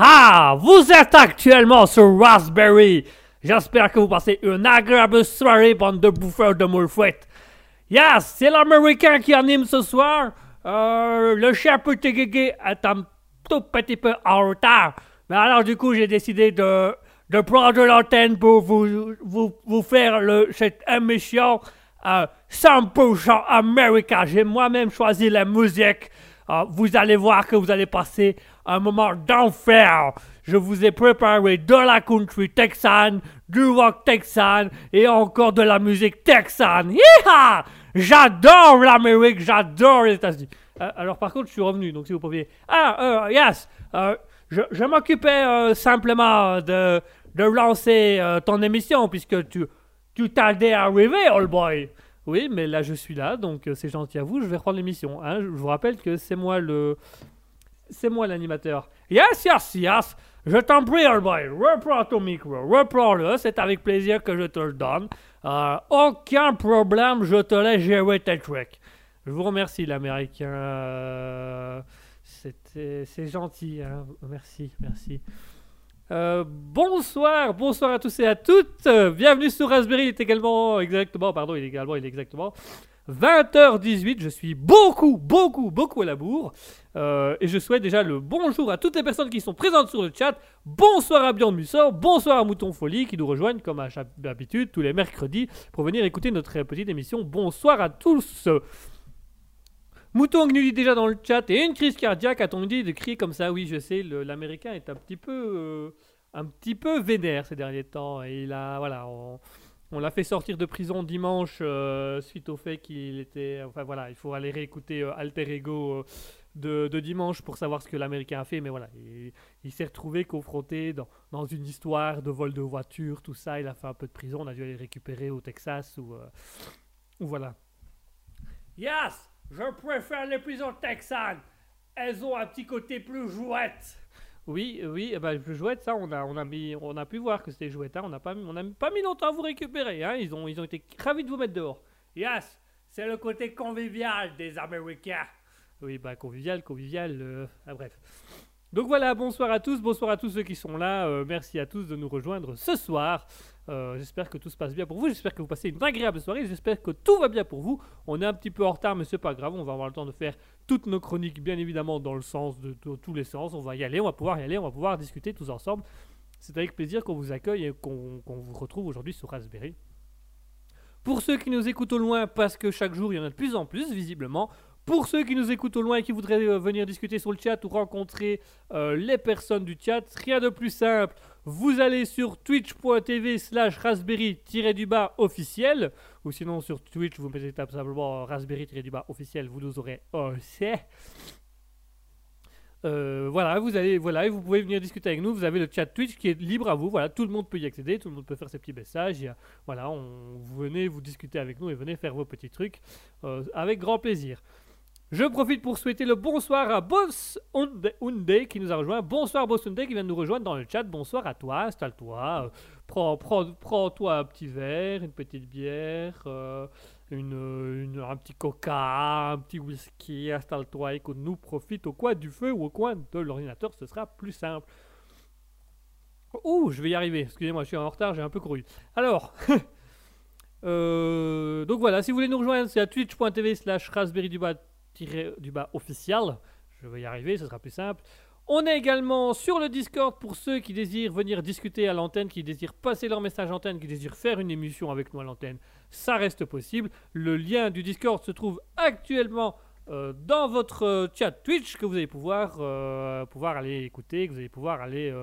Hi-ha! Vous êtes actuellement sur Raspberry. J'espère que vous passez une agréable soirée, bande de bouffeurs de moules fouettes. Yes, c'est l'Américain qui anime ce soir. Euh, le cher petit Guigui est un tout petit peu en retard. Mais alors, du coup, j'ai décidé de, prendre l'antenne pour vous, faire cette émission euh, 100% américain. J'ai moi-même choisi la musique. Euh, vous allez voir que vous allez passer un moment d'enfer. Je vous ai préparé de la country texane, du rock texan et encore de la musique texane. Hiha! J'adore l'Amérique, j'adore les États-Unis. Euh, alors par contre, je suis revenu, donc si vous pouviez... Ah, euh, yes! Euh, je, m'occupais simplement de, de lancer ton émission puisque tu, tu à arriver, old boy. Oui, mais là je suis là, donc c'est gentil à vous, je vais reprendre l'émission. Hein. Je vous rappelle que c'est moi le... C'est moi l'animateur. Yes, yes, yes. Je t'en prie, boy. Reprends ton micro. Reprends-le. C'est avec plaisir que je te le donne. Euh, aucun problème, je te laisse gérer tes trucs. Je vous remercie, l'américain. Euh, C'est gentil. hein. Merci, merci. Euh, bonsoir, bonsoir à tous et à toutes. Bienvenue sur Raspberry. Il est également exactement, pardon, il est également, il est exactement 20h18. Je suis beaucoup, beaucoup, beaucoup à la bourre. Euh, et je souhaite déjà le bonjour à toutes les personnes qui sont présentes sur le chat. Bonsoir à Bjorn Mussor, bonsoir à Mouton Folie qui nous rejoignent comme à chaque habitude tous les mercredis pour venir écouter notre petite émission. Bonsoir à tous. Mouton nous dit déjà dans le chat et une crise cardiaque a-t-on dit de crier comme ça? Oui, je sais, l'américain est un petit peu euh, un petit peu vénère ces derniers temps et il a voilà, on l'a fait sortir de prison dimanche euh, suite au fait qu'il était enfin voilà, il faut aller réécouter euh, Alter Ego euh, de, de dimanche pour savoir ce que l'américain a fait mais voilà, il, s'est retrouvé confronté dans, dans une histoire de vol de voiture, tout ça, il a fait un peu de prison, on a dû aller le récupérer au Texas ou ou voilà. Yes, je préfère les prisons texanes. Elles ont un petit côté plus jouette. Oui, oui, eh ben, jouette, ça, on a, on a, on a pu voir que c'était jouette. hein, On n'a pas, on pas mis longtemps à vous récupérer. Hein, ils, ont, ils ont été ravis de vous mettre dehors. Yes, c'est le côté convivial des Américains. Oui, bah convivial, convivial, euh, ah, bref. Donc voilà, bonsoir à tous, bonsoir à tous ceux qui sont là. euh, merci à tous de nous rejoindre ce soir. Euh, j'espère que tout se passe bien pour vous, j'espère que vous passez une agréable soirée, j'espère que tout va bien pour vous. On est un petit peu en retard, mais c'est pas grave, on va avoir le temps de faire toutes nos chroniques, bien évidemment, dans tous les sens. On va y aller, on va pouvoir y aller, on va pouvoir discuter tous ensemble. C'est avec plaisir qu'on vous accueille et qu'on vous retrouve aujourd'hui sur Raspberry. Pour ceux qui nous écoutent au loin, parce que chaque jour il y en a de plus en plus, visiblement. Pour ceux qui nous écoutent au loin et qui voudraient euh, venir discuter sur le chat ou rencontrer euh, les personnes du chat, rien de plus simple. Vous allez sur twitch.tv slash raspberry-du-bas officiel. Ou sinon sur Twitch, vous mettez simplement raspberry-du-bas officiel, vous nous aurez aussi. Euh, voilà, vous allez, voilà, et vous pouvez venir discuter avec nous. Vous avez le chat Twitch qui est libre à vous. Voilà, tout le monde peut y accéder, tout le monde peut faire ses petits messages. Voilà, on, vous venez vous discuter avec nous et venez faire vos petits trucs euh, avec grand plaisir. Je profite pour souhaiter le bonsoir à Boss Unde Unde qui nous a rejoint. Bonsoir Boss Unde qui vient de nous rejoindre dans le chat. Bonsoir à toi, installe-toi. euh, prends, prends, prends-toi un petit verre, une petite bière, euh, une, un petit coca, un petit whisky. Installe-toi, écoute-nous, profite au coin du feu ou au coin de l'ordinateur, ce sera plus simple. Ouh, je vais y arriver. Excusez-moi, je suis en retard, j'ai un peu couru. Alors, euh, donc voilà, si vous voulez nous rejoindre, c'est à twitch.tv slash raspberry du tiré du bas officiel. Je vais y arriver, ce sera plus simple. On est également sur le Discord pour ceux qui désirent venir discuter à l'antenne, qui désirent passer leur message antenne, qui désirent faire une émission avec nous à l'antenne. Ça reste possible. Le lien du Discord se trouve actuellement euh, dans votre euh, chat Twitch que vous allez pouvoir, euh, pouvoir aller écouter, que vous allez pouvoir aller,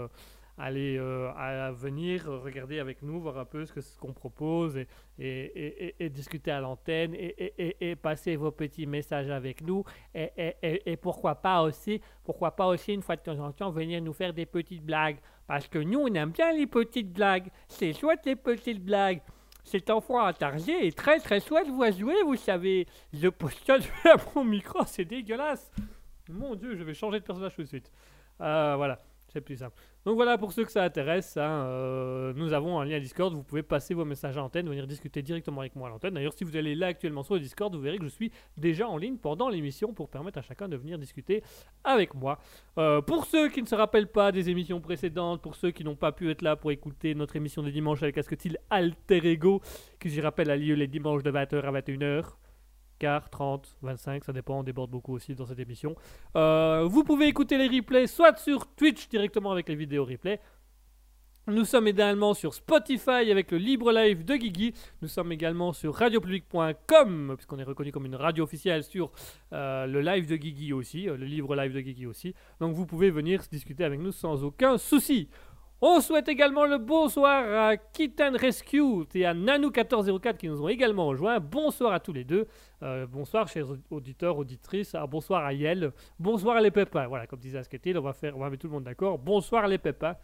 aller euh, à venir regarder avec nous, voir un peu ce qu'on propose et, et, et- discuter à l'antenne et, passer vos petits messages avec nous. Et, pourquoi pas aussi pourquoi pas aussi une fois de temps en temps venir nous faire des petites blagues. Parce que nous on aime bien les petites blagues. C'est chouette les petites blagues. Cet enfant attardé est très très chouette. Vous jouer vous savez je postule à mon micro c'est dégueulasse. Mon dieu je vais changer de personnage tout de suite. Euh, voilà C'est plus simple. Donc voilà, pour ceux que ça intéresse, hein, euh, nous avons un lien Discord. Vous pouvez passer vos messages à l'antenne, venir discuter directement avec moi à l'antenne. D'ailleurs, si vous allez là actuellement sur le Discord, vous verrez que je suis déjà en ligne pendant l'émission pour permettre à chacun de venir discuter avec moi. Euh, pour ceux qui ne se rappellent pas des émissions précédentes, pour ceux qui n'ont pas pu être là pour écouter notre émission de dimanche avec Asketil Alter Ego, qui, je rappelle, a lieu les dimanches de 20h à 21h. 30, 25, ça dépend, on déborde beaucoup aussi dans cette émission. Euh, vous pouvez écouter les replays soit sur Twitch directement avec les vidéos replays. Nous sommes également sur Spotify avec le libre live de Guigui. Nous sommes également sur radiopublic.com, puisqu'on est reconnu comme une radio officielle sur euh, le live de Guigui aussi, euh, le libre live de Guigui aussi. Donc vous pouvez venir discuter avec nous sans aucun souci. On souhaite également le bonsoir à Kitten Rescue et à Nanou1404 qui nous ont également rejoints. Bonsoir à tous les deux. Euh, bonsoir, chers auditeurs, auditrices. Ah, bonsoir à Yel. Bonsoir les pépins. Voilà, comme disait Asketil, on va on va mettre tout le monde d'accord. Bonsoir les pépins.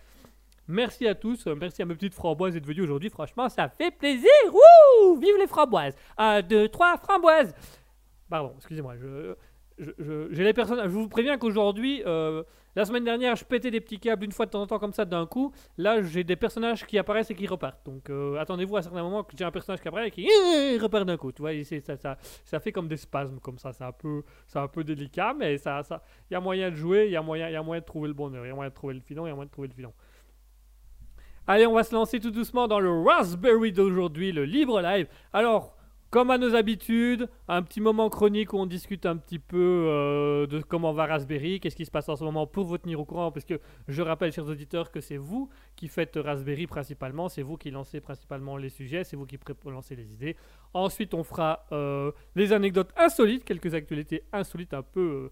Merci à tous. Merci à mes petites framboises d'être venues aujourd'hui. Franchement, ça fait plaisir. Wouh Vive les framboises. Un, deux, trois, framboises. Pardon, excusez-moi. Je j'ai les personnes. Je vous préviens qu'aujourd'hui, euh, la semaine dernière, je pétais des petits câbles une fois de temps en temps comme ça d'un coup. Là, j'ai des personnages qui apparaissent et qui repartent. Donc, euh, attendez-vous à certains moments que j'ai un personnage qui apparaît et qui repart d'un coup. Tu vois, ça, fait comme des spasmes comme ça. C'est un peu, c'est un peu délicat, mais ça, ça, il y a moyen de jouer, il y a moyen, il y a moyen de trouver le bonheur, il y a moyen de trouver le filon, il y a moyen de trouver le filon. Allez, on va se lancer tout doucement dans le Raspberry d'aujourd'hui, le libre live. Alors, comme à nos habitudes, un petit moment chronique où on discute un petit peu euh, de comment va Raspberry, qu'est-ce qui se passe en ce moment pour vous tenir au courant, parce que je rappelle, chers auditeurs, que c'est vous qui faites Raspberry principalement, c'est vous qui lancez principalement les sujets, c'est vous qui lancez les idées. Ensuite, on fera euh, des anecdotes insolites, quelques actualités insolites un peu... Euh,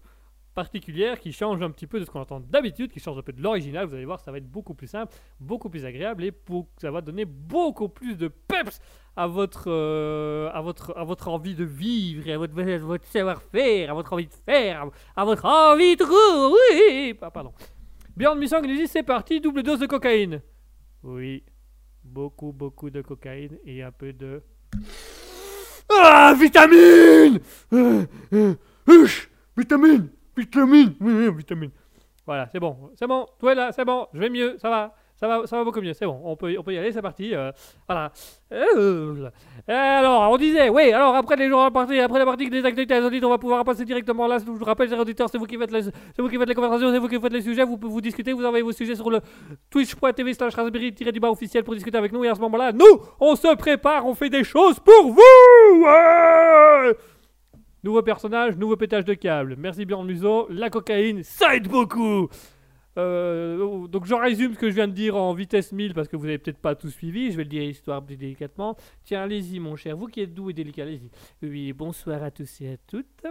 particulière qui change un petit peu de ce qu'on entend d'habitude, qui change un peu de l'original. Vous allez voir, ça va être beaucoup plus simple, beaucoup plus agréable et ça va donner beaucoup plus de peps à votre, euh, à votre, à votre envie de vivre, à votre, votre savoir-faire, à votre envie de faire, à votre envie de oui. Ah, pardon. Bjorn Musang nous dit c'est parti, double dose de cocaïne. Oui, beaucoup, beaucoup de cocaïne et un peu de. Ah, vitamine! Euh, euh, vitamine! Vitamine Vitamine Voilà, c'est bon, c'est bon, tout est là, c'est bon, je vais mieux, ça va. Ça va, ça va beaucoup mieux, c'est bon, on peut, on peut y aller, c'est parti. Euh, voilà. Euh, alors, on disait, oui, alors après les jours partie, après la partie des actualités insolites, on va pouvoir passer directement là. Je vous rappelle, chers auditeurs, c'est vous qui faites les, c'est vous qui faites les conversations, c'est vous qui faites les sujets. Vous pouvez vous discuter, vous envoyez vos sujets sur le twitch.tv slash raspberry-du-bas officiel pour discuter avec nous. Et à ce moment-là, nous, on se prépare, on fait des choses pour vous. Nouveau personnage, nouveau pétage de câble. Merci bien museau. La cocaïne, ça aide beaucoup. Euh, donc j'en résume ce que je viens de dire en vitesse 1000 parce que vous n'avez peut-être pas tout suivi. Je vais le dire histoire plus délicatement. Tiens, allez-y mon cher, vous qui êtes doux et délicat, allez-y. Oui, bonsoir à tous et à toutes.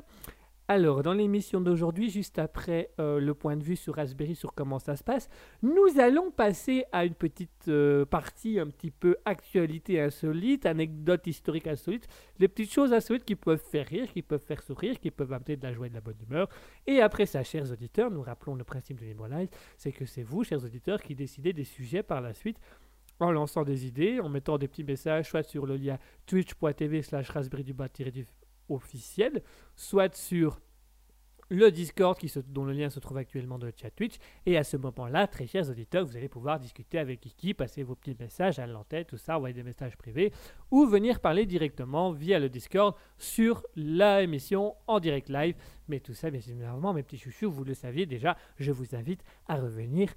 Alors, dans l'émission d'aujourd'hui, juste après euh, le point de vue sur Raspberry, sur comment ça se passe, nous allons passer à une petite euh, partie un petit peu actualité insolite, anecdote historique insolite, les petites choses insolites qui peuvent faire rire, qui peuvent faire sourire, qui peuvent amener de la joie et de la bonne humeur. Et après ça, chers auditeurs, nous rappelons le principe de Libre Live, c'est que c'est vous, chers auditeurs, qui décidez des sujets par la suite en lançant des idées, en mettant des petits messages, soit sur le lien twitch.tv slash raspberry du officiel, soit sur le Discord dont le lien se trouve actuellement dans le chat Twitch. Et à ce moment-là, très chers auditeurs, vous allez pouvoir discuter avec Kiki, passer vos petits messages à l'antenne, tout ça, envoyer des messages privés, ou venir parler directement via le Discord sur la émission en direct live. Mais tout ça, bien évidemment, mes petits chouchous, vous le saviez déjà, je vous invite à revenir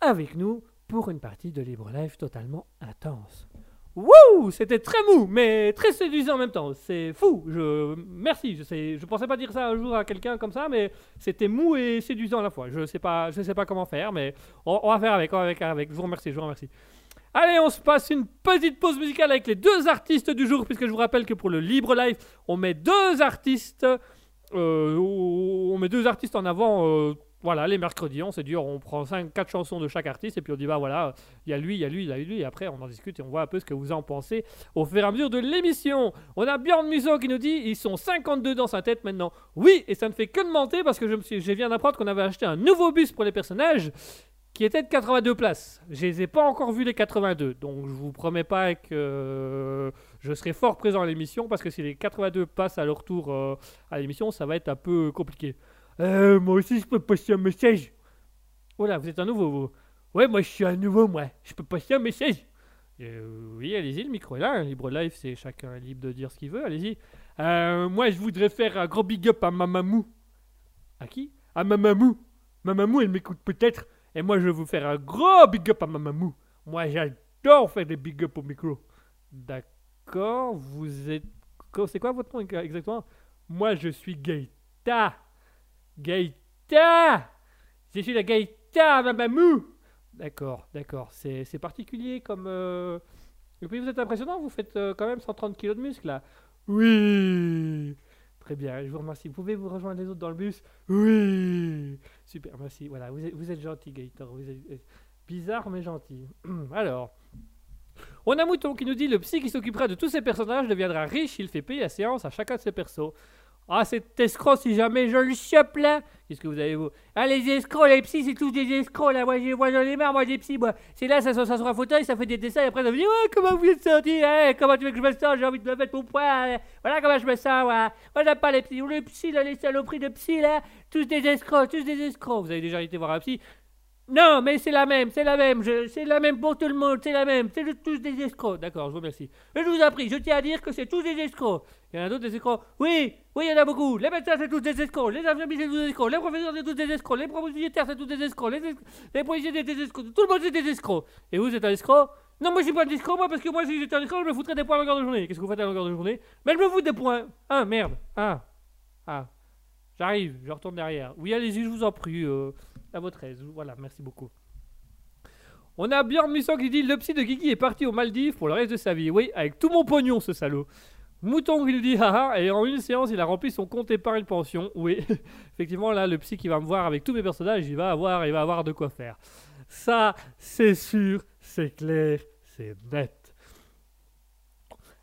avec nous pour une partie de Libre Live totalement intense. Wouh C'était très mou, mais très séduisant en même temps. C'est fou. Je merci. Je sais, pensais pas dire ça un jour à quelqu'un comme ça, mais c'était mou et séduisant à la fois. Je sais pas, je sais pas comment faire, mais on, va faire avec, avec, avec. Je vous remercie, je vous remercie. Allez, on se passe une petite pause musicale avec les deux artistes du jour, puisque je vous rappelle que pour le libre live, on met deux artistes, euh, on met deux artistes en avant. Euh, voilà, les mercredis, on s'est dit, on prend 5, 4 chansons de chaque artiste et puis on dit, bah voilà, il y a lui, il y a lui, il y a lui, et après on en discute et on voit un peu ce que vous en pensez au fur et à mesure de l'émission. On a Bjorn Muso qui nous dit, ils sont 52 dans sa tête maintenant. Oui, et ça ne fait que de mentir parce que je, me suis, viens d'apprendre qu'on avait acheté un nouveau bus pour les personnages qui était de 82 places. Je les ai pas encore vus les 82, donc je vous promets pas que je serai fort présent à l'émission parce que si les 82 passent à leur tour euh, à l'émission, ça va être un peu compliqué. Euh, moi aussi, je peux poster un message. Voilà, vous êtes un nouveau, vous. Ouais, moi je suis un nouveau, moi. Je peux passer un message. Euh, oui, allez-y, le micro est là. Libre live, c'est chacun libre de dire ce qu'il veut. Allez-y. Euh, moi, je voudrais faire un gros big up à ma mamou. À qui? À ma mamou. Ma mamou, elle m'écoute peut-être. Et moi, je vais vous faire un gros big up à ma mamou. Moi, j'adore faire des big up au micro. D'accord, vous êtes. C'est quoi votre nom exactement? Moi, je suis Gaïta. Gaïta Je suis la Gaïta, ma mamou D'accord, d'accord. C'est particulier comme. Euh, et puis vous êtes impressionnant, vous faites euh, quand même 130 kg de muscle là. Oui Très bien, je vous remercie. Vous pouvez vous rejoindre les autres dans le bus Oui Super, merci. Voilà, vous êtes, gentil, Gaëtan. Vous êtes euh, bizarre mais gentil. Alors. On a Mouton qui nous dit le psy qui s'occupera de tous ces personnages deviendra riche, il fait payer à séance à chacun de ses persos. Ah, cet escroc, si jamais je le chope là Qu'est-ce que vous avez, vous? Ah, les escrocs, les psys, c'est tous des escrocs là. Moi, j'en ai marre, moi, des psys, moi. C'est là, ça, ça, ça sur un fauteuil, ça fait des dessins, et après, ça me dit Ouais, comment vous êtes sorti hein? Comment tu veux que je me sens J'ai envie de me mettre mon poids. Hein? Voilà comment je me sens, moi. Moi, j'aime pas les psys. Les psys, là, les saloperies de psys, là. Tous des escrocs, tous des escrocs. Vous avez déjà été voir un psy? Non, mais c'est la même, c'est la même, c'est la même pour tout le monde, c'est la même, c'est tous des escrocs. D'accord, je vous remercie. je vous en prie, je tiens à dire que c'est tous des escrocs. Il y en a d'autres des escrocs Oui, oui, il y en a beaucoup. Les médecins, c'est tous des escrocs. Les infirmiers, c'est tous des escrocs. Les professeurs, c'est tous des escrocs. Les propriétaires, c'est tous des escrocs. Les, policiers, c'est des escrocs. Tout le monde, c'est des escrocs. Et vous, êtes un escroc? Non, moi, je suis pas un escroc, moi, parce que moi, si j'étais un escroc, je me foutrais des points à longueur de journée. Qu'est-ce que vous faites à longueur de journée? Mais je me fous des points. Ah, merde. Ah. Ah. J'arrive, je retourne derrière. Oui, allez-y, je vous en prie. Euh, à votre aise. Voilà, merci beaucoup. On a Björn Musson qui dit Le psy de Kiki est parti aux Maldives pour le reste de sa vie. Oui, avec tout mon pognon, ce salaud. Mouton qui nous dit Haha, et en une séance, il a rempli son compte épargne pension. Oui, effectivement, là, le psy qui va me voir avec tous mes personnages, il va avoir, il va avoir de quoi faire. Ça, c'est sûr, c'est clair, c'est net.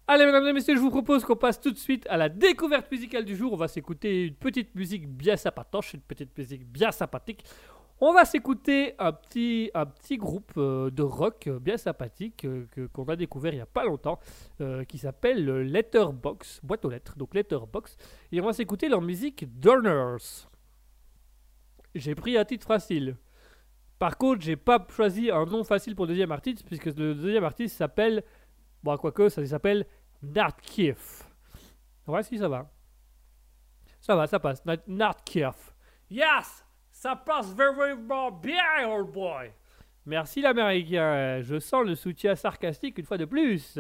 Allez, mesdames et messieurs, je vous propose qu'on passe tout de suite à la découverte musicale du jour. On va s'écouter une petite musique bien sympatoche, une petite musique bien sympathique. On va s'écouter un petit, un petit groupe euh, de rock bien sympathique euh, qu'on a découvert il n'y a pas longtemps, euh, qui s'appelle Letterbox, boîte aux lettres, donc Letterbox. Et on va s'écouter leur musique Donners. J'ai pris un titre facile. Par contre, j'ai pas choisi un nom facile pour le deuxième artiste, puisque le deuxième artiste s'appelle, bon, quoique, ça s'appelle Nartkiev. Ouais, si ça va. Ça va, ça passe. Nartkiev. Yes! Ça passe vraiment bien, old boy. Merci l'américain. Je sens le soutien sarcastique une fois de plus.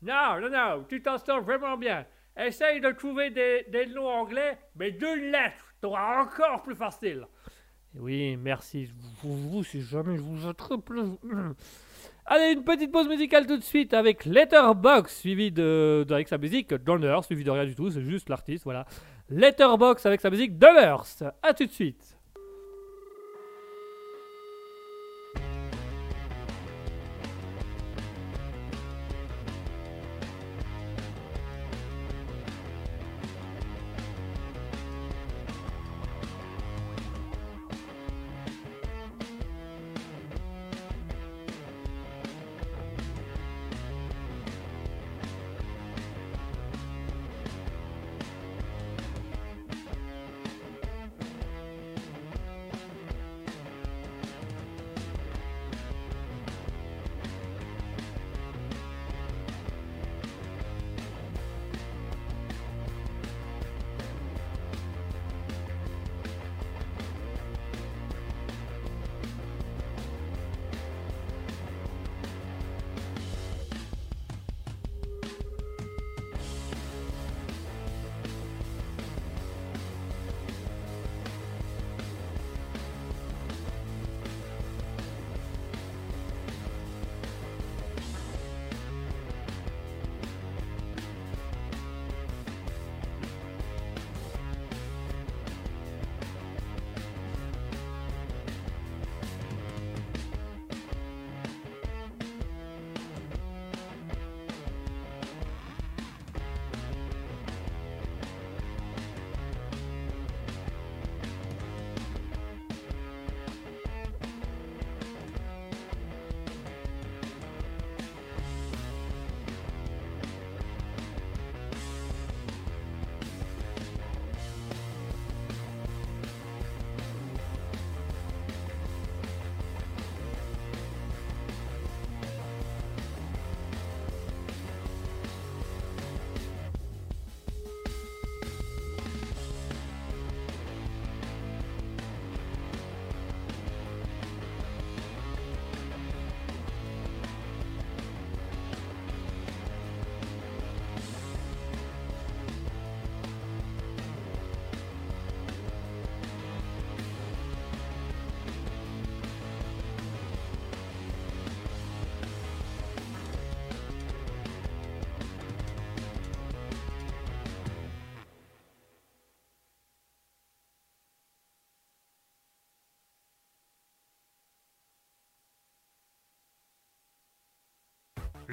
Non, non, non, tu t'en sors vraiment bien. Essaye de trouver des, des noms anglais, mais d'une lettre. T'auras encore plus facile. Oui, merci. Vous, vous si jamais je vous attrape. Allez, une petite pause musicale tout de suite avec Letterbox, suivi de, avec sa musique Donner, suivi de rien du tout, c'est juste l'artiste, voilà. Letterbox avec sa musique Donners. A tout de suite.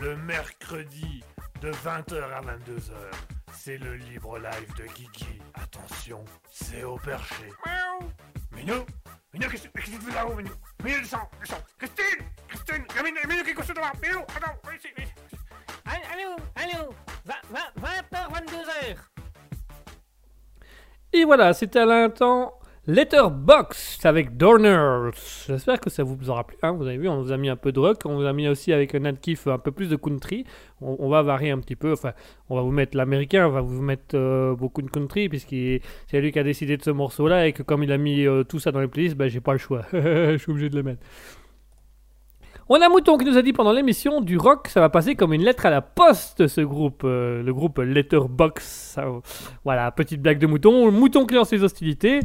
Le mercredi de 20h à 22h. C'est le libre live de Guigui. Attention, c'est au perché. Miaou Minou Minou, qu'est-ce que tu fais là-haut, Minou? Minou, descends, descends Christine Christine Minou, Minou, qu'est-ce que tu fais là Minou, attends, viens ici, viens ici. Allô, allô 20h, 22h Et voilà, c'était à l'instant Letterbox avec Dorners. J'espère que ça vous aura plu. hein. Vous avez vu, on vous a mis un peu de rock, on vous a mis aussi avec Nat Kiff un peu plus de country. On, va varier un petit peu. Enfin, on va vous mettre l'américain, on va vous mettre euh, beaucoup de country, puisque c'est lui qui a décidé de ce morceau-là et que comme il a mis euh, tout ça dans les playlists, ben, j'ai pas le choix. Je suis obligé de le mettre. On a Mouton qui nous a dit pendant l'émission du rock, ça va passer comme une lettre à la poste, ce groupe, euh, le groupe Letterbox. Voilà, petite blague de Mouton. Mouton qui lance les hostilités.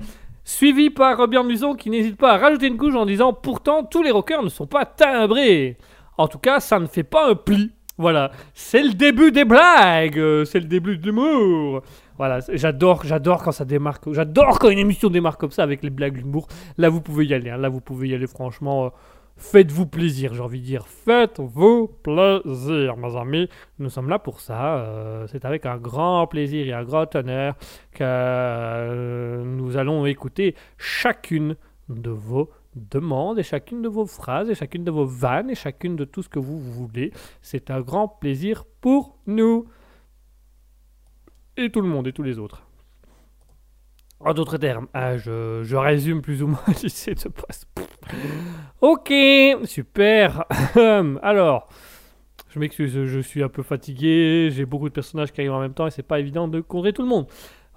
Suivi par Robert Muson qui n'hésite pas à rajouter une couche en disant Pourtant, tous les rockers ne sont pas timbrés. En tout cas, ça ne fait pas un pli. Voilà, c'est le début des blagues, c'est le début de l'humour. Voilà, j'adore, j'adore quand ça démarre, j'adore quand une émission démarre comme ça avec les blagues d'humour. Là, vous pouvez y aller, hein. là, vous pouvez y aller, franchement. euh, Faites-vous plaisir, j'ai envie de dire. Faites-vous plaisir, mes amis. Nous sommes là pour ça. euh, c'est avec un grand plaisir et un grand honneur que euh, nous allons écouter chacune de vos demandes et chacune de vos phrases et chacune de vos vannes et chacune de tout ce que vous voulez. C'est un grand plaisir pour nous. Et tout le monde et tous les autres. En d'autres termes, ah, je, je résume plus ou moins, j'essaie de pas... Ok, super. Alors, je m'excuse, je suis un peu fatigué, j'ai beaucoup de personnages qui arrivent en même temps et c'est pas évident de contrer tout le monde.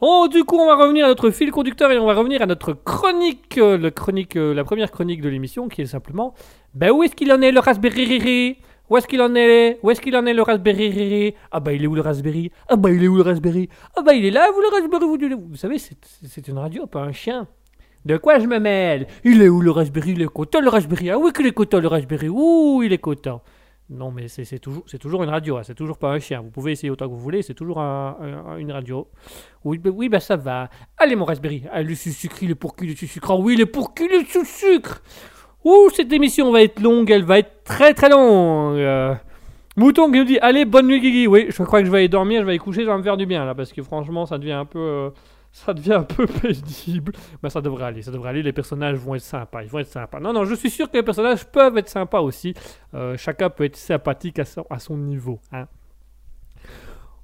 Oh, du coup, on va revenir à notre fil conducteur et on va revenir à notre chronique, euh, le chronique, euh, la première chronique de l'émission qui est simplement, ben où est-ce qu'il en est le Raspberry Où est-ce qu'il en est? Où est-ce qu'il en est le Raspberry Ah bah il est où le Raspberry? Ah bah il est où le Raspberry? Ah bah il est là, vous le Raspberry vous, vous savez, c'est une radio, pas un chien. De quoi je me mêle? Il est où le Raspberry? Il est content le Raspberry? Ah oui qu'il est content le Raspberry Ouh, il est content. Non mais c'est toujours, une radio, hein, c'est toujours pas un chien. Vous pouvez essayer autant que vous voulez, c'est toujours un- un- une radio. Oui, bah, oui, bah ça va. Allez mon Raspberry, ah, le sucre, il est pour cul, le sucre? Ah oui, il est pour cul, le sucre? Ouh, cette émission va être longue, elle va être très très longue. Mouton qui nous dit Allez, bonne nuit, Guigui. Oui, je crois que je vais aller dormir, je vais aller coucher, ça va me faire du bien là, parce que franchement, ça devient un peu. euh, ça devient un peu paisible. Mais ça devrait aller, ça devrait aller. Les personnages vont être sympas, ils vont être sympas. Non, non, je suis sûr que les personnages peuvent être sympas aussi. Euh, chacun peut être sympathique à son, à son niveau. Hein.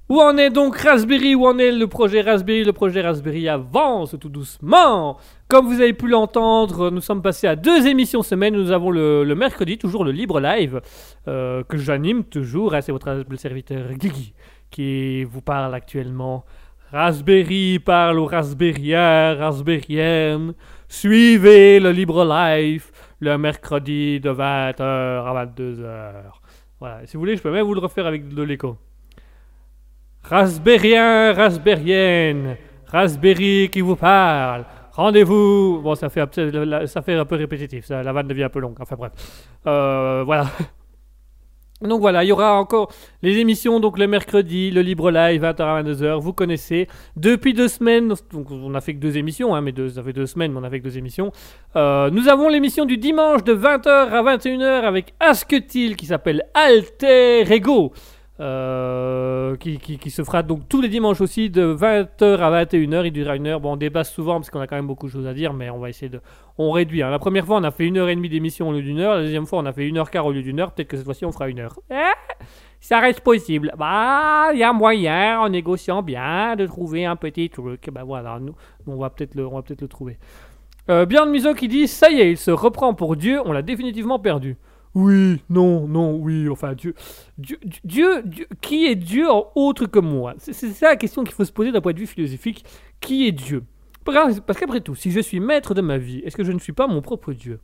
Où en est donc Raspberry? Où en est le projet Raspberry? Le projet Raspberry avance tout doucement. Comme vous avez pu l'entendre, nous sommes passés à deux émissions semaine. Nous avons le, mercredi, toujours le libre live, euh, que j'anime toujours. hein, C'est votre serviteur Guigui qui vous parle actuellement. Raspberry parle aux Raspberriens, Raspberriennes. Suivez le libre live le mercredi de 20h à 22h. Voilà, si vous voulez, je peux même vous le refaire avec de l'écho. Raspberrien, Raspberrienne, Raspberry qui vous parle. Rendez-vous. Bon, ça fait, un peu- répétitif, ça, la vanne devient un peu longue. Enfin bref. Euh, voilà. Donc voilà, il y aura encore les émissions, donc le mercredi, le libre live, 20h à 22h, vous connaissez. Depuis deux semaines, donc on a fait que deux émissions, hein, mais deux, ça fait deux semaines, mais on a fait que deux émissions. Euh, nous avons l'émission du dimanche de 20h à 21h avec Asketil qui s'appelle Alter Ego. Euh, qui, se fera donc tous les dimanches aussi de 20h à 21h. Il durera une heure. Bon, on dépasse souvent parce qu'on a quand même beaucoup de choses à dire, mais on va essayer de. On réduit. hein. La première fois, on a fait une heure et demie d'émission au lieu d'une heure. La deuxième fois, on a fait une heure quart au lieu d'une heure. Peut-être que cette fois-ci, on fera une heure. Eh, ça reste possible. Bah, il y a moyen, en négociant bien, de trouver un petit truc. Bah voilà, nous, on va peut-être le, peut-être le trouver. Euh, Björn Muso qui dit Ça y est, il se reprend pour Dieu, on l'a définitivement perdu. Oui, non, non, oui, enfin, Dieu. Dieu, qui est Dieu autre que moi? C'est ça la question qu'il faut se poser d'un point de vue philosophique. Qui est Dieu? Parce qu'après tout, si je suis maître de ma vie, est-ce que je ne suis pas mon propre Dieu?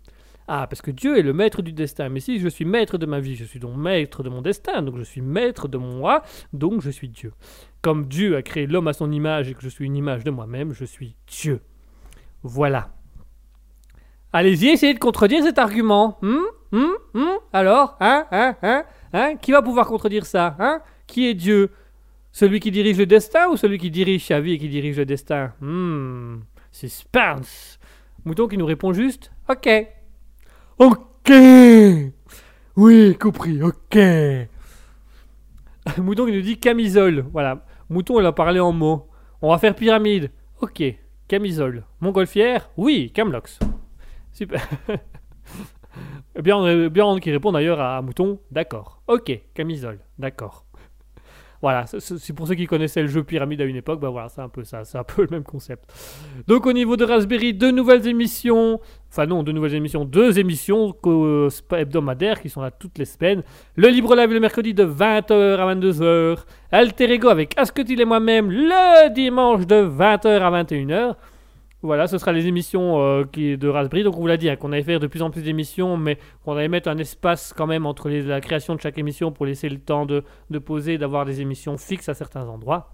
Ah, parce que Dieu est le maître du destin. Mais si je suis maître de ma vie, je suis donc maître de mon destin. Donc je suis maître de moi, donc je suis Dieu. Comme Dieu a créé l'homme à son image et que je suis une image de moi-même, je suis Dieu. Voilà. Allez-y, essayez de contredire cet argument. Hum Hum Hum Alors Hein Hein Hein Hein Qui va pouvoir contredire ça Hein? Qui est Dieu? Celui qui dirige le destin ou celui qui dirige sa vie et qui dirige le destin? Hum Suspense Mouton qui nous répond juste Ok. Ok Oui, compris, ok. Mouton qui nous dit camisole. Voilà. Mouton, il a parlé en mots. On va faire pyramide. Ok. Camisole. Montgolfière? Oui. Camlox. Super. bien, bien qui répond d'ailleurs à Mouton. D'accord. Ok. Camisole. D'accord. Voilà, c'est pour ceux qui connaissaient le jeu Pyramide à une époque, bah voilà, c'est un peu ça, c'est un peu le même concept. Donc au niveau de Raspberry, deux nouvelles émissions, enfin non, deux nouvelles émissions, deux émissions hebdomadaires qui sont là toutes les semaines. Le Libre Live le mercredi de 20h à 22h. Alter Ego avec Asketil et moi-même le dimanche de 20h à 21h. Voilà, ce sera les émissions euh, qui, de Raspberry. Donc on vous l'a dit, hein, qu'on allait faire de plus en plus d'émissions, mais qu'on allait mettre un espace quand même entre la création de chaque émission pour laisser le temps de, de poser, d'avoir des émissions fixes à certains endroits.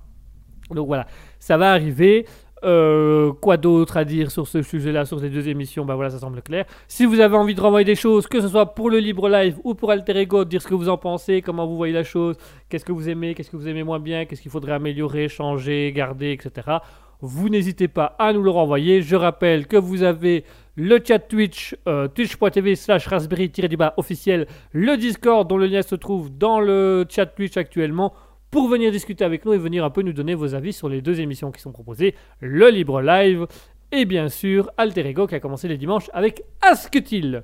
Donc voilà, ça va arriver. Euh, quoi d'autre à dire sur ce sujet-là, sur ces deux émissions? Ben voilà, ça semble clair. Si vous avez envie de renvoyer des choses, que ce soit pour le Libre Live ou pour Alter Ego, dire ce que vous en pensez, comment vous voyez la chose, qu'est-ce que vous aimez, qu'est-ce que vous aimez moins bien, qu'est-ce qu'il faudrait améliorer, changer, garder, etc vous n'hésitez pas à nous le renvoyer. Je rappelle que vous avez le chat Twitch, euh, twitch.tv slash raspberry-du-bas officiel, le Discord dont le lien se trouve dans le chat Twitch actuellement pour venir discuter avec nous et venir un peu nous donner vos avis sur les deux émissions qui sont proposées, le Libre Live et bien sûr Alter Ego qui a commencé les dimanches avec Asketil.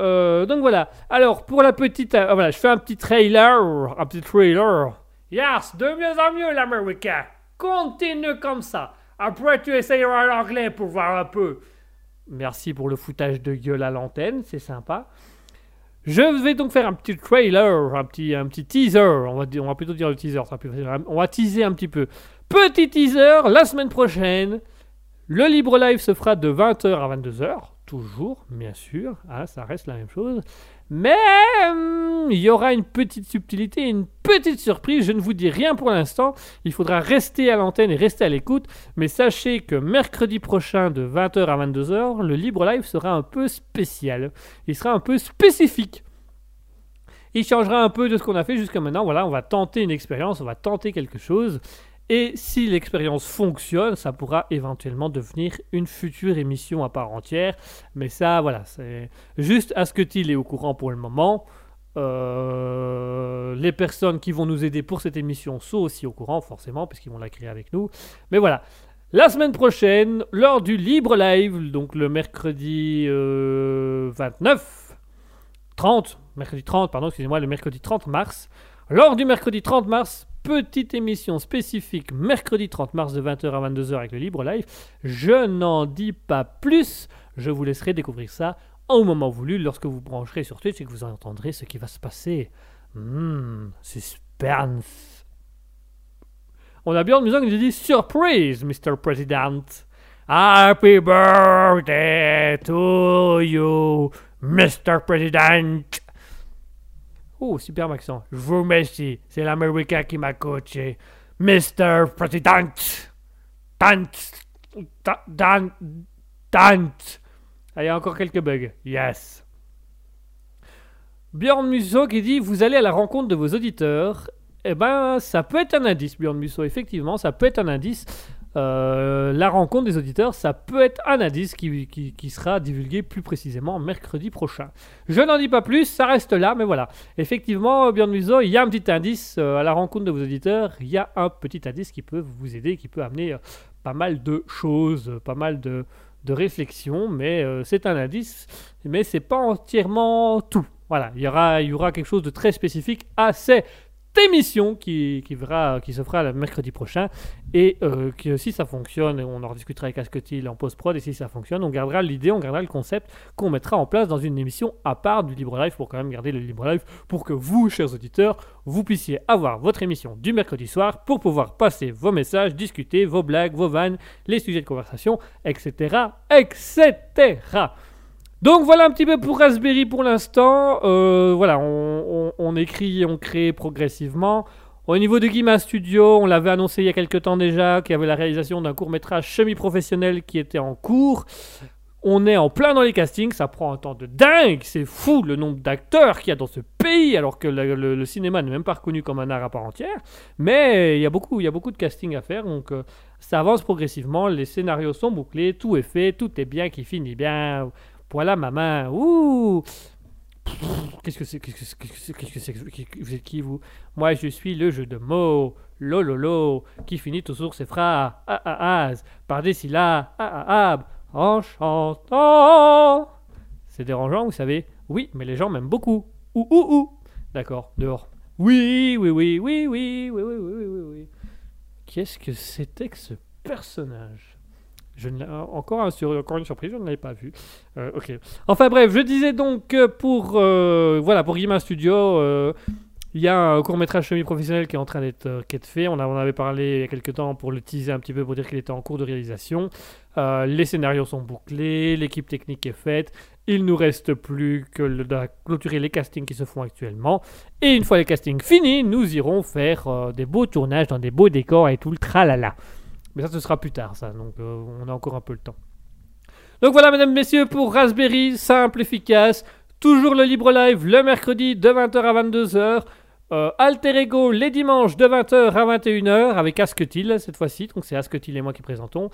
Euh, donc voilà. Alors pour la petite, euh, voilà, je fais un petit trailer, un petit trailer. Yes, de mieux en mieux l'américain. Continue comme ça. Après, tu essayeras l'anglais pour voir un peu. Merci pour le foutage de gueule à l'antenne, c'est sympa. Je vais donc faire un petit trailer, un petit, un petit teaser. On va, on va plutôt dire le teaser, ça plus On va teaser un petit peu. Petit teaser, la semaine prochaine, le Libre Live se fera de 20h à 22h. Toujours, bien sûr. Ah, ça reste la même chose. Mais il y aura une petite subtilité, une petite surprise. Je ne vous dis rien pour l'instant. Il faudra rester à l'antenne et rester à l'écoute. Mais sachez que mercredi prochain de 20h à 22h, le Libre Live sera un peu spécial. Il sera un peu spécifique. Il changera un peu de ce qu'on a fait jusqu'à maintenant. Voilà, on va tenter une expérience, on va tenter quelque chose. Et si l'expérience fonctionne, ça pourra éventuellement devenir une future émission à part entière. Mais ça, voilà, c'est juste à ce que est au courant pour le moment. Euh, les personnes qui vont nous aider pour cette émission sont aussi au courant, forcément, puisqu'ils vont la créer avec nous. Mais voilà. La semaine prochaine, lors du Libre Live, donc le mercredi 29, 30, mercredi 30, pardon, excusez-moi, le mercredi 30 mars, lors du mercredi 30 mars, petite émission spécifique mercredi 30 mars de 20h à 22h avec le Libre Live. Je n'en dis pas plus. Je vous laisserai découvrir ça au moment voulu lorsque vous brancherez sur Twitch et que vous entendrez ce qui va se passer. Hmm, suspense. On a bien musique qui nous dit Surprise, Mr. President. Happy birthday to you, Mr. President. Oh, super accent. Je vous remercie. C'est l'Américain qui m'a coaché. Mr. President. Tant. Tant. Tant. Ah, il y a encore quelques bugs. Yes. Bjorn Musso qui dit Vous allez à la rencontre de vos auditeurs. Eh ben, ça peut être un indice, Bjorn Musso. Effectivement, ça peut être un indice. Euh, la rencontre des auditeurs, ça peut être un indice qui, sera divulgué plus précisément mercredi prochain. Je n'en dis pas plus, ça reste là, mais voilà. Effectivement, Björn Muso, il y a un petit indice euh, à la rencontre de vos auditeurs, il y a un petit indice qui peut vous aider, qui peut amener euh, pas mal de choses, pas mal de, réflexions, mais c'est un indice, mais c'est pas entièrement tout. Voilà, il y aura, il y aura quelque chose de très spécifique assez émission qui, qui, verra, qui se fera le mercredi prochain. Et euh, que si ça fonctionne, on en rediscutera avec Asketil en post-prod. Et si ça fonctionne, on gardera l'idée, on gardera le concept qu'on mettra en place dans une émission à part du Libre Live pour quand même garder le Libre Live pour que vous, chers auditeurs, vous puissiez avoir votre émission du mercredi soir pour pouvoir passer vos messages, discuter vos blagues, vos vannes, les sujets de conversation, etc. etc. Donc voilà un petit peu pour Raspberry pour l'instant. Euh, voilà, on, écrit et on crée progressivement. Au niveau de Guima Studio, on l'avait annoncé il y a quelques temps déjà, qu'il y avait la réalisation d'un court métrage semi-professionnel qui était en cours. On est en plein dans les castings, ça prend un temps de dingue, c'est fou le nombre d'acteurs qu'il y a dans ce pays, alors que le, cinéma n'est même pas reconnu comme un art à part entière. Mais il y a beaucoup, il y a beaucoup de castings à faire, donc euh, ça avance progressivement, les scénarios sont bouclés, tout est fait, tout est bien, qui finit bien. Voilà ma main. Ouh Qu'est-ce que c'est Qu'est-ce que c'est Qu'est-ce que que Vous êtes qui, vous? Moi, je suis le jeu de mots, lololo, qui finit toujours ses phrases, ah ah ah, par des syllabes, ah ah ah, en chantant. C'est dérangeant, vous savez Oui, mais les gens m'aiment beaucoup. Ouh, ouh, ouh. D'accord, dehors. Oui, oui, oui, oui, oui, oui, oui, oui, oui, oui. Qu'est-ce que c'était que ce personnage? Je l'ai- encore, encore une surprise, je ne l'avais pas vu. Euh, ok. Enfin bref, je disais donc que pour euh, voilà pour Guillemin Studio, euh, il y a un court métrage semi-professionnel qui est en train d'être euh, fait. On, a- on avait parlé il y a quelques temps pour le teaser un petit peu pour dire qu'il était en cours de réalisation. Euh, les scénarios sont bouclés, l'équipe technique est faite. Il nous reste plus que de clôturer les castings qui se font actuellement. Et une fois les castings finis, nous irons faire euh, des beaux tournages dans des beaux décors et tout le tralala. Mais ça, ce sera plus tard, ça. Donc, euh, on a encore un peu le temps. Donc voilà, mesdames, messieurs, pour Raspberry, simple, efficace. Toujours le libre live le mercredi de 20h à 22h. Euh, Alter Ego les dimanches de 20h à 21h avec Asketil cette fois-ci. Donc c'est Asketil et moi qui présentons.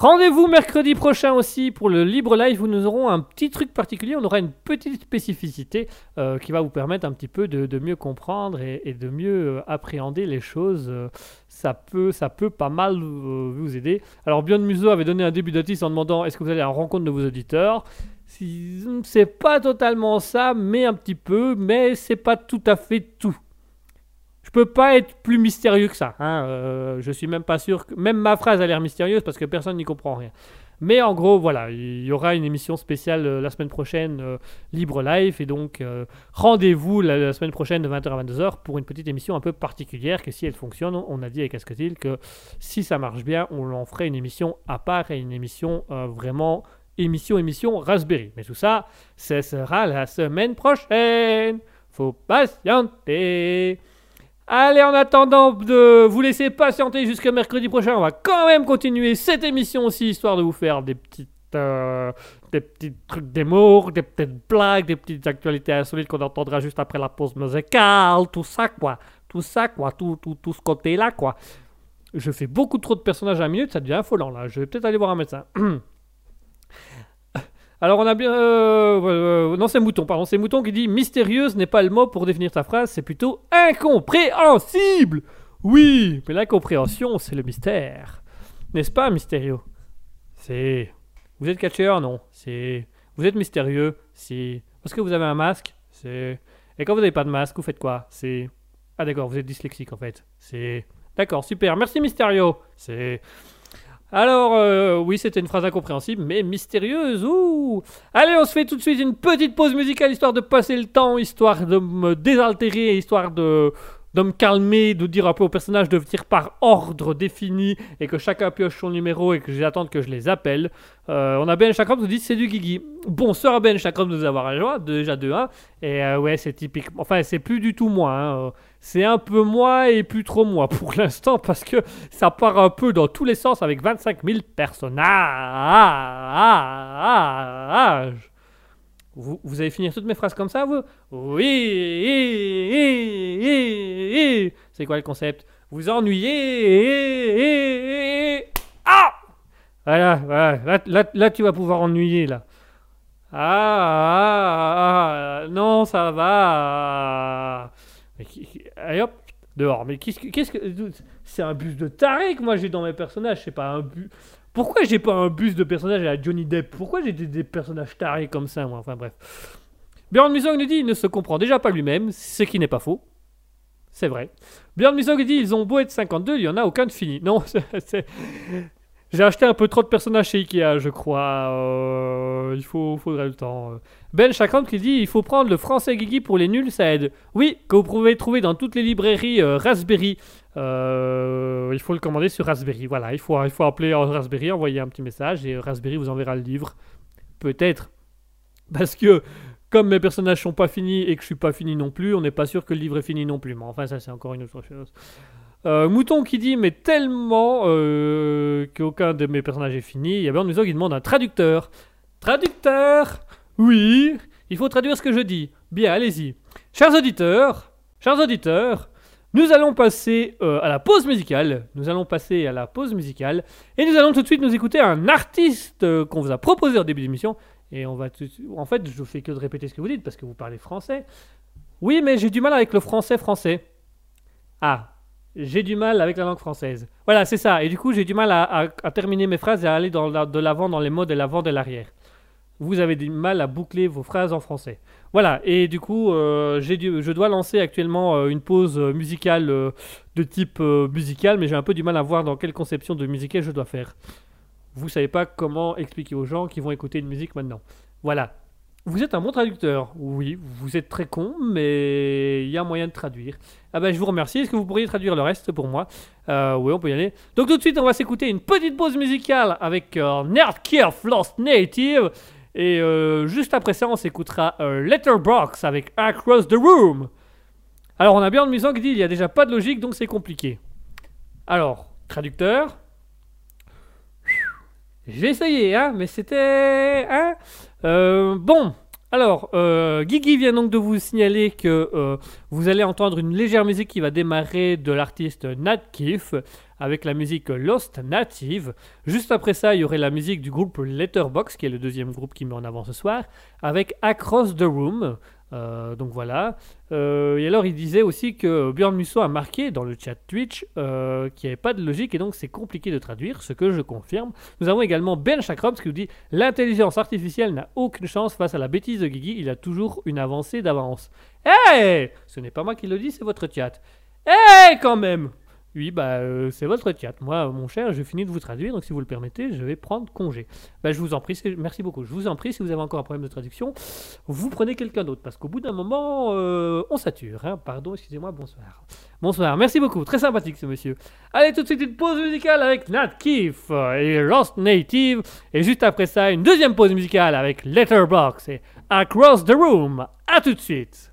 Rendez-vous mercredi prochain aussi pour le libre live où nous aurons un petit truc particulier. On aura une petite spécificité euh, qui va vous permettre un petit peu de, mieux comprendre et, de mieux euh, appréhender les choses. Euh, ça, peut, ça peut pas mal vous aider. Alors Björn Museau avait donné un début d'artiste en demandant est-ce que vous allez à la rencontre de vos auditeurs? C'est pas totalement ça, mais un petit peu, mais c'est pas tout à fait tout. Je peux pas être plus mystérieux que ça. Hein. euh, je suis même pas sûr que. Même ma phrase a l'air mystérieuse parce que personne n'y comprend rien. Mais en gros, voilà, il y aura une émission spéciale euh, la semaine prochaine, euh, Libre Live. Et donc, euh, rendez-vous la, la semaine prochaine de 20h à 22h pour une petite émission un peu particulière. Que si elle fonctionne, on a dit avec Asketil que si ça marche bien, on en ferait une émission à part et une émission vraiment émission, émission Raspberry. Mais tout ça, ce sera la semaine prochaine. Faut patienter. Allez, en attendant de vous laisser patienter jusqu'à mercredi prochain, on va quand même continuer cette émission aussi, histoire de vous faire des petites, euh, des petits trucs d'humour, des petites blagues, des petites actualités insolites qu'on entendra juste après la pause musicale, tout ça quoi, tout ça quoi, tout, tout, tout ce côté-là quoi. Je fais beaucoup trop de personnages à la minute, ça devient affolant là. Je vais peut-être aller voir un médecin. Alors on a bien... euh, euh, non c'est Mouton, pardon. C'est Mouton qui dit mystérieuse n'est pas le mot pour définir ta phrase, c'est plutôt incompréhensible. Oui, mais l'incompréhension c'est le mystère. N'est-ce pas mystérieux? C'est... Vous êtes catcheur Non? C'est... Vous êtes mystérieux Si... Parce que vous avez un masque C'est... Et quand vous n'avez pas de masque, vous faites quoi? C'est... Ah d'accord, vous êtes dyslexique en fait. C'est... D'accord, super. Merci Mysterio. C'est... Alors, euh, oui, c'était une phrase incompréhensible, mais mystérieuse. Allez, on se fait tout de suite une petite pause musicale, histoire de passer le temps, histoire de me désaltérer, histoire de, de me calmer, de dire un peu au personnage de venir par ordre défini, et que chacun pioche son numéro, et que j'attende que je les appelle. Euh, on a Ben Chakram qui nous dit c'est du Guigui. Bonsoir Ben Chakram de nous avoir rejoint, déjà de 1. Et euh, ouais, c'est typique. Enfin, c'est plus du tout moi. hein, C'est un peu moi et plus trop moi pour l'instant, parce que ça part un peu dans tous les sens avec 25 000 personnages. Vous, vous allez finir toutes mes phrases comme ça, vous? Oui C'est quoi le concept? Vous ennuyez Ah Voilà, voilà. Là, là, là, tu vas pouvoir ennuyer, là. Ah, ah, ah, non, ça va. Mais allez hop, dehors. Mais qu'est-ce que, c'est un bus de taré que moi j'ai dans mes personnages. C'est pas un bus. Pourquoi j'ai pas un bus de personnages à Johnny Depp? Pourquoi j'ai des, personnages tarés comme ça, moi? Enfin bref. Björn Musog nous dit il ne se comprend déjà pas lui-même, ce qui n'est pas faux. C'est vrai. Björn Musog dit ils ont beau être 52, il y en a aucun de fini. Non, c'est- j'ai acheté un peu trop de personnages chez Ikea, je crois. Euh, il faut, faudrait le temps. Ben Chakram qui dit il faut prendre le français Guigui pour les nuls, ça aide. Oui, que vous pouvez trouver dans toutes les librairies euh, Raspberry. Euh, il faut le commander sur Raspberry. Voilà, il faut, il faut appeler Raspberry, envoyer un petit message et Raspberry vous enverra le livre. Peut-être. Parce que comme mes personnages sont pas finis et que je suis pas fini non plus, on n'est pas sûr que le livre est fini non plus. Mais enfin, ça c'est encore une autre chose. Euh, Mouton qui dit mais tellement euh, qu'aucun de mes personnages est fini. Il y a Musso qui demande un traducteur. Traducteur? Oui, il faut traduire ce que je dis. Bien, allez-y. Chers auditeurs, chers auditeurs, nous allons passer euh, à la pause musicale. Nous allons passer à la pause musicale et nous allons tout de suite nous écouter un artiste euh, qu'on vous a proposé en début d'émission Et on va tout... En fait, je fais que de répéter ce que vous dites parce que vous parlez français. Oui, mais j'ai du mal avec le français français. Ah, j'ai du mal avec la langue française. Voilà, c'est ça. Et du coup, j'ai du mal à, terminer mes phrases et à aller de l'avant dans les mots de l'avant de l'arrière. Vous avez du mal à boucler vos phrases en français. Voilà, et du coup, euh, je dois lancer actuellement euh, une pause musicale euh, de type euh, musical, mais j'ai un peu du mal à voir dans quelle conception de musical je dois faire. Vous savez pas comment expliquer aux gens qui vont écouter une musique maintenant. Voilà. Vous êtes un bon traducteur. Oui, vous êtes très con, mais il y a moyen de traduire. Ah ben, je vous remercie. Est-ce que vous pourriez traduire le reste pour moi? Euh, Oui, on peut y aller. Donc tout de suite, on va s'écouter une petite pause musicale avec euh, Nerdkirf Lost Native. Et euh, juste après ça, on s'écoutera euh, Letterbox avec Across the Room. Alors, on a bien de Musan qui dit il n'y a déjà pas de logique, donc c'est compliqué. Alors, traducteur. J'ai essayé, hein, mais c'était. Hein? Euh, bon, alors, euh, Guigui vient donc de vous signaler que euh, vous allez entendre une légère musique qui va démarrer de l'artiste Nat Keefe avec la musique Lost Native. Juste après ça, il y aurait la musique du groupe Letterbox, qui est le deuxième groupe qui met en avant ce soir, avec Across the Room. Euh, donc voilà. Euh, et alors, il disait aussi que Björn Musso a marqué dans le chat Twitch euh, qu'il n'y avait pas de logique et donc c'est compliqué de traduire, ce que je confirme. Nous avons également Ben Chakrops qui nous dit L'intelligence artificielle n'a aucune chance face à la bêtise de Guigui, il a toujours une avancée d'avance. Hey Ce n'est pas moi qui le dis, c'est votre chat. Hey quand même Oui, bah euh, c'est votre chat. Moi, mon cher, je finis de vous traduire, donc si vous le permettez, je vais prendre congé. Bah, je vous en prie, merci beaucoup. Je vous en prie, si vous avez encore un problème de traduction, vous prenez quelqu'un d'autre, parce qu'au bout d'un moment, euh, on sature. hein. Pardon, excusez-moi, bonsoir. Bonsoir, merci beaucoup, très sympathique ce monsieur. Allez, tout de suite une pause musicale avec Nat Keefe euh, et Lost Native, et juste après ça, une deuxième pause musicale avec Letterbox et Across the Room. À tout de suite.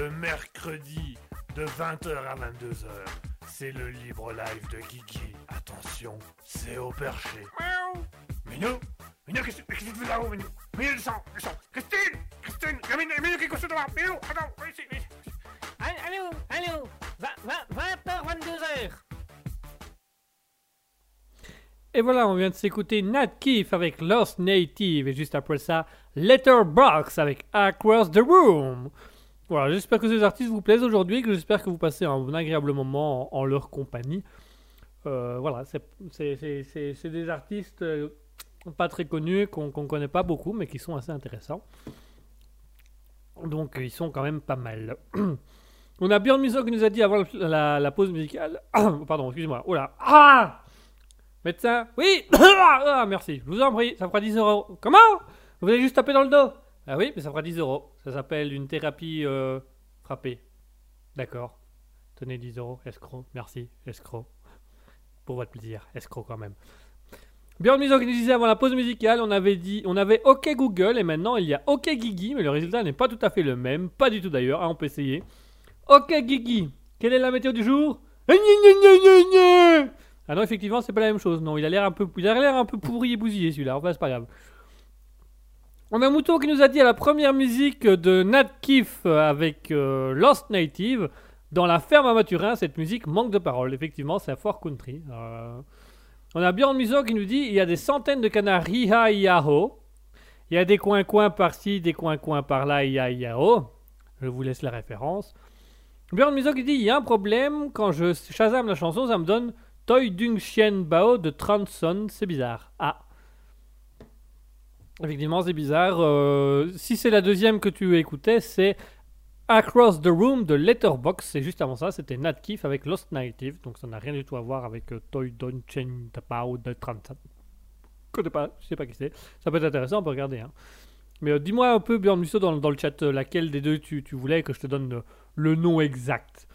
Le mercredi de 20h à 22h. C'est le libre live de Kiki. Attention, c'est au perché. Miaou. Minou Minou, qu'est-ce que tu fais là-haut, Minou? Minou, descends, descends Christine Christine Il y a Minou, Minou qui est couché devant Minou, attends, viens ici, viens ici. Allô, allô, 20h, 22h. Et voilà, on vient de s'écouter Nat Keefe avec Lost Native et juste après ça, Letterbox avec Across the Room. Voilà, j'espère que ces artistes vous plaisent aujourd'hui, que j'espère que vous passez un agréable moment en, leur compagnie. Euh, voilà, c'est- des artistes euh, pas très connus, qu'on ne connaît pas beaucoup, mais qui sont assez intéressants. Donc, ils sont quand même pas mal. On a Björn Musso qui nous a dit avant la pause musicale. Pardon, excusez-moi. Oh là. Ah Médecin Oui Ah, merci. Je vous en prie, ça fera 10 euros. Comment? Vous allez juste taper dans le dos? Ah oui, mais ça fera 10 euros. Ça s'appelle une thérapie euh, frappée. D'accord. Tenez 10 euros. Escroc. Merci. Escroc. Pour votre plaisir. Escroc quand même. Björn qui nous disait avant la pause musicale, on avait dit, on avait OK Google et maintenant il y a OK Guigui, mais le résultat n'est pas tout à fait le même. Pas du tout d'ailleurs, hein, on peut essayer. OK Guigui, quelle est la météo du jour? Ah. Ah non, effectivement, c'est pas la même chose. Non, il a l'air un peu, il a l'air un peu pourri et bousillé celui-là. Enfin, c'est pas grave. On a Mouton qui nous a dit à la première musique de Nat Keefe avec euh, Lost Native dans la ferme à Maturin. Cette musique manque de paroles. Effectivement, c'est un fort country. Euh, on a Bjorn Musso qui nous dit il y a des centaines de canards hi yaho. Il y a des coins-coins par-ci, des coins-coins par-là, hi yaho. Je vous laisse la référence. Bjorn Musso qui dit il y a un problème quand je Shazam la chanson, ça me donne Toy Dung Chien Bao de Transon, c'est bizarre. Ah. Effectivement, c'est bizarre. Euh, si c'est la deuxième que tu écoutais, c'est Across the Room de Letterbox. C'est juste avant ça, c'était Nat avec Lost Native. Donc ça n'a rien du tout à voir avec euh, Toy Dung Chien Bao de Transon. Je connais pas, je sais pas qui c'est. Ça peut être intéressant, on peut regarder. hein. Mais euh, dis-moi un peu, Björn Musso, dans, le chat, laquelle des deux tu, tu voulais que je te donne le nom exact.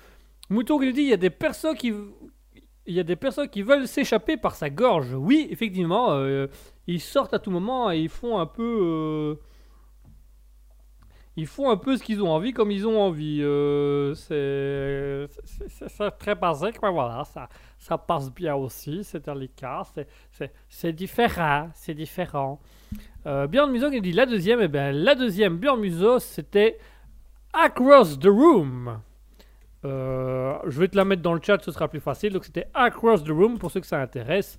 Mouton qui nous dit il y a des personnes qui veulent s'échapper par sa gorge. Oui, effectivement, ils sortent à tout moment et ils font un peu euh, ils font un peu ce qu'ils ont envie comme ils ont envie. Euh, c'est très basique, mais voilà, ça ça passe bien aussi, c'est délicat, c'est- différent, c'est différent. Euh, Björn Musso qui dit la deuxième, et ben la deuxième Björn Musso c'était Across the Room. Euh, je vais te la mettre dans le chat, ce sera plus facile. Donc c'était Across the Room pour ceux que ça intéresse.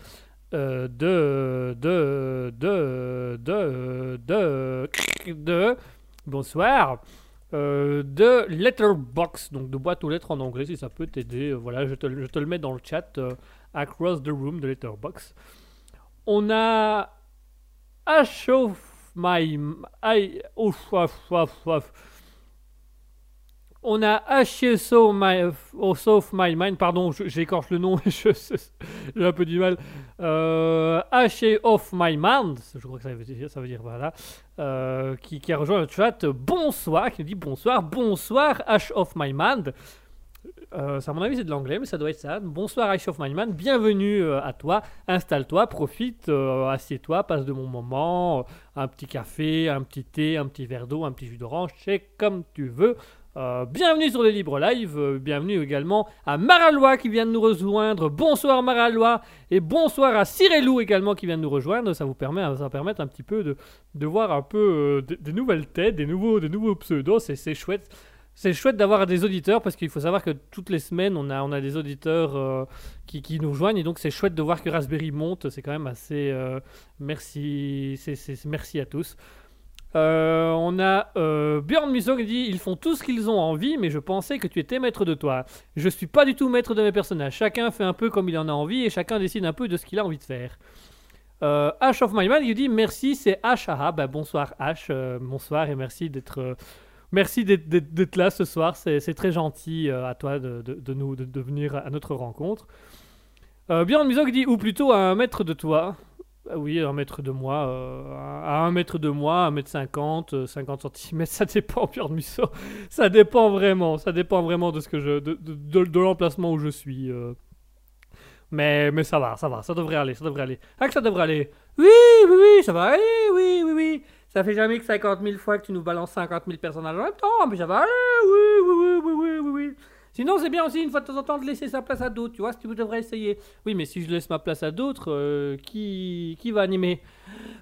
Euh, de, de, de, de, de, de, bonsoir, euh, de Letterbox, donc de boîte aux lettres en anglais, si ça peut t'aider. Euh, Voilà, je te, je te le mets dans le chat. Across the Room de Letterbox. On a Ash of My. I, ouf. On a of My, of my Mind, pardon, j'écorche le nom, j'ai un peu du mal. Euh, My Mind, je crois que ça veut dire, voilà, euh, qui, qui a rejoint le chat. Bonsoir, qui nous dit bonsoir, bonsoir Ash of My Mind. Euh, ça, à mon avis, c'est de l'anglais, mais ça doit être ça. Bonsoir Ash of My Mind, bienvenue euh, à toi. Installe-toi, profite, assieds-toi, passe de mon moment. un petit café, un petit thé, un petit verre d'eau, un petit jus d'orange, c'est comme tu veux. Euh, bienvenue sur les Libres Live, euh, bienvenue également à Maralois qui vient de nous rejoindre. Bonsoir Maralois et bonsoir à Cyrelou également qui vient de nous rejoindre. Ça vous permet, ça un petit peu de, de voir un peu euh, des, nouvelles têtes, des nouveaux, des nouveaux pseudos. C'est, chouette. C'est chouette d'avoir des auditeurs parce qu'il faut savoir que toutes les semaines on a, on a des auditeurs qui, qui nous rejoignent et donc c'est chouette de voir que Raspberry monte. C'est quand même assez. merci, c'est- merci à tous. Euh, on a euh, Musso qui dit Ils font tout ce qu'ils ont envie, mais je pensais que tu étais maître de toi. Je suis pas du tout maître de mes personnages. Chacun fait un peu comme il en a envie et chacun décide un peu de ce qu'il a envie de faire. Euh, Ash of My Man, il dit Merci, c'est Ash. Ah, ah, bah, bonsoir Ash, euh, bonsoir et merci d'être. euh, Merci d'être- là ce soir, c'est très gentil à toi de, de- de nous, de, venir à notre rencontre. Björn Musso qui dit Ou plutôt à un mètre de toi. Ah Oui, un mètre de moi, euh, à un mètre de moi, un mètre cinquante, euh, 50 cm, ça dépend, Björn Musso. Ça dépend vraiment, ça dépend vraiment de ce que je, de, de, de- de l'emplacement où je suis. euh. Mais, mais ça va, ça va, ça devrait aller, ça devrait aller. Ah que ça devrait aller. Oui, oui, oui, ça va aller, oui, oui, oui. Ça fait jamais que 50 000 fois que tu nous balances 50 000 personnages en même temps, mais ça va aller, oui, oui, oui, oui, oui, oui. Sinon, c'est bien aussi une fois de temps en temps de laisser sa place à d'autres, tu vois, que vous devrez essayer. Oui, mais si je laisse ma place à d'autres, euh, qui, qui va animer?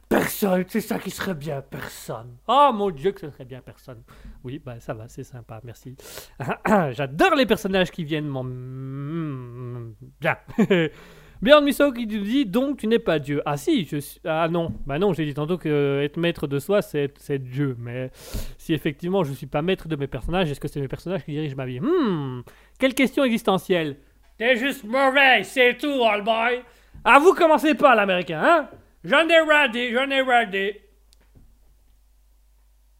Personne, c'est ça qui serait bien, personne. Oh mon dieu, que ce serait bien, personne. Oui, bah ça va, c'est sympa, merci. J'adore les personnages qui viennent m'en. Bien. Björn Musso qui nous dit donc tu n'es pas Dieu. Ah si, je suis... Ah non, bah non, j'ai dit tantôt que être maître de soi c'est être, Dieu. Mais si effectivement je suis pas maître de mes personnages, est-ce que c'est mes personnages qui dirigent ma vie? Hmm, quelle question existentielle. T'es juste mauvais, c'est tout, old boy. Ah vous commencez pas l'américain, hein? J'en ai radé, j'en ai radé.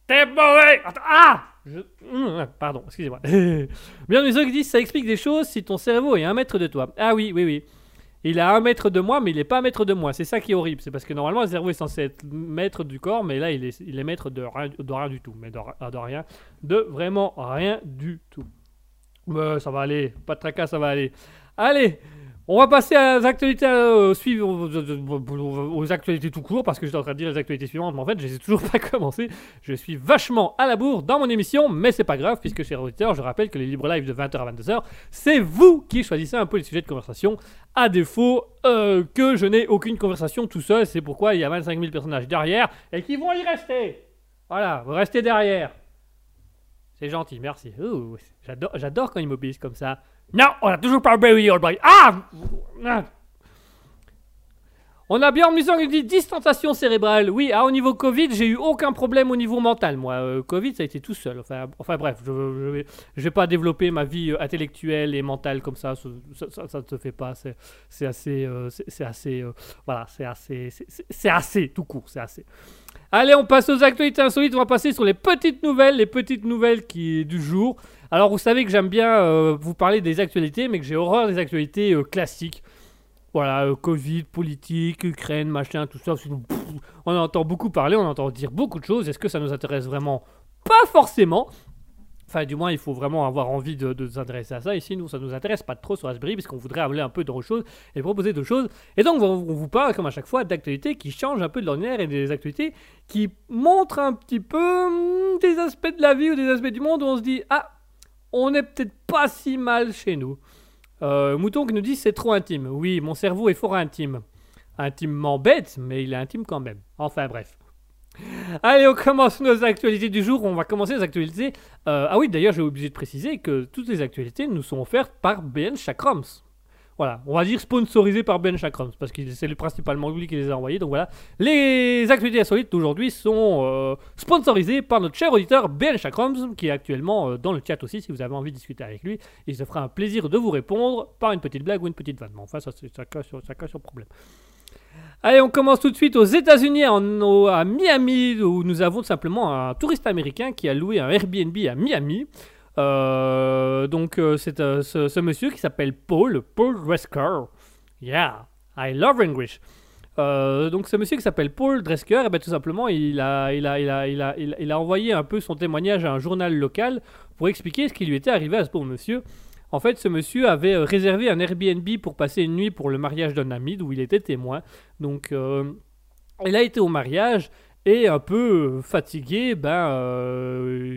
T'es mauvais. Attends, ah Je- Hum, Pardon, excusez-moi. Bien Musso qui dit ça explique des choses si ton cerveau est un mètre de toi. Ah oui, oui, oui. Il est à un mètre de moi, mais il n'est pas un mètre de moi. C'est ça qui est horrible. C'est parce que normalement, le cerveau est censé être maître du corps, mais là, il est, il est maître de rien, du tout. Mais de, de rien. De vraiment rien du tout. Mais ça va aller. Pas de tracas, ça va aller. Allez on va passer aux actualités euh, aux, actualités tout court, parce que j'étais en train de dire les actualités suivantes, mais en fait, je les ai toujours pas commencé. Je suis vachement à la bourre dans mon émission, mais c'est pas grave, puisque, chers auditeurs, je rappelle que les libres live de 20h à 22h, c'est vous qui choisissez un peu les sujets de conversation, à défaut euh, que je n'ai aucune conversation tout seul. C'est pourquoi il y a 25 000 personnages derrière et qui vont y rester. Voilà, vous restez derrière. C'est gentil, merci. J'adore quand ils m'obéissent comme ça. Non, on a toujours pas old boy. Ah Ah. On a bien Muson qui dit distanciation cérébrale. Oui, ah, au niveau Covid, j'ai eu aucun problème au niveau mental. Moi, Euh, Covid, ça a été tout seul. Enfin, bref, je, je vais, pas développer ma vie euh, intellectuelle et mentale comme ça. Ça, ne se fait pas. C'est assez, c'est assez, euh, voilà, c'est assez, c'est assez tout court, c'est assez. Allez, on passe aux actualités insolites. On va passer sur les petites nouvelles, les petites nouvelles qui du jour. Alors, vous savez que j'aime bien euh, vous parler des actualités, mais que j'ai horreur des actualités euh, classiques. Voilà, euh, Covid, politique, Ukraine, machin, tout ça. pff, On en entend beaucoup parler, on entend dire beaucoup de choses. Est-ce que ça nous intéresse vraiment? Pas forcément. Enfin, du moins, il faut vraiment avoir envie de, s'intéresser à ça. Ici, nous, ça nous intéresse pas trop sur Raspberry, puisqu'on voudrait aller un peu d'autres choses et proposer d'autres choses. Et donc, on, on vous parle, comme à chaque fois, d'actualités qui changent un peu de l'ordinaire et des actualités qui montrent un petit peu hmm, des aspects de la vie ou des aspects du monde où on se dit Ah, on n'est peut-être pas si mal chez nous. Euh, Mouton qui nous dit c'est trop intime. Oui, mon cerveau est fort intime. Intimement bête, mais il est intime quand même. Enfin bref. Allez, on commence nos actualités du jour. On va commencer les actualités. Euh, ah oui, d'ailleurs, j'ai oublié de préciser que toutes les actualités nous sont offertes par Ben Chakrams. Voilà, on va dire sponsorisé par Ben Chakrams, parce que c'est le- principalement lui qui les a envoyés. Donc voilà, les actualités insolites d'aujourd'hui sont euh, sponsorisées par notre cher auditeur Ben Chakrams, qui est actuellement euh, dans le chat aussi, si vous avez envie de discuter avec lui. Il se fera un plaisir de vous répondre par une petite blague ou une petite vanne. Mais enfin, ça, chacun son problème. Allez, on commence tout de suite aux États-Unis, à Miami, où nous avons simplement un touriste américain qui a loué un Airbnb à Miami. Euh, donc, euh, c'est euh, ce, monsieur qui s'appelle Paul, Paul Dresker. Yeah, I love English. Donc, ce monsieur qui s'appelle Paul Dresker, eh ben, tout simplement, il a, il, a, il, a, il, a, envoyé un peu son témoignage à un journal local pour expliquer ce qui lui était arrivé à ce pauvre monsieur. En fait, ce monsieur avait réservé un Airbnb pour passer une nuit pour le mariage d'un ami où il était témoin. Donc, il a été au mariage et un peu euh, fatigué, ben, euh,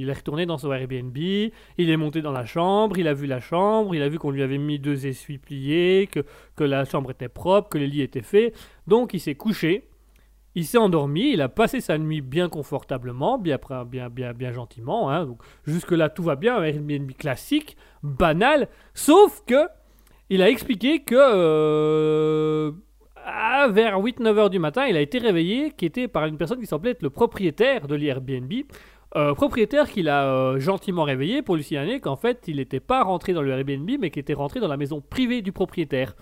il est retourné dans son Airbnb, il est monté dans la chambre, il a vu la chambre, il a vu qu'on lui avait mis deux essuies pliés, que, que la chambre était propre, que le lit était fait. Donc, il s'est couché. Il s'est endormi, il a passé sa nuit bien confortablement, bien, bien, bien, bien gentiment. hein. Donc, jusque-là, tout va bien, un Airbnb classique, banal, sauf que il a expliqué que euh, vers 8-9 heures du matin, il a été réveillé, qui était par une personne qui semblait être le propriétaire de l'Airbnb. Euh, propriétaire qu'il a euh, gentiment réveillé pour lui signaler qu'en fait il n'était pas rentré dans le mais qu'il était rentré dans la maison privée du propriétaire.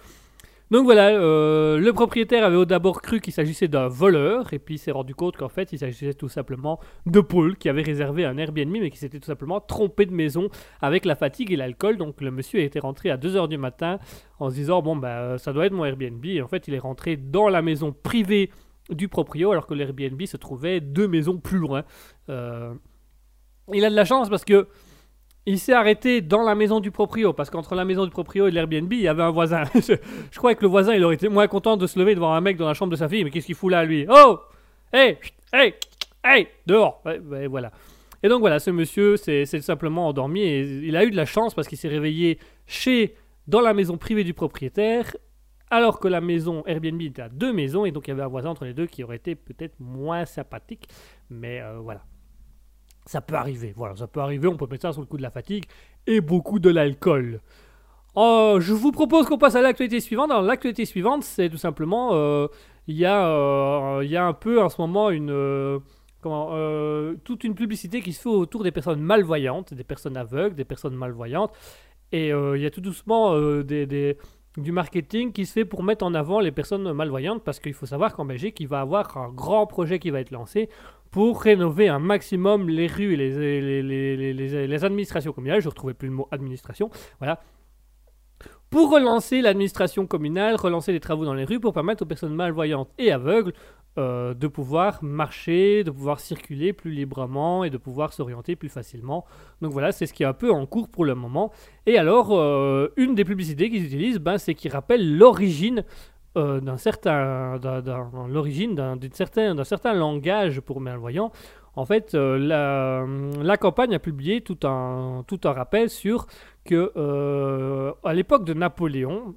Donc voilà, euh, le propriétaire avait d'abord cru qu'il s'agissait d'un voleur, et puis s'est rendu compte qu'en fait il s'agissait tout simplement de Paul qui avait réservé un Airbnb mais qui s'était tout simplement trompé de maison avec la fatigue et l'alcool. Donc le monsieur était rentré à 2h du matin en se disant bon bah ça doit être mon Airbnb. Et en fait il est rentré dans la maison privée du proprio alors que l'Airbnb se trouvait deux maisons plus loin. Euh, il a de la chance parce que il s'est arrêté dans la maison du proprio parce qu'entre la maison du proprio et l'Airbnb il y avait un voisin. je, je crois que le voisin il aurait été moins content de se lever devant un mec dans la chambre de sa fille mais qu'est-ce qu'il fout là lui? Oh Hey Hey Hey Dehors voilà. Et donc voilà, ce monsieur s'est simplement endormi et il a eu de la chance parce qu'il s'est réveillé chez, dans la maison privée du propriétaire, alors que la maison Airbnb était à deux maisons et donc il y avait un voisin entre les deux qui aurait été peut-être moins sympathique. Mais euh, voilà. Ça peut arriver, voilà, ça peut arriver, on peut mettre ça sur le coup de la fatigue et beaucoup de l'alcool. Euh, je vous propose qu'on passe à l'actualité suivante. Alors l'actualité suivante, c'est tout simplement, euh, il y, a, euh, y a un peu en ce moment une, euh, comment, euh, toute une publicité qui se fait autour des personnes malvoyantes, des personnes aveugles, des personnes malvoyantes. Et euh, il y a tout doucement euh, du marketing qui se fait pour mettre en avant les personnes malvoyantes parce qu'il faut savoir qu'en Belgique, il va y avoir un grand projet qui va être lancé pour rénover un maximum les rues et les, administrations communales. Je ne retrouvais plus le mot administration. Voilà. Pour relancer l'administration communale, relancer les travaux dans les rues pour permettre aux personnes malvoyantes et aveugles euh, de pouvoir marcher, de pouvoir circuler plus librement et de pouvoir s'orienter plus facilement. Donc voilà, c'est ce qui est un peu en cours pour le moment. Et alors, euh, une des publicités qu'ils utilisent, ben, c'est qu'ils rappellent l'origine euh, d'un certain, d'un- l'origine d'un certain, langage pour malvoyants. En fait, euh, la, la campagne a publié tout un, tout un rappel sur que euh, à l'époque de Napoléon,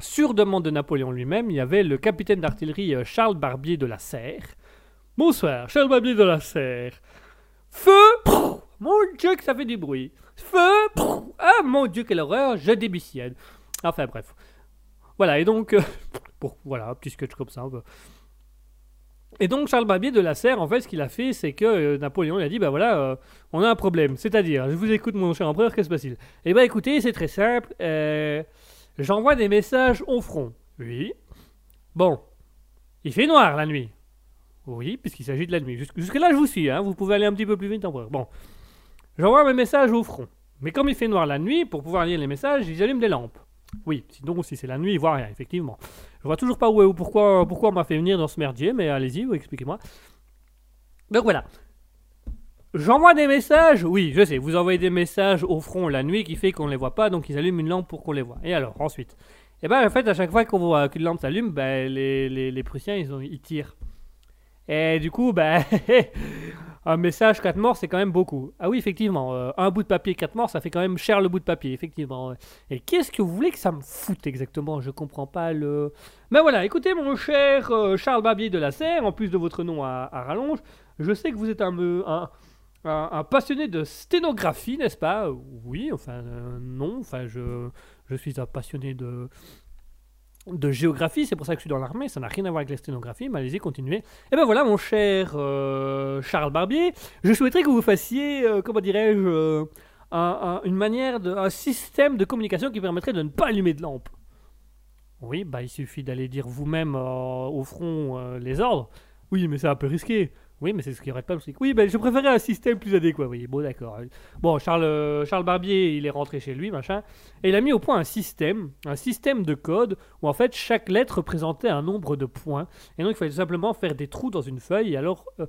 sur demande de Napoléon lui-même, il y avait le capitaine d'artillerie Charles Barbier de la Serre. Bonsoir, Charles Barbier de la Serre. Feu Prrr Mon Dieu, que ça fait du bruit. Feu Prrr Ah, mon Dieu, quelle horreur Je démissionne. Enfin, bref. Voilà, et donc... euh, pour, voilà, un petit sketch comme ça. un peu. Et donc, Charles Barbier de la Serre, en fait, ce qu'il a fait, c'est que euh, Napoléon, il a dit, bah voilà, euh, on a un problème. C'est-à-dire, je vous écoute, mon cher empereur, qu'est-ce qui se passe-t-il? Eh ben, écoutez, c'est très simple. J'envoie des messages au front. Oui. Bon. Il fait noir la nuit. Oui, puisqu'il s'agit de la nuit. Jusque- Jusque-là, je vous suis, hein. Vous pouvez aller un petit peu plus vite, empereur. Bon. J'envoie mes messages au front. Mais comme il fait noir la nuit, pour pouvoir lire les messages, ils allument des lampes. Oui, sinon, si c'est la nuit, ils voient rien, effectivement. Je vois toujours pas où est où, pourquoi, pourquoi on m'a fait venir dans ce merdier, mais allez-y, expliquez-moi. Donc voilà. J'envoie des messages, oui, je sais, vous envoyez des messages au front la nuit qui fait qu'on les voit pas, donc ils allument une lampe pour qu'on les voit. Et alors, ensuite? Et ben en fait, à chaque fois qu'on voit qu'une lampe s'allume, ben, les, les, les Prussiens, ils, ont, ils tirent. Et du coup, ben, un message 4 morts, c'est quand même beaucoup. Ah oui, effectivement, euh, un bout de papier 4 morts, ça fait quand même cher le bout de papier, effectivement. Et qu'est-ce que vous voulez que ça me foute exactement? Je comprends pas le... Mais voilà, écoutez mon cher euh, Charles Barbier de la Serre, en plus de votre nom à, rallonge, je sais que vous êtes un, un, un, passionné de sténographie, n'est-ce pas? Oui, enfin euh, non, enfin je suis un passionné de, de géographie, c'est pour ça que je suis dans l'armée, ça n'a rien à voir avec la sténographie, mais allez-y, continuez. Et ben voilà mon cher euh, Charles Barbier, je souhaiterais que vous fassiez, euh, comment dirais-je, euh, un- un- une manière, un système de communication qui permettrait de ne pas allumer de lampe. Oui, bah il suffit d'aller dire vous-même au front les ordres. Oui, mais c'est un peu risqué. Oui, mais c'est ce qui aurait pas. Oui, ben je préférais un système plus adéquat. Oui, bon, d'accord. Bon, Charles, euh, Charles Barbier, il est rentré chez lui, machin, et il a mis au point un système, un système de code où en fait chaque lettre représentait un nombre de points. Et donc il fallait simplement faire des trous dans une feuille. Et alors, euh,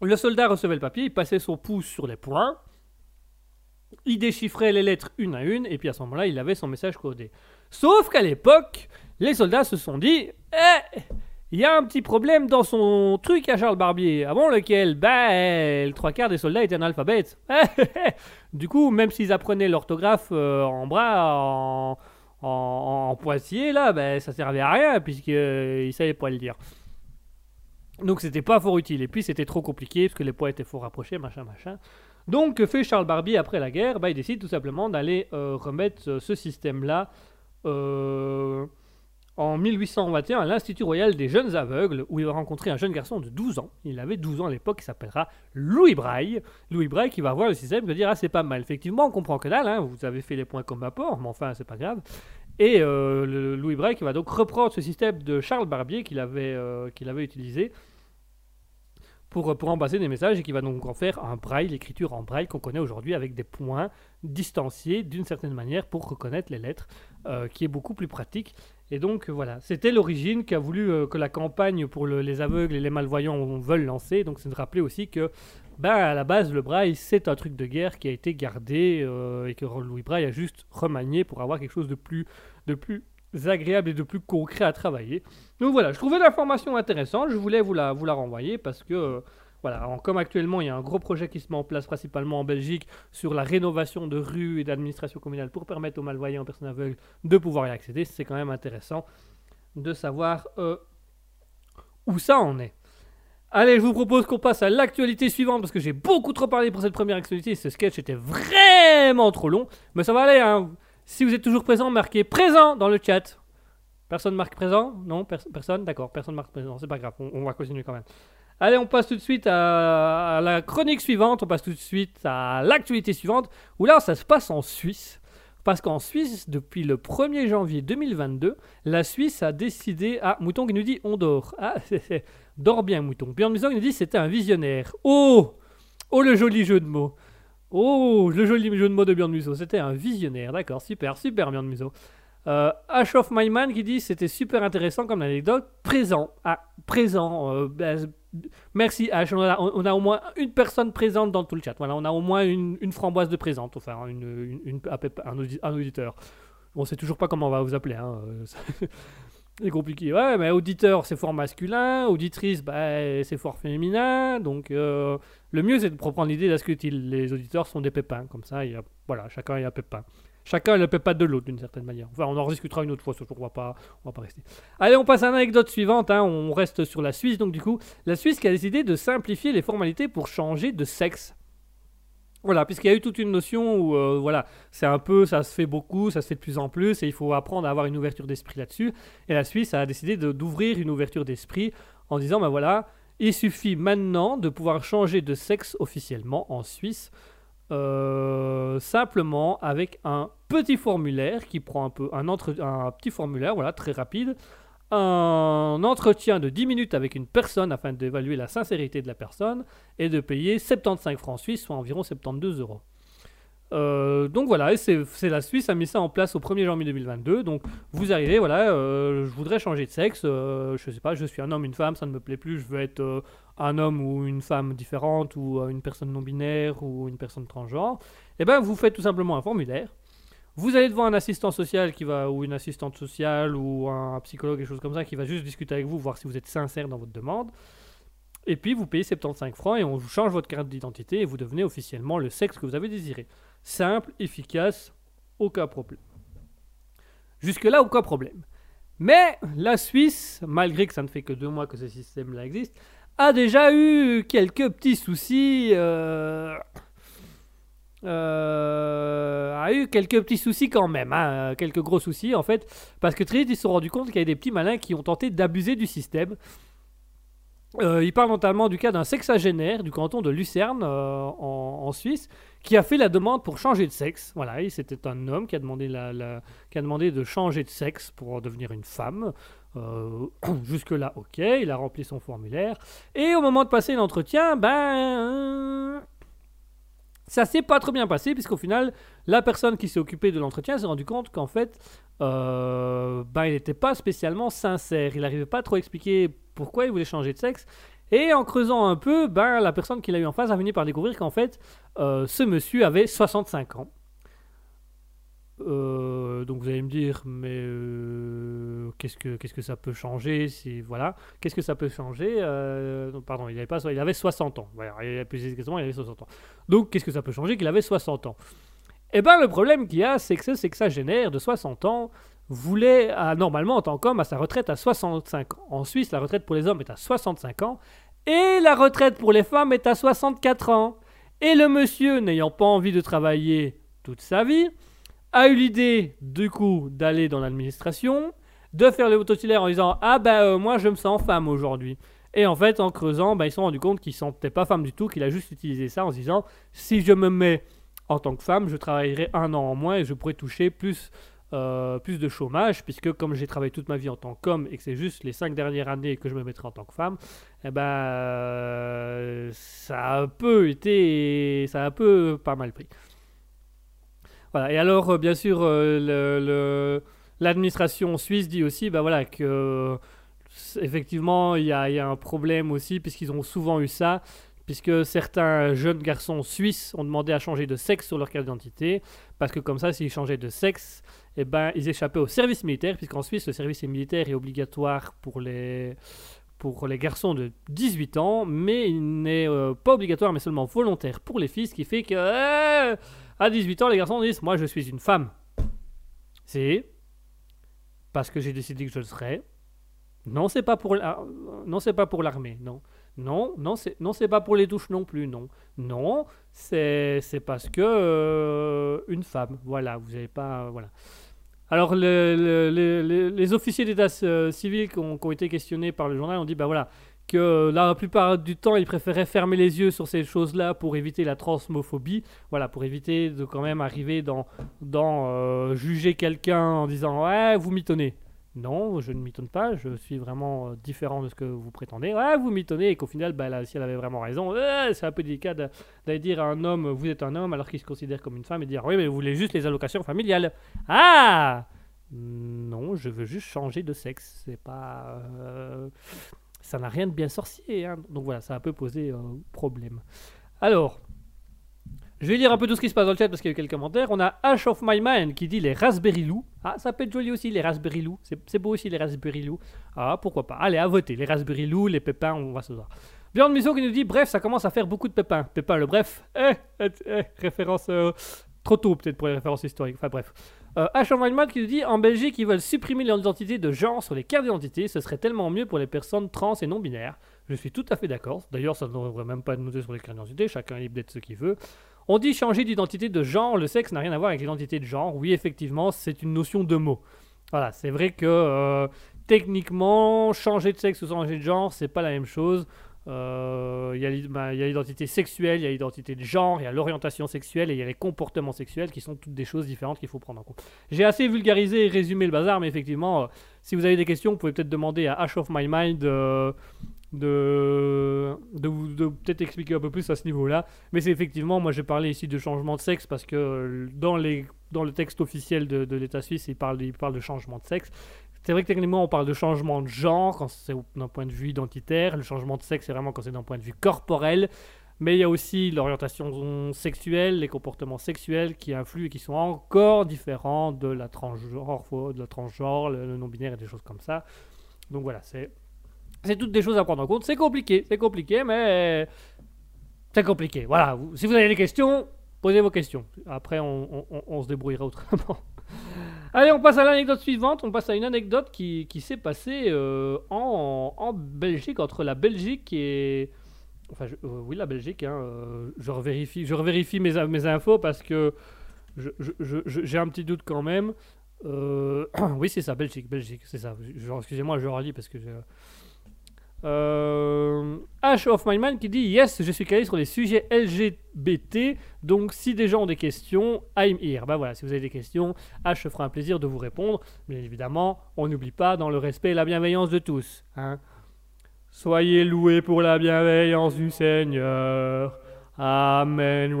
le soldat recevait le papier, il passait son pouce sur les points, il déchiffrait les lettres une à une, et puis à ce moment-là, il avait son message codé. Sauf qu'à l'époque, les soldats se sont dit Eh, il y a un petit problème dans son truc à Charles Barbier. Bon, lequel Ben, le trois quarts des soldats étaient analphabètes. du coup, même s'ils apprenaient l'orthographe euh, en bras, en, en, poitiers, là, ben, ça servait à rien, puisqu'ils ne savaient pas le dire. Donc c'était pas fort utile. Et puis c'était trop compliqué, parce que les poids étaient fort rapprochés, machin, machin. Donc que fait Charles Barbier après la guerre? Ben, Il décide tout simplement d'aller euh, remettre euh, ce système-là euh, en 1821 à l'Institut Royal des Jeunes Aveugles, où il va rencontrer un jeune garçon de 12 ans. Il avait 12 ans à l'époque, qui s'appellera Louis Braille. Louis Braille qui va voir le système et va dire Ah, c'est pas mal. Effectivement, on comprend que dalle, hein, vous avez fait les points comme apport, mais enfin, c'est pas grave. Et euh, Louis Braille qui va donc reprendre ce système de Charles Barbier qu'il avait, euh, avait utilisé pour, pour embaser des messages et qui va donc en faire un braille, l'écriture en braille qu'on connaît aujourd'hui avec des points distanciés d'une certaine manière pour reconnaître les lettres, euh, qui est beaucoup plus pratique. Et donc euh, voilà, c'était l'origine qu'a voulu euh, que la campagne pour le- les aveugles et les malvoyants veulent lancer. Donc c'est de rappeler aussi que, ben, à la base, le braille c'est un truc de guerre qui a été gardé euh, et que Louis Braille a juste remanié pour avoir quelque chose de plus, de plus agréable et de plus concret à travailler. Donc voilà, je trouvais l'information intéressante, je voulais vous la, renvoyer parce que, Voilà, comme actuellement il y a un gros projet qui se met en place principalement en Belgique sur la rénovation de rues et d'administration communale pour permettre aux malvoyants, aux personnes aveugles de pouvoir y accéder, c'est quand même intéressant de savoir euh, où ça en est. Allez, je vous propose qu'on passe à l'actualité suivante parce que j'ai beaucoup trop parlé pour cette première actualité. Ce sketch était vraiment trop long, mais ça va aller. Hein. Si vous êtes toujours présent, marquez présent dans le chat. Personne marque présent? Non? Pers- Personne? D'accord, personne marque présent. C'est pas grave, on va continuer quand même. Allez, on passe tout de suite à, la chronique suivante. On passe tout de suite à l'actualité suivante où là, ça se passe en Suisse. Parce qu'en Suisse, depuis le 1er janvier 2022, la Suisse a décidé. Ah, Mouton qui nous dit on dort. Ah, c'est- dors bien, Mouton. Qui nous dit c'était un visionnaire. Oh Oh, le joli jeu de mots. Oh, le joli jeu de mots de Björn Musso. C'était un visionnaire. D'accord, super, super, Björn Musso. Euh, Ash of My Man qui dit c'était super intéressant comme anecdote. Présent. Ah, présent. euh, ben, merci Ash. On a, a au moins une personne présente dans tout le chat. Voilà, on a au moins une, framboise de présente. Enfin, une, un, audi- un auditeur. On sait toujours pas comment on va vous appeler. Hein. euh, C'est compliqué. Ouais, mais auditeur, c'est fort masculin. Auditrice, bah, c'est fort féminin. Donc, euh, le mieux, c'est de prendre l'idée là, que les auditeurs sont des pépins. Comme ça, y a, voilà, chacun est un pépin. Chacun est le pépin de l'autre, d'une certaine manière. Enfin, on en rediscutera une autre fois, ce jour, on va pas, on va pas rester. Allez, on passe à l'anecdote suivante. hein. On reste sur la Suisse, donc du coup, la Suisse qui a décidé de simplifier les formalités pour changer de sexe. Voilà, puisqu'il y a eu toute une notion où, euh, voilà, c'est un peu, ça se fait beaucoup, ça se fait de plus en plus, et il faut apprendre à avoir une ouverture d'esprit là-dessus. Et la Suisse a décidé d'ouvrir une ouverture d'esprit en disant, ben voilà, il suffit maintenant de pouvoir changer de sexe officiellement en Suisse, euh, simplement avec un petit formulaire qui prend un peu, un, petit formulaire, voilà, très rapide, un entretien de 10 minutes avec une personne afin d'évaluer la sincérité de la personne et de payer 75 francs suisses, soit environ 72 euros. Euh, donc voilà, et c'est la Suisse a mis ça en place au 1er janvier 2022. Donc vous arrivez, voilà, euh, je voudrais changer de sexe, euh, je sais pas, je suis un homme, une femme, ça ne me plaît plus, je veux être euh, un homme ou une femme différente ou une personne non binaire ou une personne transgenre. Et ben vous faites tout simplement un formulaire. Vous allez devant un assistant social qui va ou une assistante sociale ou un psychologue quelque chose comme ça qui va juste discuter avec vous, voir si vous êtes sincère dans votre demande. Et puis vous payez 75 francs et on vous change votre carte d'identité et vous devenez officiellement le sexe que vous avez désiré. Simple, efficace, aucun problème. Jusque-là, aucun problème. Mais la Suisse, malgré que ça ne fait que deux mois que ce système-là existe, a déjà eu quelques petits soucis. euh, euh, a eu quelques petits soucis quand même, hein, quelques gros soucis en fait, parce que très ils se sont rendus compte qu'il y avait des petits malins qui ont tenté d'abuser du système. Euh, il parle notamment du cas d'un sexagénaire du canton de Lucerne euh, en, Suisse qui a fait la demande pour changer de sexe. Voilà, c'était un homme qui a demandé, la, la- qui a demandé de changer de sexe pour devenir une femme. Euh, Jusque-là, ok, il a rempli son formulaire. Et au moment de passer l'entretien, ben. Ça s'est pas trop bien passé, puisqu'au final, la personne qui s'est occupée de l'entretien s'est rendu compte qu'en fait, euh, ben, il n'était pas spécialement sincère. Il n'arrivait pas trop à expliquer pourquoi il voulait changer de sexe. Et en creusant un peu, ben, la personne qu'il a eu en face a fini par découvrir qu'en fait, euh, ce monsieur avait 65 ans. Euh, donc vous allez me dire, mais euh, qu'est-ce que qu'est-ce que ça peut changer si voilà, qu'est-ce que ça peut changer euh, Pardon, il avait pas, il avait 60 ans. Voilà, plus exactement, il avait 60 ans. Donc qu'est-ce que ça peut changer qu'il avait 60 ans? Eh ben le problème qu'il y a, c'est que ce sexagénaire de 60 ans voulait, à- normalement en tant qu'homme, à sa retraite à 65 ans. En Suisse, la retraite pour les hommes est à 65 ans et la retraite pour les femmes est à 64 ans. Et le monsieur, n'ayant pas envie de travailler toute sa vie, a eu l'idée, du coup, d'aller dans l'administration, de faire le autotulaire en disant Ah ben euh, moi je me sens femme aujourd'hui. Et en fait, en creusant, ben, ils se sont rendus compte qu'ils ne se sentaient pas femme du tout, qu'il a juste utilisé ça en se disant Si je me mets en tant que femme, je travaillerai un an en moins et je pourrais toucher plus, euh, plus de chômage, puisque comme j'ai travaillé toute ma vie en tant qu'homme et que c'est juste les cinq dernières années que je me mettrai en tant que femme, eh ben, euh, ça a un peu été, ça a un peu pas mal pris. Voilà. Et alors, euh, bien sûr, euh, l'administration suisse dit aussi, bah voilà, que euh, effectivement, il y a, un problème aussi, puisqu'ils ont souvent eu ça, puisque certains jeunes garçons suisses ont demandé à changer de sexe sur leur carte d'identité, parce que comme ça, s'ils changeaient de sexe, eh ben, ils échappaient au service militaire, puisqu'en Suisse, le service militaire est obligatoire pour les pour les garçons de 18 ans, mais il n'est pas obligatoire, mais seulement volontaire pour les filles, ce qui fait que à 18 ans, les garçons disent Moi, je suis une femme. C'est parce que j'ai décidé que je le serais. Non, c'est pas pour non, c'est pas pour l'armée, non. Non, non, c'est non, c'est pas pour les douches non plus, non. Non, c'est c'est parce que euh, une femme. Voilà, vous avez pas voilà. Alors, le- le- le- le- les officiers d'état euh, civil qui ont, qui ont été questionnés par le journal ont dit bah voilà que euh, la plupart du temps ils préféraient fermer les yeux sur ces choses-là pour éviter la transmophobie, voilà pour éviter de quand même arriver dans dans euh, juger quelqu'un en disant ouais vous mitonnez. Non, je ne mitonne pas, je suis vraiment euh, différent de ce que vous prétendez. Ouais, vous mitonnez et qu'au final, bah, là, si elle avait vraiment raison, c'est un peu délicat d'aller dire à un homme vous êtes un homme alors qu'il se considère comme une femme et dire oui mais vous voulez juste les allocations familiales. Ah Non, je veux juste changer de sexe. C'est pas. Ça n'a rien de bien sorcier. hein. Donc voilà, ça a un peu posé euh, problème. Alors, je vais lire un peu tout ce qui se passe dans le chat parce qu'il y a eu quelques commentaires. On a Ash of My Mind qui dit les Raspberry Lou. Ah, ça peut être joli aussi, les Raspberry Lou. C'est beau aussi, les Raspberry Lou. Ah, pourquoi pas. Allez, à voter. Les Raspberry Lou, les pépins, on va se voir. Viande Miso qui nous dit Bref, ça commence à faire beaucoup de pépins. Pépin, le bref. Eh, eh, eh, référence. euh, trop tôt peut-être pour les références historiques. Enfin bref. Euh, H. Qui nous dit En Belgique, ils veulent supprimer l'identité de genre sur les cartes d'identité. Ce serait tellement mieux pour les personnes trans et non binaires. Je suis tout à fait d'accord. D'ailleurs, ça ne devrait même pas être noté sur les cartes d'identité. Chacun est libre d'être ce qu'il veut. On dit changer d'identité de genre. Le sexe n'a rien à voir avec l'identité de genre. Oui, effectivement, c'est une notion de mot. Voilà, c'est vrai que euh, techniquement, changer de sexe ou changer de genre, c'est pas la même chose. Euh, bah, il y a l'identité sexuelle, il y a l'identité de genre, il y a l'orientation sexuelle et il y a les comportements sexuels qui sont toutes des choses différentes qu'il faut prendre en compte. J'ai assez vulgarisé et résumé le bazar, mais effectivement, euh, si vous avez des questions, vous pouvez peut-être demander à Ash of My Mind euh, de, de, peut-être expliquer un peu plus à ce niveau-là. Mais c'est effectivement, moi j'ai parlé ici de changement de sexe parce que dans, le texte officiel de, de l'État suisse, il parle de changement de sexe. C'est vrai que techniquement, on parle de changement de genre quand c'est d'un point de vue identitaire. Le changement de sexe, c'est vraiment quand c'est d'un point de vue corporel. Mais il y a aussi l'orientation sexuelle, les comportements sexuels qui influent et qui sont encore différents de la transgenre, de la transgenre, le, non-binaire et des choses comme ça. Donc voilà, c'est toutes des choses à prendre en compte. C'est compliqué, c'est compliqué, mais c'est compliqué. Voilà, si vous avez des questions, posez vos questions. Après, on se débrouillera autrement. Allez, on passe à l'anecdote suivante. On passe à une anecdote qui, s'est passée euh, en, Belgique, entre la Belgique et. Enfin, euh, oui, la Belgique. hein, euh, je revérifie, je revérifie mes, infos parce que j'ai un petit doute quand même. Oui, c'est ça, Belgique, Belgique, c'est ça. Excusez-moi, je relis parce que. Euh, Ash of My Mind qui dit Yes, je suis calé sur les sujets LGBT, donc si des gens ont des questions, I'm here. Bah voilà, si vous avez des questions, Ash se fera un plaisir de vous répondre. Bien évidemment, on n'oublie pas dans le respect et la bienveillance de tous. hein. Soyez loués pour la bienveillance du Seigneur. Amen,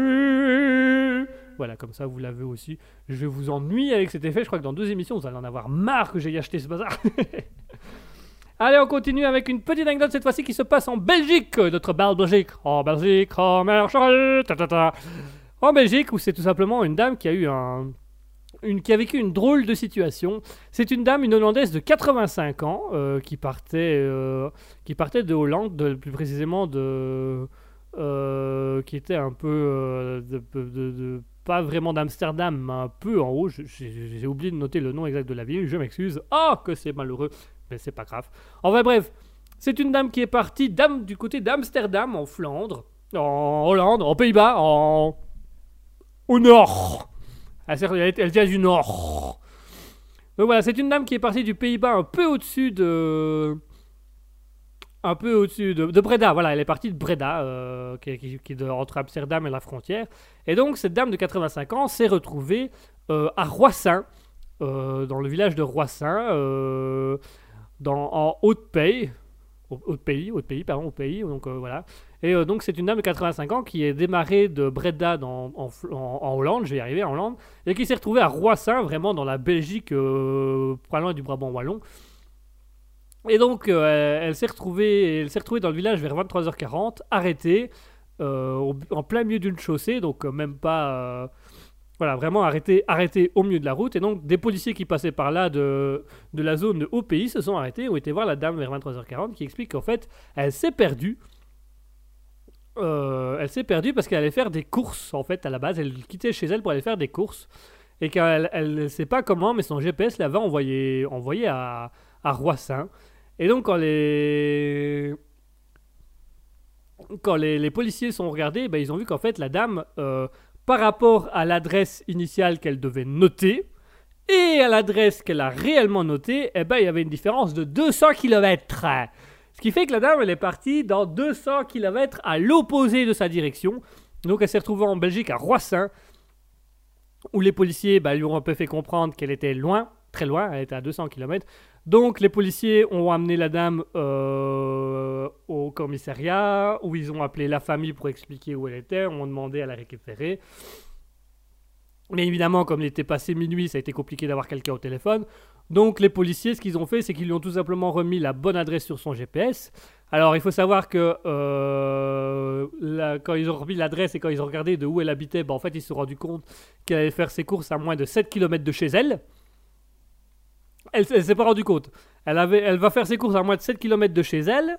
Raspberry. Voilà, comme ça vous l'avez aussi. Je vous ennuyer avec cet effet. Je crois que dans deux émissions, vous allez en avoir marre que j'ai acheté ce bazar. Allez, on continue avec une petite anecdote cette fois-ci qui se passe en Belgique, notre belle Belgique. En Belgique, en Merchel. En Belgique, où c'est tout simplement une dame qui a eu un. Qui a vécu une drôle de situation. C'est une dame, une Hollandaise de 85 ans, euh, qui, partait, euh, qui partait de Hollande, de- plus précisément de. euh, qui était un peu. pas vraiment d'Amsterdam, mais un peu en haut. J'ai oublié de noter le nom exact de la ville, je m'excuse. Oh, que c'est malheureux mais c'est pas grave. Enfin bref, c'est une dame qui est partie d'Am- du côté d'Amsterdam, en Flandre, en Hollande, en Pays-Bas, en... au nord. Elle, sert- elle, vient du nord. Donc voilà, c'est une dame qui est partie du Pays-Bas un peu au-dessus de... Un peu au-dessus de, de Breda, voilà, elle est partie de Breda, euh, qui, est entre Amsterdam et la frontière. Et donc, cette dame de 85 ans s'est retrouvée euh, à Roissin, euh, dans le village de Roissin, dans, en Haute-Pays, au- Haute-Pays, Haute-Pays, pardon, au pays, donc euh, voilà. Et euh, donc c'est une dame de 85 ans qui est démarrée de Breda en, Hollande, je vais y arriver en Hollande, et qui s'est retrouvée à Roissin, vraiment dans la Belgique, euh, pas loin du Brabant wallon. Et donc euh, elle, s'est retrouvée, retrouvée dans le village vers 23h40, arrêtée, en plein milieu d'une chaussée, donc même pas, Voilà, vraiment arrêté, arrêté au milieu de la route. Et donc, des policiers qui passaient par là de, de la zone de haut pays se sont arrêtés, ont été voir la dame vers 23h40 qui explique qu'en fait, elle s'est perdue. Euh, elle s'est perdue parce qu'elle allait faire des courses, en fait, à la base. Elle quittait chez elle pour aller faire des courses. Et qu'elle ne sait pas comment, mais son GPS l'avait envoyé, envoyé à, à Roissin. Et donc, quand les, quand les, les policiers sont regardés, ben, ils ont vu qu'en fait, la dame, euh, par rapport à l'adresse initiale qu'elle devait noter, et à l'adresse qu'elle a réellement notée, eh ben, il y avait une différence de 200 km. Ce qui fait que la dame, elle est partie dans 200 km à l'opposé de sa direction. Donc, elle s'est retrouvée en Belgique, à Roissin, où les policiers bah, lui ont un peu fait comprendre qu'elle était loin, très loin, elle était à 200 km. Donc les policiers ont amené la dame euh, au commissariat, où ils ont appelé la famille pour expliquer où elle était, ont demandé à la récupérer. Mais évidemment, comme il était passé minuit, ça a été compliqué d'avoir quelqu'un au téléphone. Donc les policiers, ce qu'ils ont fait, c'est qu'ils lui ont tout simplement remis la bonne adresse sur son GPS. Alors il faut savoir que euh, quand ils ont remis l'adresse et quand ils ont regardé de où elle habitait, bah, en fait ils se sont rendus compte qu'elle allait faire ses courses à moins de 7 km de chez elle. Elle, s'est pas rendue compte. Elle, avait, elle va faire ses courses à moins de 7 km de chez elle.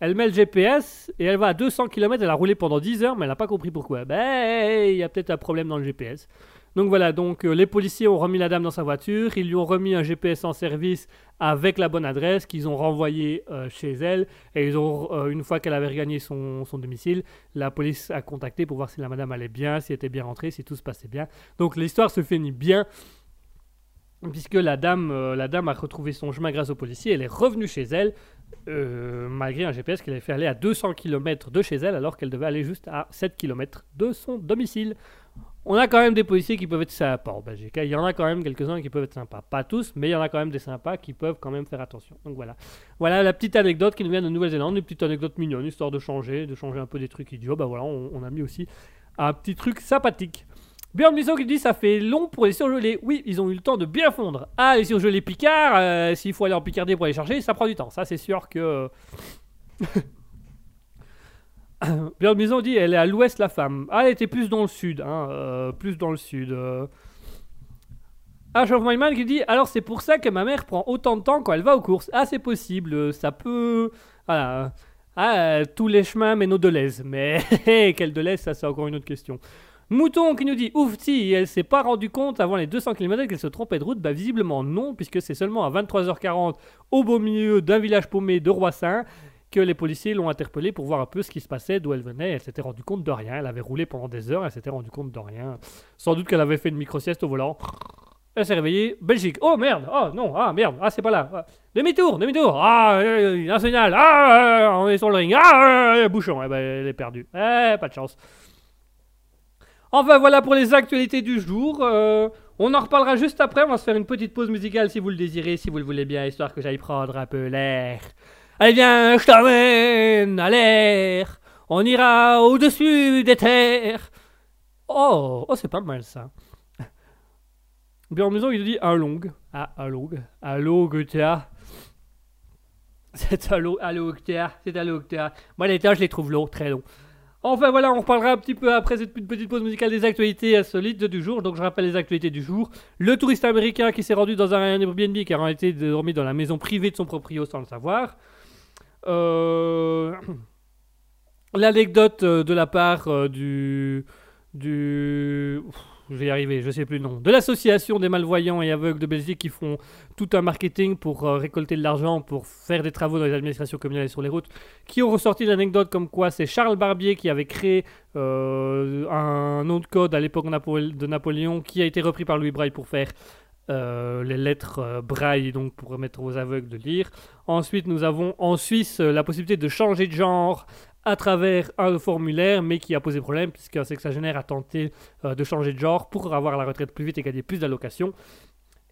Elle met le GPS et elle va à 200 km. Elle a roulé pendant 10 heures, mais elle n'a pas compris pourquoi. Ben, il y a peut-être un problème dans le GPS. Donc voilà, donc euh, les policiers ont remis la dame dans sa voiture, ils lui ont remis un GPS en service avec la bonne adresse qu'ils ont renvoyé euh, chez elle et ils ont euh, une fois qu'elle avait regagné son, son domicile, la police a contacté pour voir si la madame allait bien, si elle était bien rentrée, si tout se passait bien. Donc l'histoire se finit bien puisque la dame, euh, la a retrouvé son chemin grâce aux policiers, elle est revenue chez elle euh, malgré un GPS qu'elle avait fait aller à 200 km de chez elle alors qu'elle devait aller juste à 7 km de son domicile. On a quand même des policiers qui peuvent être sympas en Belgique. hein. Il y en a quand même quelques-uns qui peuvent être sympas. Pas tous, mais il y en a quand même des sympas qui peuvent quand même faire attention. Donc voilà. Voilà la petite anecdote qui nous vient de Nouvelle-Zélande, une petite anecdote mignonne, histoire de changer, de changer un peu des trucs idiots. Bah voilà, on, on a mis aussi un petit truc sympathique. Björn Musso qui dit ça fait long pour les surgelés. Oui, ils ont eu le temps de bien fondre. Ah, les surgelés Picard, euh, s'il faut aller en Picardie pour les chercher, ça prend du temps. Ça, c'est sûr que. Björn Musso dit elle est à l'ouest, la femme. Ah, elle était plus dans le sud. Hein, euh, plus dans le sud. euh. Ash of qui dit alors c'est pour ça que ma mère prend autant de temps quand elle va aux courses. Ah, c'est possible. euh, Ça peut. Voilà. Ah, euh, tous les chemins mènent au Deleuze. Mais quel Deleuze, ça, c'est encore une autre question. Mouton qui nous dit Oufti, elle s'est pas rendu compte avant les 200 km qu'elle se trompait de route Bah, visiblement non, puisque c'est seulement à 23h40 au beau milieu d'un village paumé de Roissin que les policiers l'ont interpellée pour voir un peu ce qui se passait, d'où elle venait. Elle s'était rendue compte de rien. Elle avait roulé pendant des heures, elle s'était rendue compte de rien. Sans doute qu'elle avait fait une micro-sieste au volant. Elle s'est réveillée. Belgique. Oh merde Oh non Ah merde Ah c'est pas là Ah, Demi-tour Demi-tour Ah euh, Un signal Ah euh, On est sur le ring Ah euh, Bouchon Eh ben elle est perdue. Eh pas de chance. Enfin voilà pour les actualités du jour. Euh, on en reparlera juste après. On va se faire une petite pause musicale si vous le désirez, si vous le voulez bien, histoire que j'aille prendre un peu l'air. Allez viens, je t'emmène à l'air. On ira au-dessus des terres. Oh, oh c'est pas mal ça. Bien en maison, il dit un long. Ah, un long. Allô, Goethe. C'est allô, allô, Goethe. C'est allô, Goethe. Moi, les temps, je les trouve longs, très longs. Enfin voilà, on reparlera un petit peu après cette petite pause musicale des actualités insolites du jour. Donc je rappelle les actualités du jour. Le touriste américain qui s'est rendu dans un Airbnb qui a été dormi dans la maison privée de son proprio sans le savoir. Euh, L'anecdote euh, de la part euh, du... du... Je vais y arriver, je sais plus le nom. De l'association des malvoyants et aveugles de Belgique qui font tout un marketing pour euh, récolter de l'argent, pour faire des travaux dans les administrations communales et sur les routes, qui ont ressorti l'anecdote comme quoi c'est Charles Barbier qui avait créé euh, un de code à l'époque de Napoléon qui a été repris par Louis Braille pour faire euh, les lettres euh, Braille, donc pour permettre aux aveugles de lire. Ensuite, nous avons en Suisse la possibilité de changer de genre à travers un formulaire, mais qui a posé problème puisqu'un sexagénaire a tenté euh, de changer de genre pour avoir la retraite plus vite et gagner plus d'allocations.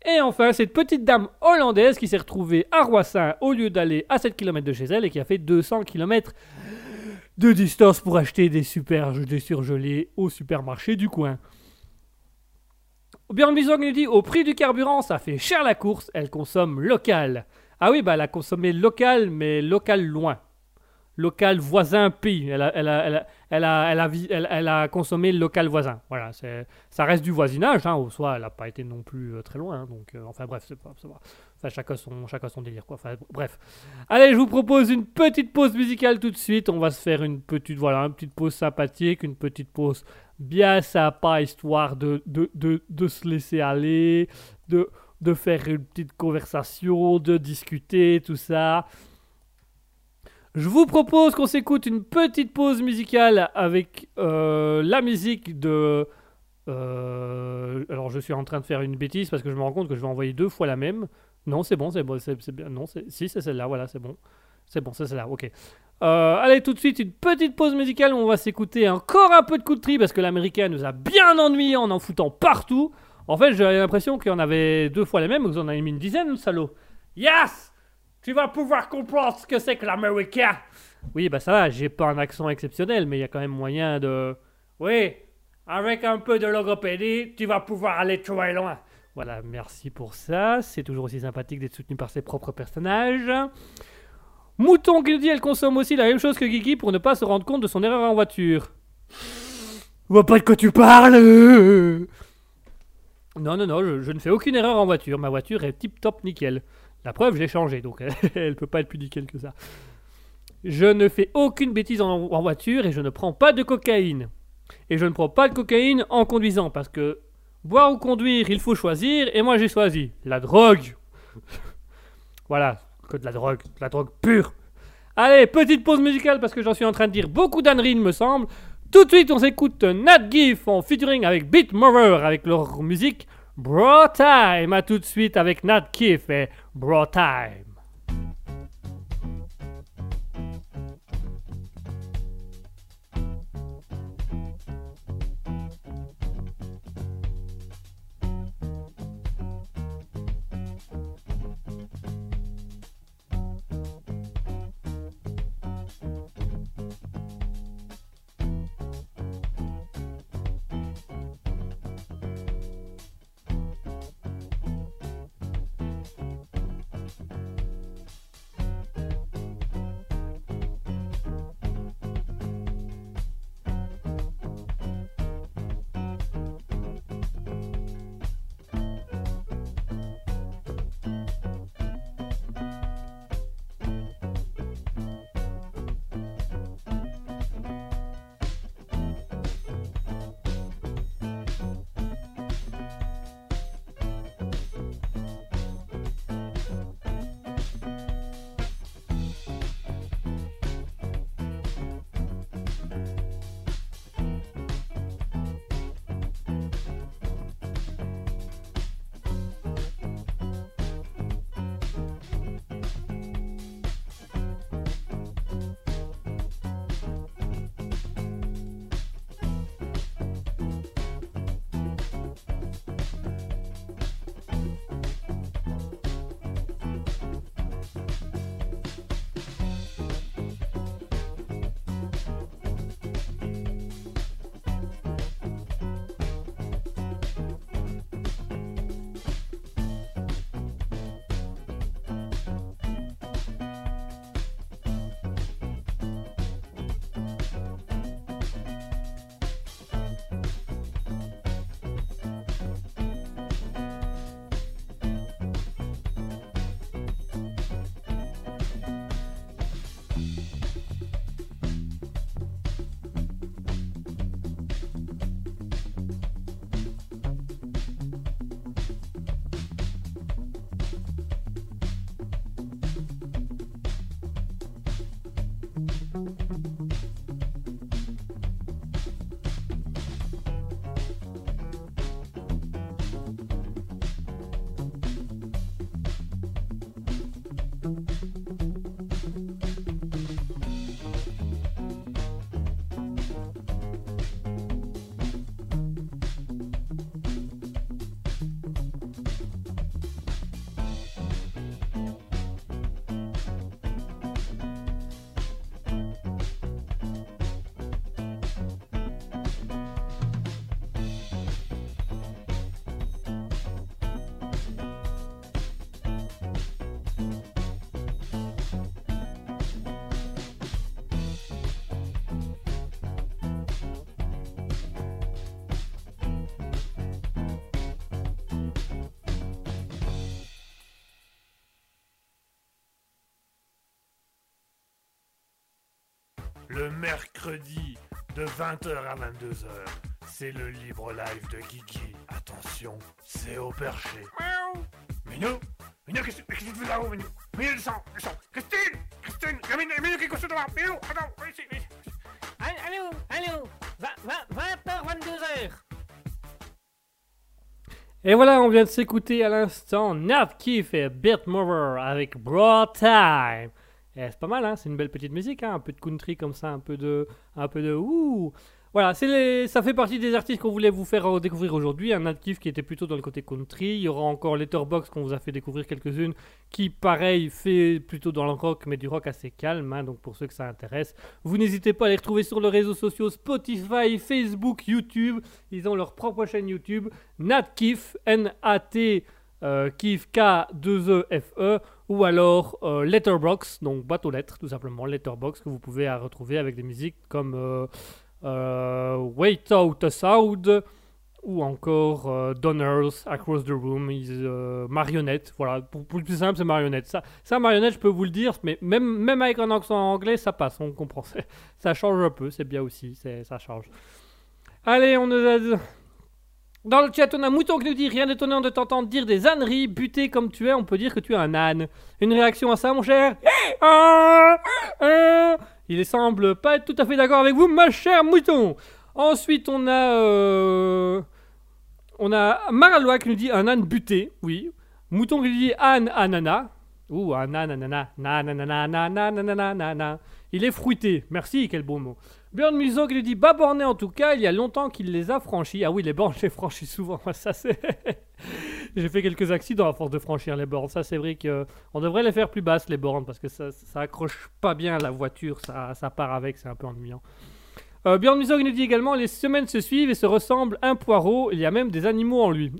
Et enfin, cette petite dame hollandaise qui s'est retrouvée à Roissin au lieu d'aller à 7 km de chez elle et qui a fait 200 km de distance pour acheter des super des surgelés au supermarché du coin. Björn Bison nous dit au prix du carburant, ça fait cher la course, elle consomme local. Ah oui, bah elle a consommé local, mais local loin. Local voisin pays. Elle a, consommé le local voisin. Voilà, ça reste du voisinage, hein, au soit elle n'a pas été non plus euh, très loin. hein, donc, euh, enfin bref, c'est pas, pas- Enfin, chacun son, chacun son délire, quoi. Enfin, bref. Allez, je vous propose une petite pause musicale tout de suite. On va se faire une petite, voilà, une petite pause sympathique, une petite pause bien sympa, histoire de, de, de, de se laisser aller, de, de faire une petite conversation, de discuter, tout ça. Je vous propose qu'on s'écoute une petite pause musicale avec euh, la musique de... euh, alors je suis en train de faire une bêtise parce que je me rends compte que je vais envoyer deux fois la même. Non, c'est bon, c'est bon, c'est bien. Non, si, c'est celle-là, voilà, c'est bon. C'est bon, c'est celle-là, ok. Euh, allez, tout de suite, une petite pause musicale où on va s'écouter encore un peu de country parce que l'américain nous a bien ennuyés en en foutant partout. En fait, j'avais l'impression qu'il y en avait deux fois les mêmes, vous en avez mis une dizaine, salaud. Yes! Tu vas pouvoir comprendre ce que c'est que l'américain! Oui, bah ça va, j'ai pas un accent exceptionnel, mais il y a quand même moyen de. Oui, avec un peu de logopédie, tu vas pouvoir aller très loin. Voilà, merci pour ça. C'est toujours aussi sympathique d'être soutenu par ses propres personnages. Mouton qui nous dit elle consomme aussi la même chose que Guigui pour ne pas se rendre compte de son erreur en voiture. Je vois pas de quoi tu parles Non, non, non, je, je ne fais aucune erreur en voiture. Ma voiture est tip top nickel. La preuve, je l'ai changée, donc elle peut pas être plus nickel que ça. Je ne fais aucune bêtise en, voiture et je ne prends pas de cocaïne. Et je ne prends pas de cocaïne en conduisant parce que boire ou conduire, il faut choisir et moi j'ai choisi la drogue. voilà, que de la drogue, de la drogue pure. Allez, petite pause musicale parce que j'en suis en train de dire beaucoup d'âneries, il me semble. Tout de suite, on s'écoute Nat Gif en featuring avec Beat Mover avec leur musique Bro Time. À tout de suite avec Nat Gif et Bro Time. Le mercredi de 20h à 22h. C'est le libre live de Guigui. Attention, c'est au perché. Miaou. Minou Minou, qu'est-ce qu'est-ce que tu fais là-haut, Minou? Minou, descends, descends Christine Christine Il y a Minou, Minou qui est couché devant Minou, attends, viens ici, viens ici. Allô, allô, 20h, 22h. Et voilà, on vient de s'écouter à l'instant Nat Keefe et Bit Mover avec Broad Time. Et c'est pas mal, hein, c'est une belle petite musique, hein, un peu de country comme ça, un peu de, un peu de ouh. Voilà, les- ça fait partie des artistes qu'on voulait vous faire découvrir aujourd'hui. Un Keefe qui était plutôt dans le côté country. Il y aura encore Letterbox qu'on vous a fait découvrir quelques-unes, qui pareil fait plutôt dans le rock, mais du rock assez calme. hein, donc pour ceux que ça intéresse, vous n'hésitez pas à les retrouver sur les réseaux sociaux Spotify, Facebook, YouTube. Ils ont leur propre chaîne YouTube. Nat Keefe, N-A-T, euh, Keefe, K-2-E-F-E, ou alors euh, Letterbox, donc boîte aux lettres, tout simplement, Letterbox, que vous pouvez retrouver avec des musiques comme euh, euh, Wait Out a Sound, ou encore Donners, Across the Room, is, Marionnette, voilà, pour, le plus simple, c'est Marionnette. Ça, ça, Marionnette, je peux vous le dire, mais même, même avec un accent anglais, ça passe, on comprend. Ça change un peu, c'est bien aussi, ça change. Allez, on nous a... Dans le chat, on a Mouton qui nous dit Rien d'étonnant de t'entendre dire des âneries, buté comme tu es, on peut dire que tu es un âne. Une réaction à ça, mon cher? Ah, ah, ah. Il semble pas être tout à fait d'accord avec vous, ma chère Mouton Ensuite, on a. Euh... On a Maralois qui nous dit un âne buté, oui. Mouton qui nous dit âne anana. Ouh, ananana, nananana, nananana, nananana. Il est fruité, merci, quel beau mot. Björn Musso qui lui dit Bas borné en tout cas, il y a longtemps qu'il les a franchis. Ah oui, les bornes, je les franchis souvent. Ça, c'est. J'ai fait quelques accidents à force de franchir les bornes. Ça, c'est vrai que on devrait les faire plus basses, les bornes, parce que ça, ça accroche pas bien la voiture. Ça, ça part avec, c'est un peu ennuyant. Euh, Björn Musso qui nous dit également Les semaines se suivent et se ressemblent un poireau. Il y a même des animaux en lui.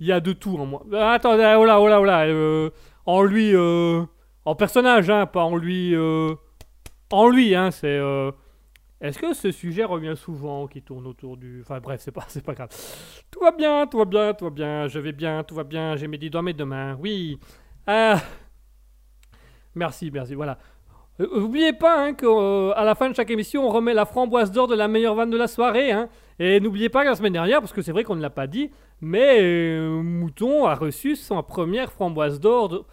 il y a de tout en moi. Euh, attends, euh, oh là, oh là, oh là. euh, en lui, euh, en personnage, hein, pas en lui. euh, en lui, hein, c'est. Euh, est-ce que ce sujet revient souvent, qui tourne autour du... Enfin bref, c'est pas, pas grave. Tout va bien, tout va bien, tout va bien, je vais bien, tout va bien, j'ai mes dix doigts, mes deux mains, oui. Ah. Merci, merci, voilà. Euh, N'oubliez pas hein, qu'à la fin de chaque émission, on remet la framboise d'or de la meilleure vanne de la soirée. Hein. Et n'oubliez pas que la semaine dernière, parce que c'est vrai qu'on ne l'a pas dit, mais euh, Mouton a reçu sa première framboise d'or.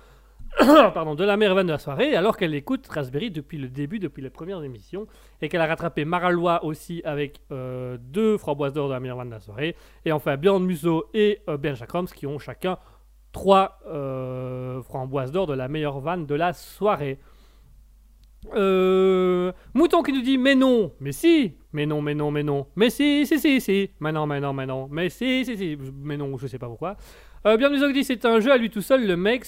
Pardon, de la meilleure vanne de la soirée, alors qu'elle écoute Raspberry depuis le début, depuis les premières émissions et qu'elle a rattrapé Maralois aussi avec euh, deux framboises d'or de la meilleure vanne de la soirée. Et enfin, Björn Musso et euh, Ben Jacroms qui ont chacun trois framboises d'or de la meilleure vanne de la soirée. Mouton qui nous dit mais non, mais si, mais non, mais non, mais non, mais si, si, si, si, mais non, mais non, mais non, mais si, si, si, mais non, je sais pas pourquoi. Euh, Björn Musso qui dit c'est un jeu à lui tout seul, le mec.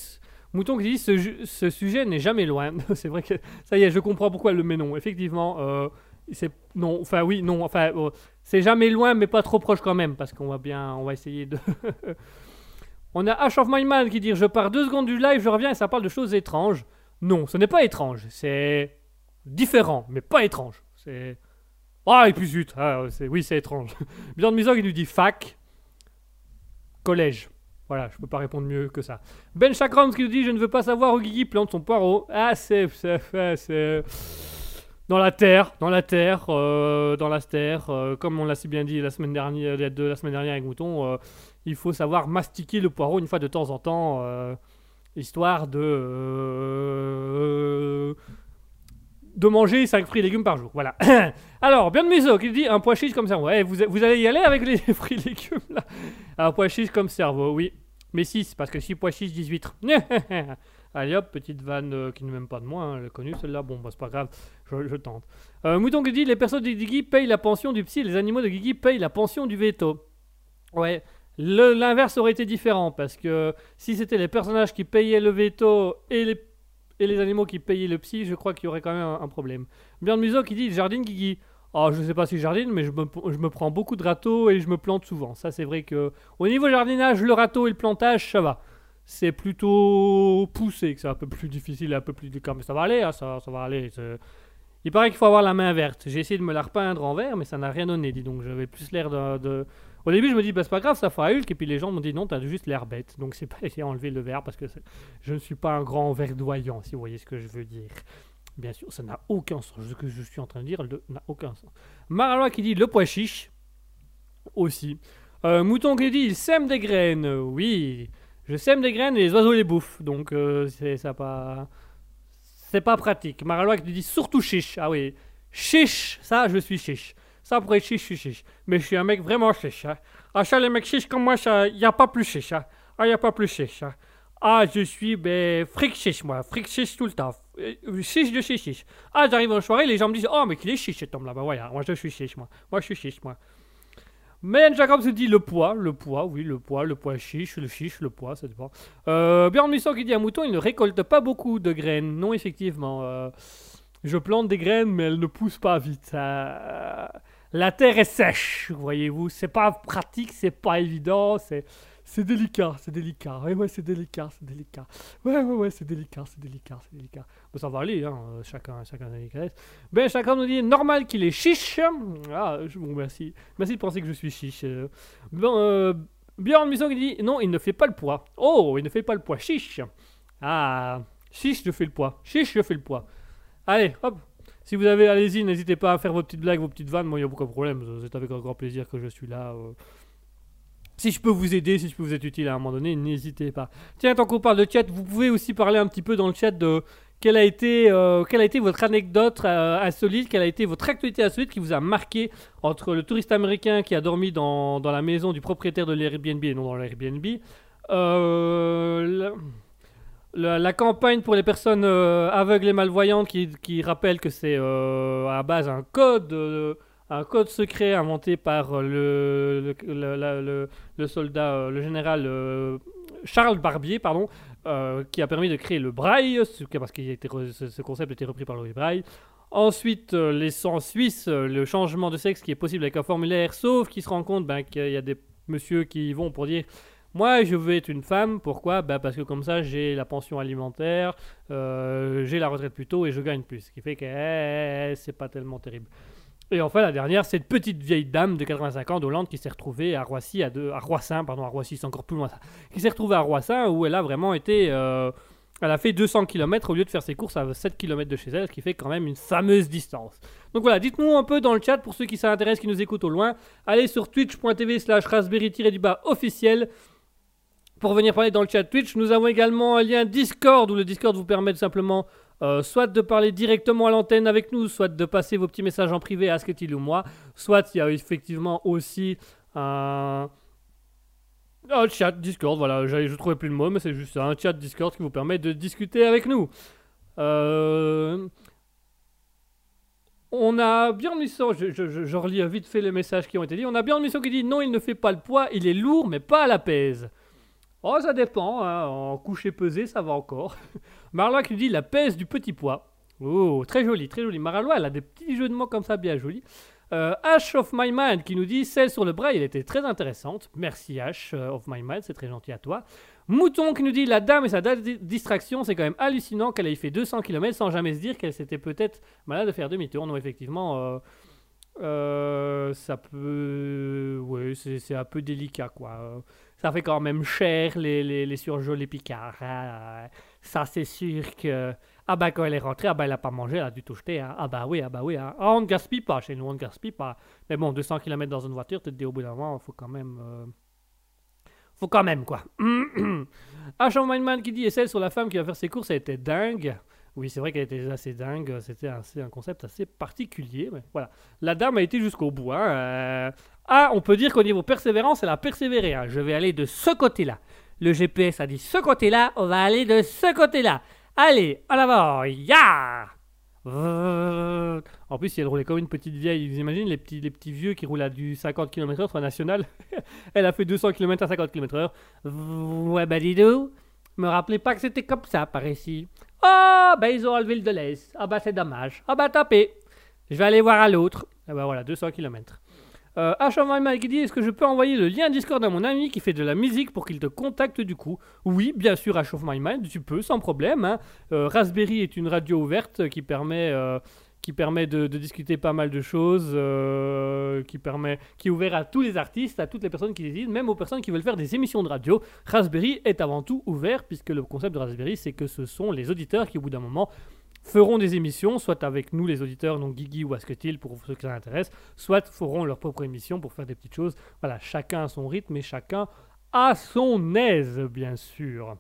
Mouton qui dit ce, sujet n'est jamais loin. c'est vrai que ça y est, je comprends pourquoi le mais non. Effectivement, euh, c'est non, enfin oui, non, enfin euh, c'est jamais loin, mais pas trop proche quand même, parce qu'on va bien, on va essayer de. on a Ash of My Man qui dit je pars deux secondes du live, je reviens et ça parle de choses étranges. Non, ce n'est pas étrange, c'est différent, mais pas étrange. C'est ah et puis zut, ah, oui c'est étrange. Björn Musso qui nous dit fac, collège. Voilà, je peux pas répondre mieux que ça. Ben Chakrams qui nous dit Je ne veux pas savoir où Guigui plante son poireau. Ah, c'est. c'est- Dans la terre, dans la terre, euh, dans la terre. euh, comme on l'a si bien dit la semaine dernière, de la semaine dernière avec Mouton, euh, il faut savoir mastiquer le poireau une fois de temps en temps, histoire de. de manger 5 fruits et légumes par jour. Voilà. Alors, bien de Muso qui dit un pois chiche comme cerveau. Ouais, vous, vous allez y aller avec les fruits et légumes là? Un pois chiche comme cerveau, oui. Mais 6, parce que 6 pois chiches, 18. Allez hop, petite vanne euh, qui ne m'aime pas de moi, hein, elle est connue celle-là. Bon, bah, c'est pas grave, je, tente. Euh, Mouton qui dit les personnes de Guigui payent la pension du psy, les animaux de Guigui payent la pension du veto. Ouais, l'inverse aurait été différent, parce que si c'était les personnages qui payaient le veto et les, animaux qui payaient le psy, je crois qu'il y aurait quand même un, un problème. Björn Muso qui dit jardine Guigui. Oh, je sais pas si je jardine, mais je me, je me prends beaucoup de râteaux et je me plante souvent. Ça, c'est vrai que au niveau jardinage, le râteau et le plantage, ça va. C'est plutôt poussé, que c'est un peu plus difficile, un peu plus délicat, mais ça va aller, hein, ça, ça va aller. Il paraît qu'il faut avoir la main verte. J'ai essayé de me la repeindre en vert, mais ça n'a rien donné, dis donc. J'avais plus l'air de, Au début, je me dis, bah, c'est pas grave, ça fera Hulk, et puis les gens m'ont dit, non, t'as juste l'air bête. Donc, c'est pas essayer d'enlever le vert, parce que je ne suis pas un grand verdoyant, si vous voyez ce que je veux dire. Bien sûr, ça n'a aucun sens. Ce que je suis en train de dire n'a aucun sens. Maralois qui dit le pois chiche. Aussi. Euh, Mouton qui dit il sème des graines. Oui, je sème des graines et les oiseaux les bouffent. Donc euh, c'est pas. C'est pas pratique. Maralois qui dit surtout chiche. Ah oui. Chiche, ça je suis chiche. Ça pourrait être chiche, je suis chiche. Mais je suis un mec vraiment chiche. Hein. Ah ça les mecs chiches comme moi, ça y a pas plus chiche. Hein. Ah y a pas plus chiche. Hein. Ah je suis ben fric chiche moi. Fric chiche tout le temps. Euh, Chiche de chiche chiche. Ah, j'arrive en soirée, les gens me disent Oh, mais qu'il est chiche cet homme-là. Bah voilà, moi je suis chiche, moi. Moi je suis chiche, moi. Mais Jacob se dit le poids, le poids, oui, le poids, le poids chiche, le chiche, le poids, ça dépend. Euh, Björn Musso qui dit un mouton, il ne récolte pas beaucoup de graines. Non, effectivement. euh, je plante des graines, mais elles ne poussent pas vite. Euh, la terre est sèche, voyez-vous. C'est pas pratique, c'est pas évident, c'est. C'est délicat, c'est délicat. Ouais, ouais, c'est délicat, c'est délicat. Ouais, ouais, ouais, c'est délicat, c'est délicat, c'est délicat. Bon, ça va aller, hein, euh, chacun, chacun délicatesse. Ben, chacun nous dit normal qu'il est chiche. Ah, je, bon, merci. Merci de penser que je suis chiche. Bon, euh, Björn Musso qui dit non, il ne fait pas le poids. Oh, il ne fait pas le poids. Chiche. Ah, chiche, je fais le poids. Chiche, je fais le poids. Allez, hop. Si vous avez, allez-y, n'hésitez pas à faire vos petites blagues, vos petites vannes. Moi, il n'y a aucun problème. C'est avec un grand plaisir que je suis là. euh. Si je peux vous aider, si je peux vous être utile à un moment donné, n'hésitez pas. Tiens, tant qu'on parle de chat, vous pouvez aussi parler un petit peu dans le chat de quelle a été, euh, quelle a été votre anecdote euh, insolite, quelle a été votre actualité insolite qui vous a marqué entre le touriste américain qui a dormi dans, dans la maison du propriétaire de l'Airbnb et non dans l'Airbnb, euh, la, campagne pour les personnes euh, aveugles et malvoyantes qui, rappelle que c'est à base un code, un code secret inventé par le, le- soldat, euh, le général euh, Charles Barbier, pardon, euh, qui a permis de créer le braille, ce- parce que ce, ce concept a été repris par Louis Braille. Ensuite, les en Suisse, euh, le changement de sexe qui est possible avec un formulaire, sauf qu'ils se rendent compte ben, qu'il y a des messieurs qui vont pour dire Moi, je veux être une femme. Pourquoi? Ben, Parce que comme ça, j'ai la pension alimentaire, j'ai la retraite plus tôt et je gagne plus. Ce qui fait que eh, c'est pas tellement terrible. Et enfin, la dernière, cette petite vieille dame de 85 ans d'Hollande qui s'est retrouvée à Roissy, à, deux, à Roissin, pardon, à Roissy, c'est encore plus loin qui s'est retrouvée à Roissin où elle a vraiment été. euh, elle a fait 200 km au lieu de faire ses courses à 7 km de chez elle, ce qui fait quand même une fameuse distance. Donc voilà, dites-nous un peu dans le chat pour ceux qui s'intéressent, qui nous écoutent au loin. Allez sur twitch.tv slash raspberry-du-bas officiel pour venir parler dans le chat Twitch. Nous avons également un lien Discord où le Discord vous permet de simplement euh, soit de parler directement à l'antenne avec nous, soit de passer vos petits messages en privé à Asketil ou moi, soit il y a effectivement aussi un. Chat Discord, voilà, je trouvais plus le mot, mais c'est juste un chat Discord qui vous permet de discuter avec nous. Euh, On a bien Musso, je, je, relis vite fait les messages qui ont été dit. On a bien Musso qui dit non, il ne fait pas le poids, il est lourd, mais pas à la pèse. Oh, ça dépend, hein, en coucher pesé, ça va encore. Marlois qui dit la pèse du petit poids. Oh, très joli, très joli. Marlois, elle a des petits jeux de mots comme ça, bien jolis. Euh, Ash of My Mind qui nous dit celle sur le bras, elle était très intéressante. Merci Ash euh, of My Mind, c'est très gentil à toi. Mouton qui nous dit la dame et sa distraction, c'est quand même hallucinant qu'elle ait fait 200 km sans jamais se dire qu'elle s'était peut-être malade de faire demi-tour. Non, effectivement, euh, euh, ça peut. Oui, c'est un peu délicat quoi. Ça fait quand même cher les, les, les les picards. Ça, c'est sûr que. Ah bah quand elle est rentrée, ah bah elle a pas mangé, elle a dû tout jeter. hein. Ah bah oui, ah bah oui. hein. Ah, on ne gaspille pas chez nous, on ne gaspille pas. Mais bon, 200 km dans une voiture, tu te dis au bout d'un moment, faut quand même. euh, Faut quand même quoi. Ash of Man qui dit et celle sur la femme qui va faire ses courses, elle était dingue. Oui, c'est vrai qu'elle était assez dingue. C'était un concept assez particulier. Mais voilà. La dame a été jusqu'au bout. hein. Euh, Ah, on peut dire qu'au niveau persévérance, elle a persévéré. Je vais aller de ce côté-là. Le GPS a dit ce côté-là, on va aller de ce côté-là. Allez, en avant, ya En plus, elle roulait comme une petite vieille, vous imaginez les petits, les petits vieux qui roulent à du 50 km/h sur la nationale Elle a fait 200 km à 50 km/h. Ouais, bah dis donc, me rappelez pas que c'était comme ça par ici. Oh, bah ils ont enlevé le de l'Est. Ah bah c'est dommage. Ah bah tapez. Je vais aller voir à l'autre. Ah bah voilà, 200 km. Euh, H.M. qui dit Est-ce que je peux envoyer le lien Discord à mon ami qui fait de la musique pour qu'il te contacte du coup Oui, bien sûr, H. of My Mind, tu peux sans problème. hein. Euh, Raspberry est une radio ouverte qui permet, euh, qui permet de, discuter pas mal de choses, euh, qui permet, qui est ouvert à tous les artistes, à toutes les personnes qui décident, même aux personnes qui veulent faire des émissions de radio. Raspberry est avant tout ouvert, puisque le concept de Raspberry, c'est que ce sont les auditeurs qui, au bout d'un moment, feront des émissions, soit avec nous les auditeurs, donc Guigui ou Asketil pour ceux qui ça intéresse, soit feront leur propre émission pour faire des petites choses. Voilà, chacun à son rythme et chacun à son aise, bien sûr.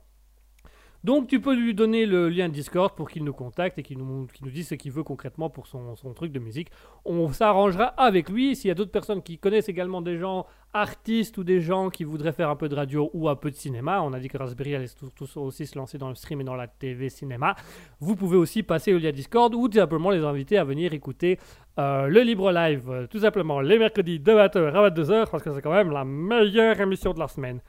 Donc tu peux lui donner le lien Discord pour qu'il nous contacte et qu'il nous, nous dise ce qu'il veut concrètement pour son, truc de musique. On s'arrangera avec lui. S'il y a d'autres personnes qui connaissent également des gens artistes ou des gens qui voudraient faire un peu de radio ou un peu de cinéma, on a dit que Raspberry allait tout aussi se lancer dans le stream et dans la TV cinéma, vous pouvez aussi passer au lien Discord ou tout simplement les inviter à venir écouter euh, le Libre Live, euh, tout simplement les mercredis de 20h à 22h parce que c'est quand même la meilleure émission de la semaine.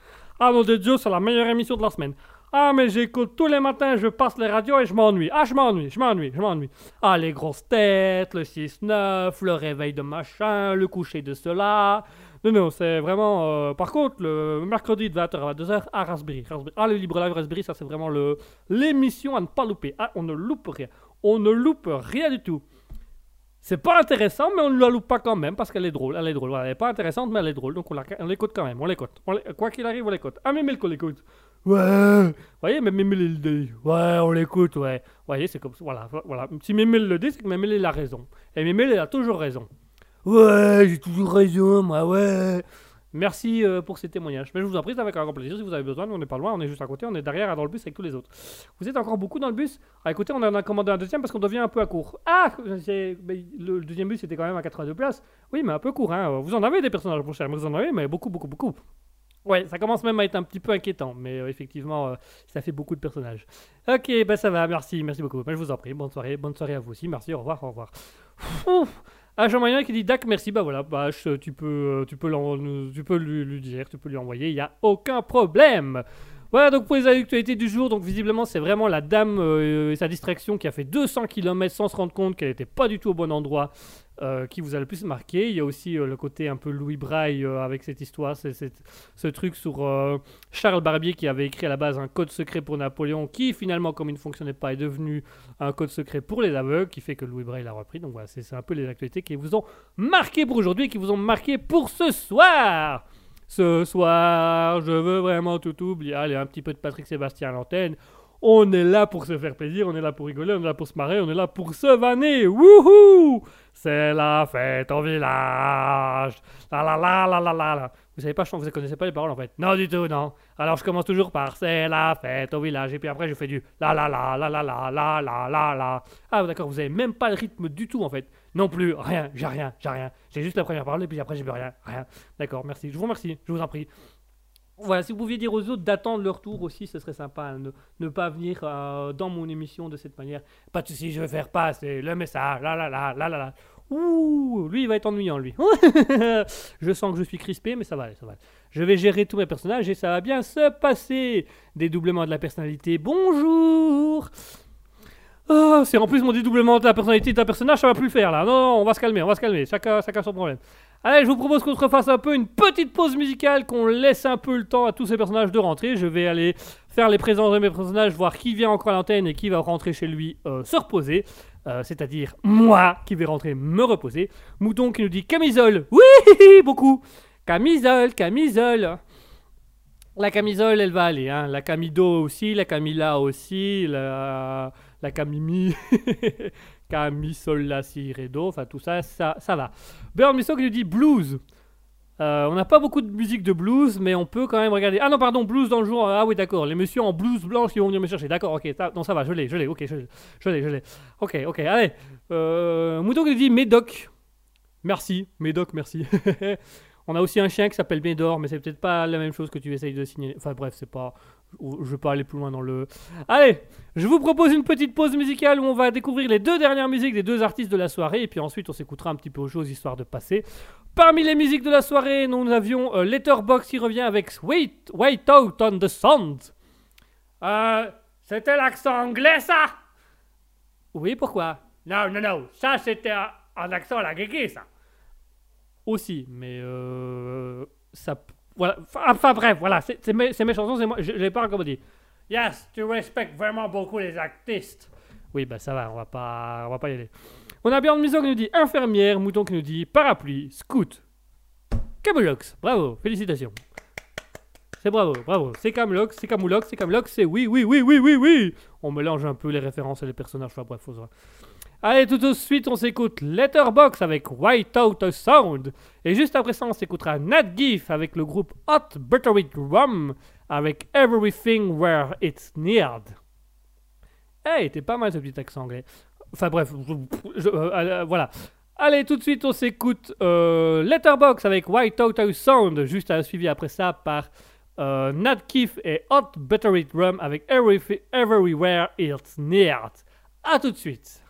Ah mon Dieu, c'est la meilleure émission de la semaine. Ah, mais j'écoute tous les matins, je passe les radios et je m'ennuie. Ah, je m'ennuie, je m'ennuie, je m'ennuie. Ah, les grosses têtes, le 6-9, le réveil de machin, le coucher de cela. Non, non, c'est vraiment. euh, Par contre, le mercredi de 20h à 22h à Raspberry. Ah, le Libre Live Raspberry, ça c'est vraiment le l'émission à ne pas louper. Ah, on ne loupe rien. On ne loupe rien du tout. C'est pas intéressant, mais on ne la loupe pas quand même parce qu'elle est drôle. Elle est drôle. Elle est pas intéressante, mais elle est drôle. Donc on l'écoute quand même. On l'écoute. Quoi qu'il arrive, on l'écoute. Ah, mais Milko l'écoute. Ouais. Vous voyez, même Mémile il le dit. Ouais, on l'écoute, ouais. Vous voyez, c'est comme ça. Voilà, voilà. Si Mémile le dit, c'est que Mémile il a raison. Et Mémile, il a toujours raison. Ouais, j'ai toujours raison, moi, ouais. Merci euh, pour ces témoignages. Mais je vous en prie, c'est avec un grand plaisir. Si vous avez besoin, nous, on n'est pas loin, on est juste à côté, on est derrière dans le bus avec tous les autres. Vous êtes encore beaucoup dans le bus? Ah, écoutez, on en a commandé un deuxième parce qu'on devient un peu à court. Ah, mais le, le deuxième bus était quand même à 82 places. Oui, mais un peu court, hein. Vous en avez des personnages pour cher, mais vous en avez, mais beaucoup, beaucoup, beaucoup. Ouais, ça commence même à être un petit peu inquiétant, mais euh, effectivement, euh, ça fait beaucoup de personnages. Ok, bah ça va, merci, merci beaucoup. Bah, je vous en prie, bonne soirée, bonne soirée à vous aussi, merci, au revoir, au revoir. Ah, Jean-Marie qui dit Dac, merci, bah voilà, bah, tu peux, euh, tu peux, tu peux lui, dire, tu peux lui envoyer, il n'y a aucun problème. Voilà, donc pour les actualités du jour, donc visiblement c'est vraiment la dame et sa distraction qui a fait 200 km sans se rendre compte qu'elle n'était pas du tout au bon endroit euh, qui vous a le plus marqué. Il y a aussi euh, le côté un peu Louis Braille euh, avec cette histoire, c'est ce truc sur Charles Barbier qui avait écrit à la base un code secret pour Napoléon qui finalement comme il ne fonctionnait pas est devenu un code secret pour les aveugles qui fait que Louis Braille l'a repris. Donc voilà, c'est c'est un peu les actualités qui vous ont marqué pour aujourd'hui qui vous ont marqué pour ce soir. Ce soir, je veux vraiment tout oublier. Allez, un petit peu de Patrick Sébastien à l'antenne. On est là pour se faire plaisir, on est là pour rigoler, on est là pour se marrer, on est là pour se vanner. Wouhou C'est la fête au village. La la la la la la la. Vous savez pas, chanter, vous connaissez pas les paroles en fait. Non du tout, non. Alors je commence toujours par c'est la fête au village et puis après je fais du la la la la la la la la la. Ah d'accord, vous avez même pas le rythme du tout en fait. Non plus, rien, j'ai rien, j'ai rien. J'ai juste la première parole et puis après j'ai plus rien, rien. D'accord, merci. Je vous remercie, je vous en prie. Voilà, si vous pouviez dire aux autres d'attendre leur tour aussi, ce serait sympa. hein, Ne, pas venir euh, dans mon émission de cette manière. Pas de soucis, je vais faire passer le message. La la la la la. Ouh, lui il va être ennuyant lui. je sens que je suis crispé, mais ça va ça va. Je vais gérer tous mes personnages et ça va bien se passer. Dédoublement de la personnalité. Bonjour. Oh, c'est en plus mon dédoublement de la personnalité d'un personnage, ça va plus le faire là. Non, non, on va se calmer, on va se calmer. Chacun, chacun son problème. Allez, je vous propose qu'on se refasse un peu une petite pause musicale, qu'on laisse un peu le temps à tous ces personnages de rentrer. Je vais aller faire les présences de mes personnages, voir qui vient encore à l'antenne et qui va rentrer chez lui euh, se reposer. Euh, C'est-à-dire moi qui vais rentrer me reposer. Mouton qui nous dit camisole. Oui, beaucoup. Camisole, camisole. La camisole, elle va aller. Hein. La camido aussi, la camila aussi, la, la camimi. Cami, sol, la, si, ré, do. Enfin, tout ça, ça, ça va. Burn Misso qui nous dit blues. Euh, on n'a pas beaucoup de musique de blues, mais on peut quand même regarder. Ah non, pardon, blues dans le jour. Ah oui, d'accord. Les messieurs en blues blanche qui vont venir me chercher. D'accord, ok. non, ça va, je l'ai, je l'ai. Ok, je l'ai, je l'ai. Ok, ok, allez. Euh, Mouton qui dit Médoc. Merci, Médoc, merci. on a aussi un chien qui s'appelle Médor, mais c'est peut-être pas la même chose que tu essayes de signaler. Enfin bref, c'est pas. Je vais pas aller plus loin dans le. Allez, je vous propose une petite pause musicale où on va découvrir les deux dernières musiques des deux artistes de la soirée, et puis ensuite on s'écoutera un petit peu aux choses histoire de passer. Parmi les musiques de la soirée, nous avions euh, Letterbox qui revient avec Wait, Wait Out on the Sound. Euh, c'était l'accent anglais ça? Oui, pourquoi? Non, non, non, ça c'était un, accent à la ça. Aussi, mais euh, ça. Voilà. Enfin, enfin, bref, voilà, c'est mes, chansons, c'est moi. Je, je l'ai pas encore dit. Yes, tu respectes vraiment beaucoup les artistes. Oui, bah ça va, on va pas, on va pas y aller. On a Björn Miso qui nous dit infirmière, Mouton qui nous dit parapluie, scout. Camulox, bravo, félicitations. C'est bravo, bravo. C'est Camulox, c'est Camoulox, c'est Camulox, c'est oui, oui, oui, oui, oui, oui. On mélange un peu les références et les personnages, enfin bref, faut se voir. Allez, tout de suite, on s'écoute Letterbox avec White Out Sound. Et juste après ça, on s'écoutera Nat Gif avec le groupe Hot Buttery Rum avec Everything Where It's Neared. Hey, t'es pas mal ce petit accent anglais. Enfin bref, euh, euh, voilà. Allez, tout de suite, on s'écoute euh, Letterbox avec White Out Sound. Juste à suivi après ça par euh, Nat Keef et Hot Buttery Rum avec Everythi- Everywhere It's Neared. A tout de suite.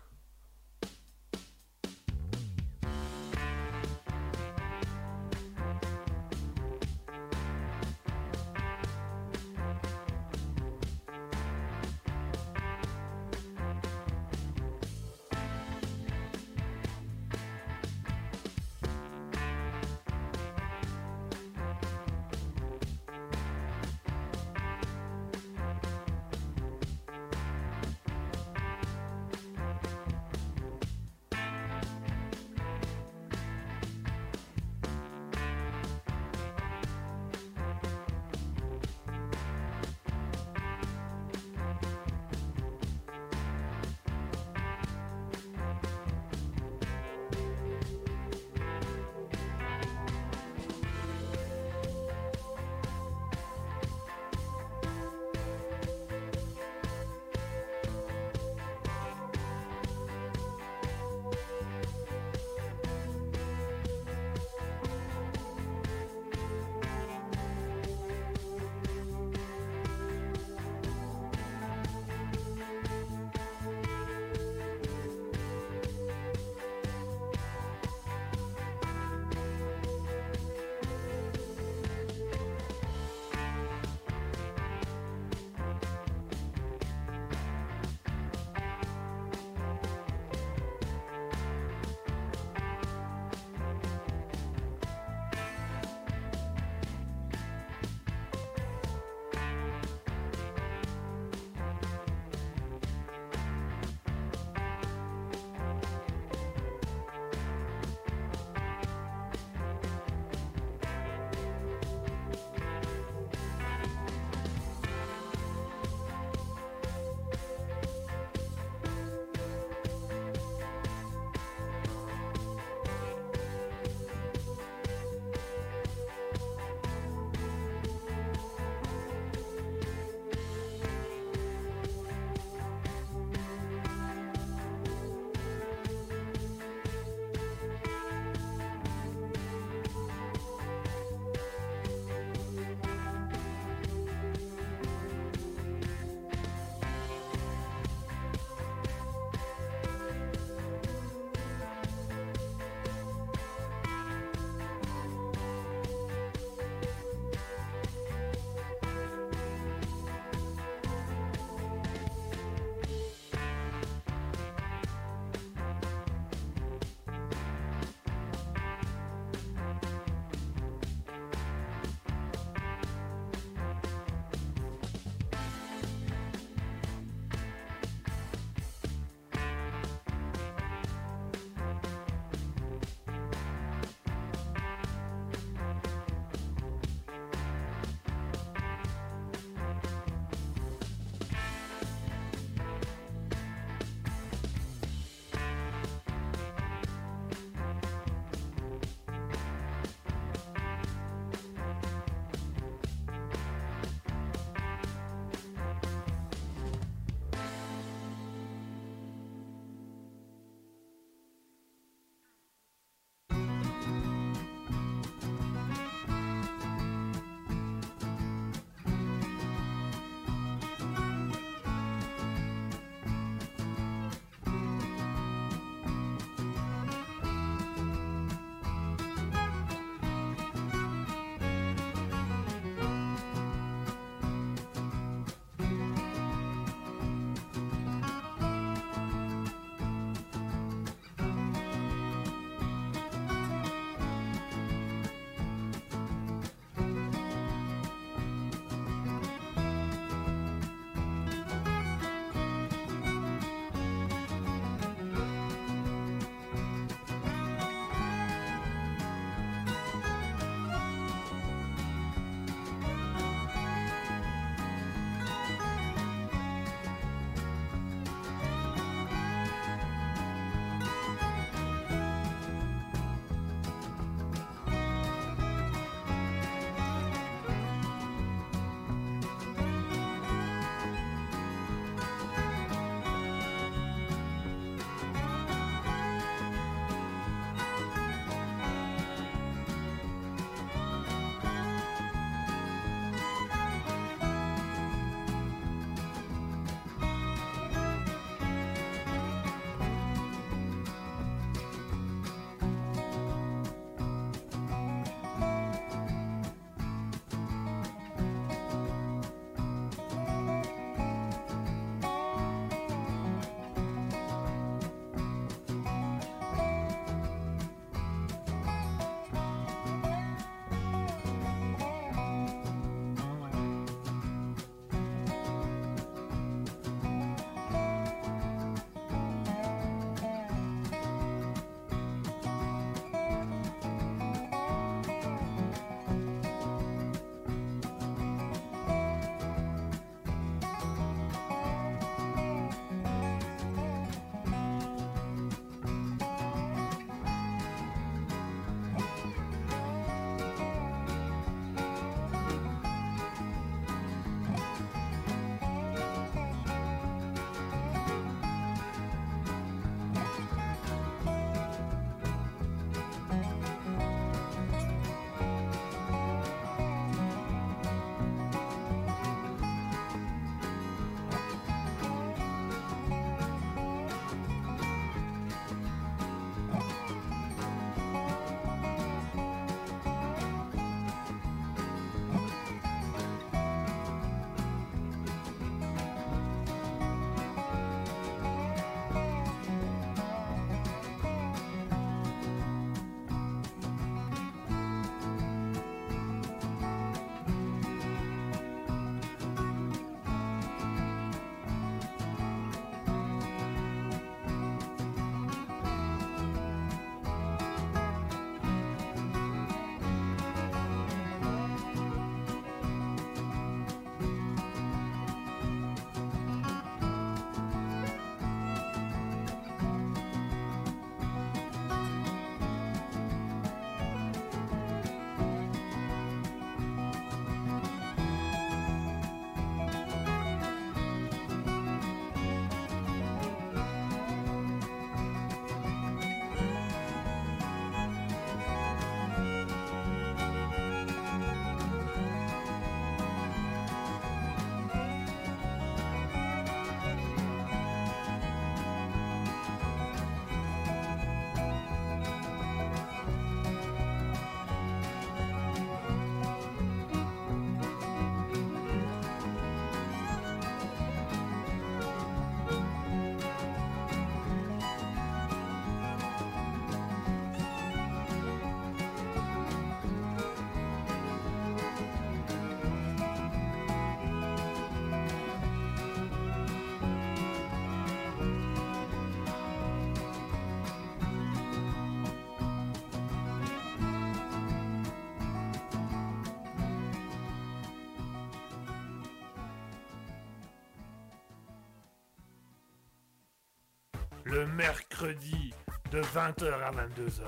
Mercredi de 20h à 22h.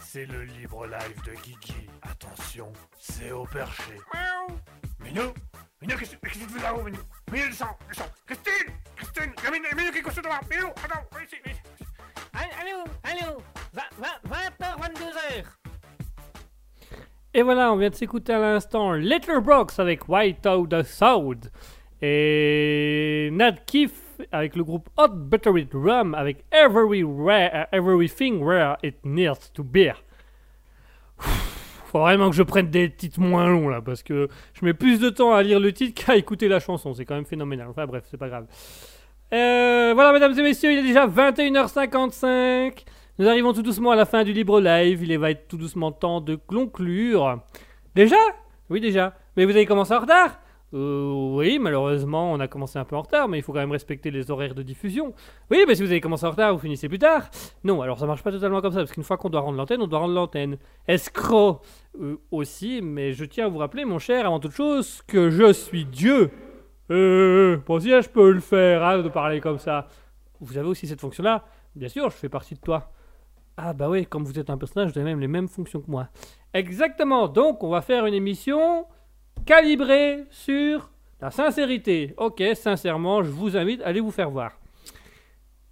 C'est le libre live de Guigui. Attention, c'est au perché. Miaou. Minou Minou, qu'est-ce qu'est-ce que tu fais là-haut, Minou? Minou, descends, descends Christine Christine Il y a Minou, Minou qui est couché devant Minou, attends, viens ici, viens ici. Allô, allô, 20h, 22h. Et voilà, on vient de s'écouter à l'instant Letterbox avec White Out the Sound. Et Nat Keefe avec le groupe Hot Buttered Rum avec Every rare, Everything Where It Needs to Be. Faut vraiment que je prenne des titres moins longs là, parce que je mets plus de temps à lire le titre qu'à écouter la chanson. C'est quand même phénoménal. Enfin bref, c'est pas grave. Euh, voilà, mesdames et messieurs, il est déjà 21h55. Nous arrivons tout doucement à la fin du libre live. Il va être tout doucement temps de conclure. Déjà? Oui, déjà. Mais vous avez commencé en retard? Euh, Oui, malheureusement, on a commencé un peu en retard, mais il faut quand même respecter les horaires de diffusion. Oui, mais si vous avez commencé en retard, vous finissez plus tard. Non, alors ça marche pas totalement comme ça, parce qu'une fois qu'on doit rendre l'antenne, on doit rendre l'antenne. Escroc euh, aussi, mais je tiens à vous rappeler, mon cher, avant toute chose, que je suis Dieu. Euh, bon, si je peux le faire, hein, de parler comme ça. Vous avez aussi cette fonction-là Bien sûr, je fais partie de toi. Ah bah oui, comme vous êtes un personnage, vous avez même les mêmes fonctions que moi. Exactement, donc on va faire une émission calibrée sur la sincérité. Ok, sincèrement, je vous invite à aller vous faire voir.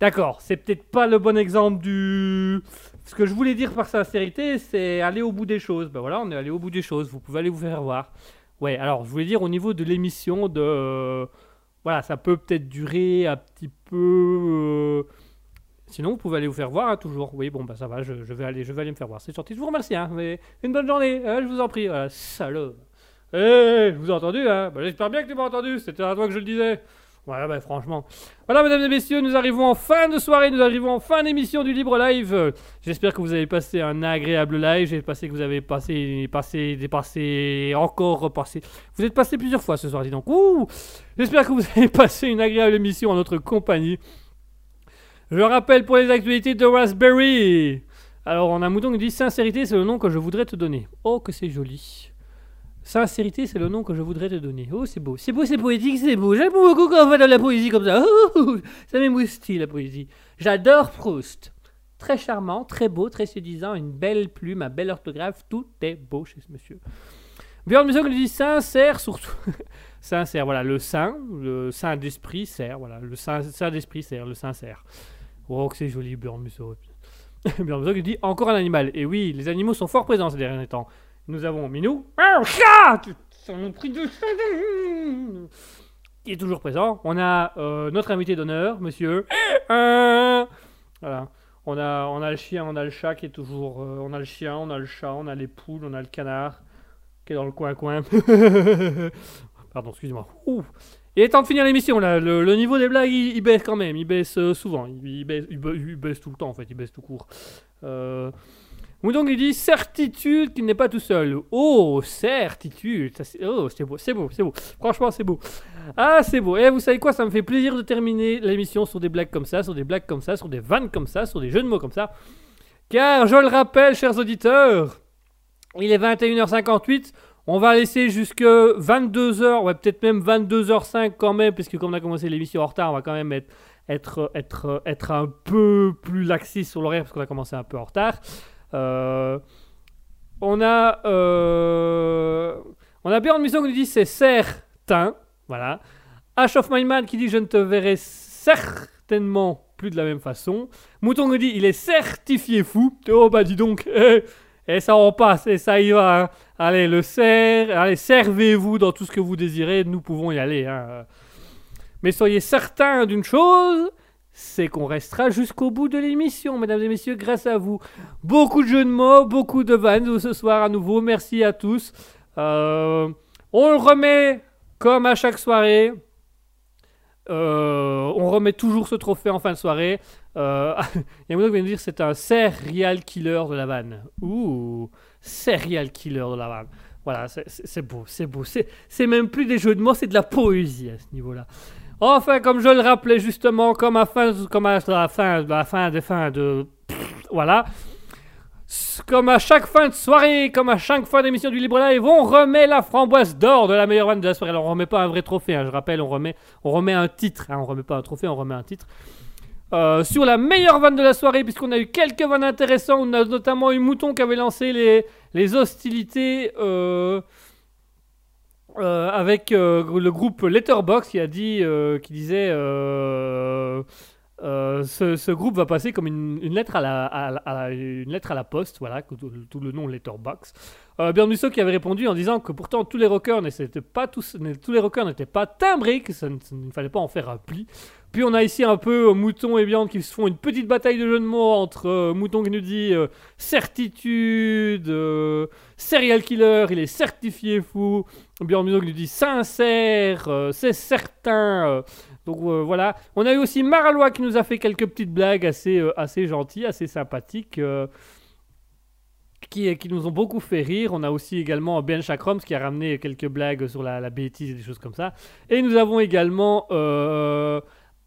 D'accord, c'est peut-être pas le bon exemple du... Ce que je voulais dire par sincérité, c'est aller au bout des choses. Ben voilà, on est allé au bout des choses, vous pouvez aller vous faire voir. Ouais, alors je voulais dire au niveau de l'émission de... euh, Voilà, ça peut peut-être durer un petit peu... euh, Sinon, vous pouvez aller vous faire voir, hein, toujours. Oui, bon, bah ça va, je, vais aller, je vais me faire voir. C'est gentil, je vous remercie, hein, une bonne journée, hein, je vous en prie. Voilà. Eh, je vous ai entendu, hein? Bah, J'espère bien que tu m'as entendu, c'était à toi que je le disais. Voilà, bah franchement. Voilà, mesdames et messieurs, nous arrivons en fin de soirée, nous arrivons en fin d'émission du Libre Live. J'espère que vous avez passé un agréable live. J'ai passé que vous avez passé, passé, dépassé, encore repassé. Vous êtes passé plusieurs fois ce soir, dis donc. Ouh J'espère que vous avez passé une agréable émission en notre compagnie. Je rappelle pour les actualités de Raspberry. Alors, on a un mouton qui dit Sincérité, c'est le nom que je voudrais te donner. Oh, que c'est joli. Sincérité, c'est le nom que je voudrais te donner. Oh, c'est beau. C'est beau, c'est poétique, c'est beau. J'aime beaucoup quand on fait de la poésie comme ça. Oh, ça m'émoustille, la poésie. J'adore Proust. Très charmant, très beau, très séduisant, une belle plume, un bel orthographe. Tout est beau chez ce monsieur. Björn Musso qui dit sincère surtout. sincère, voilà, le saint, le saint d'esprit sert, voilà, le saint, d'esprit sert, le sincère. Oh, que c'est joli, Björn Musso. Björn Musso qui dit encore un animal. Et oui, les animaux sont fort présents ces derniers temps. Nous avons Minou. Qui est toujours présent. On a euh, notre invité d'honneur, monsieur. Voilà. On a, on a le chien, on a le chat qui est toujours. euh, on a le chien, on a le chat, on a les poules, on a le canard qui est dans le coin-coin. Pardon, excusez-moi. Il est temps de finir l'émission là. Le, niveau des blagues il, baisse quand même. Il baisse euh, souvent. Il, baisse, il ba- il baisse tout le temps en fait. Il baisse tout court. Euh... Moudon il dit certitude qu'il n'est pas tout seul. Oh, certitude. Oh, c'est beau, c'est beau, c'est beau. Franchement, c'est beau. Ah, c'est beau. Et vous savez quoi Ça me fait plaisir de terminer l'émission sur des blagues comme ça, sur des blagues comme ça, sur des vannes comme ça, sur des jeux de mots comme ça. Car, je le rappelle, chers auditeurs, il est 21h58. On va laisser jusque 22h, ouais, peut-être même 22h05 quand même, puisque comme on a commencé l'émission en retard, on va quand même être, être, être, être un peu plus laxiste sur l'horaire, parce qu'on a commencé un peu en retard. Euh, on a euh, on a Björn Musso qui nous dit c'est certain, voilà. Ash of My Man qui dit je ne te verrai certainement plus de la même façon. Mouton nous dit il est certifié fou. Oh bah dis donc, eh, et ça en passe, et ça y va. hein. Allez, le serre, allez, servez-vous dans tout ce que vous désirez, nous pouvons y aller. hein. Mais soyez certains d'une chose, c'est qu'on restera jusqu'au bout de l'émission, mesdames et messieurs, grâce à vous. Beaucoup de jeux de mots, beaucoup de vannes ce soir à nouveau. Merci à tous. Euh, on le remet comme à chaque soirée. Euh, on remet toujours ce trophée en fin de soirée. Euh, Il y a un mot qui vient de dire c'est un serial killer de la vanne. Ouh, serial killer de la vanne. Voilà, c'est- beau, c'est beau. C'est même plus des jeux de mots, c'est de la poésie à ce niveau-là. Enfin, comme je le rappelais justement, comme à, fin, comme fin, à fin de fin de. Voilà. Comme à chaque fin de soirée, comme à chaque fin d'émission du Libre Live, on remet la framboise d'or de la meilleure vanne de la soirée. Alors, on remet pas un vrai trophée, hein, je rappelle, on remet, on remet un titre. Hein, on remet pas un trophée, on remet un titre. Euh, sur la meilleure vanne de la soirée, puisqu'on a eu quelques vannes intéressants. On a notamment eu Mouton qui avait lancé les, les hostilités euh, euh, avec euh, le groupe Letterbox qui a dit, euh, qui disait, ce, ce groupe va passer comme une, lettre à la- une lettre à la poste, voilà, tout, tout le nom Letterbox. Euh, Musso qui avait répondu en disant que pourtant tous les rockers n'étaient pas tous, tous les rockers n'étaient pas timbrés, que ça ne, fallait pas en faire un pli. Puis on a ici un peu euh, Mouton et Björn qui se font une petite bataille de jeux de mots entre euh, Mouton qui nous dit euh, certitude, serial killer, il est certifié fou. Björn Musso qui nous dit sincère, c'est certain. donc voilà. On a eu aussi Maralois qui nous a fait quelques petites blagues assez, assez gentilles, assez sympathiques. Qui, nous ont beaucoup fait rire. On a aussi également Ben Chakroms qui a ramené quelques blagues sur la, bêtise et des choses comme ça. Et nous avons également euh,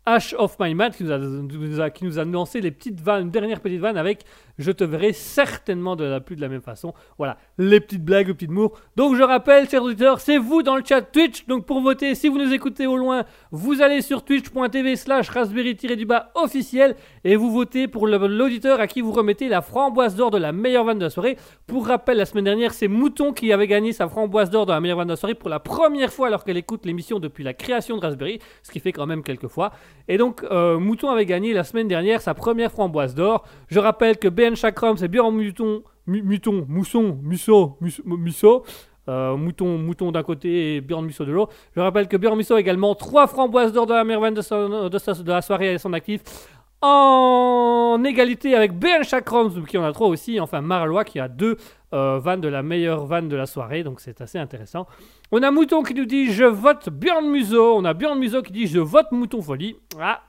Ash of My Man qui nous, a, nous a- qui nous a lancé les petites vannes, une dernière petite vanne avec Je te verrai certainement de la plus de la même façon. Voilà, les petites blagues, les petits mots. Donc je rappelle, chers auditeurs, c'est vous dans le chat Twitch. Donc pour voter, si vous nous écoutez au loin, vous allez sur twitch.tv slash raspberry-du-bas officiel et vous votez pour l'auditeur à qui vous remettez la framboise d'or de la meilleure vanne de la soirée. Pour rappel, la semaine dernière, c'est Mouton qui avait gagné sa framboise d'or de la meilleure vanne de la soirée pour la première fois alors qu'elle écoute l'émission depuis la création de Raspberry, ce qui fait quand même quelques fois. Et donc, euh, Mouton avait gagné la semaine dernière sa première framboise d'or. Je rappelle que BN Chakram, c'est Björn Mouton, Mu- Muton, Mousson, Musso, Mus- Musso. Euh, mouton, mouton d'un côté et Björn Musso de l'autre. Je rappelle que Björn Musso a également trois framboises d'or de la vanne de, de la soirée à son actif en égalité avec BN Chakram qui en a trois aussi, enfin Maralois qui a deux euh, vannes de la meilleure vanne de la soirée, donc c'est assez intéressant. On a Mouton qui nous dit je vote Björn Musso, on a Björn Musso qui dit je vote Mouton Folie. Ah.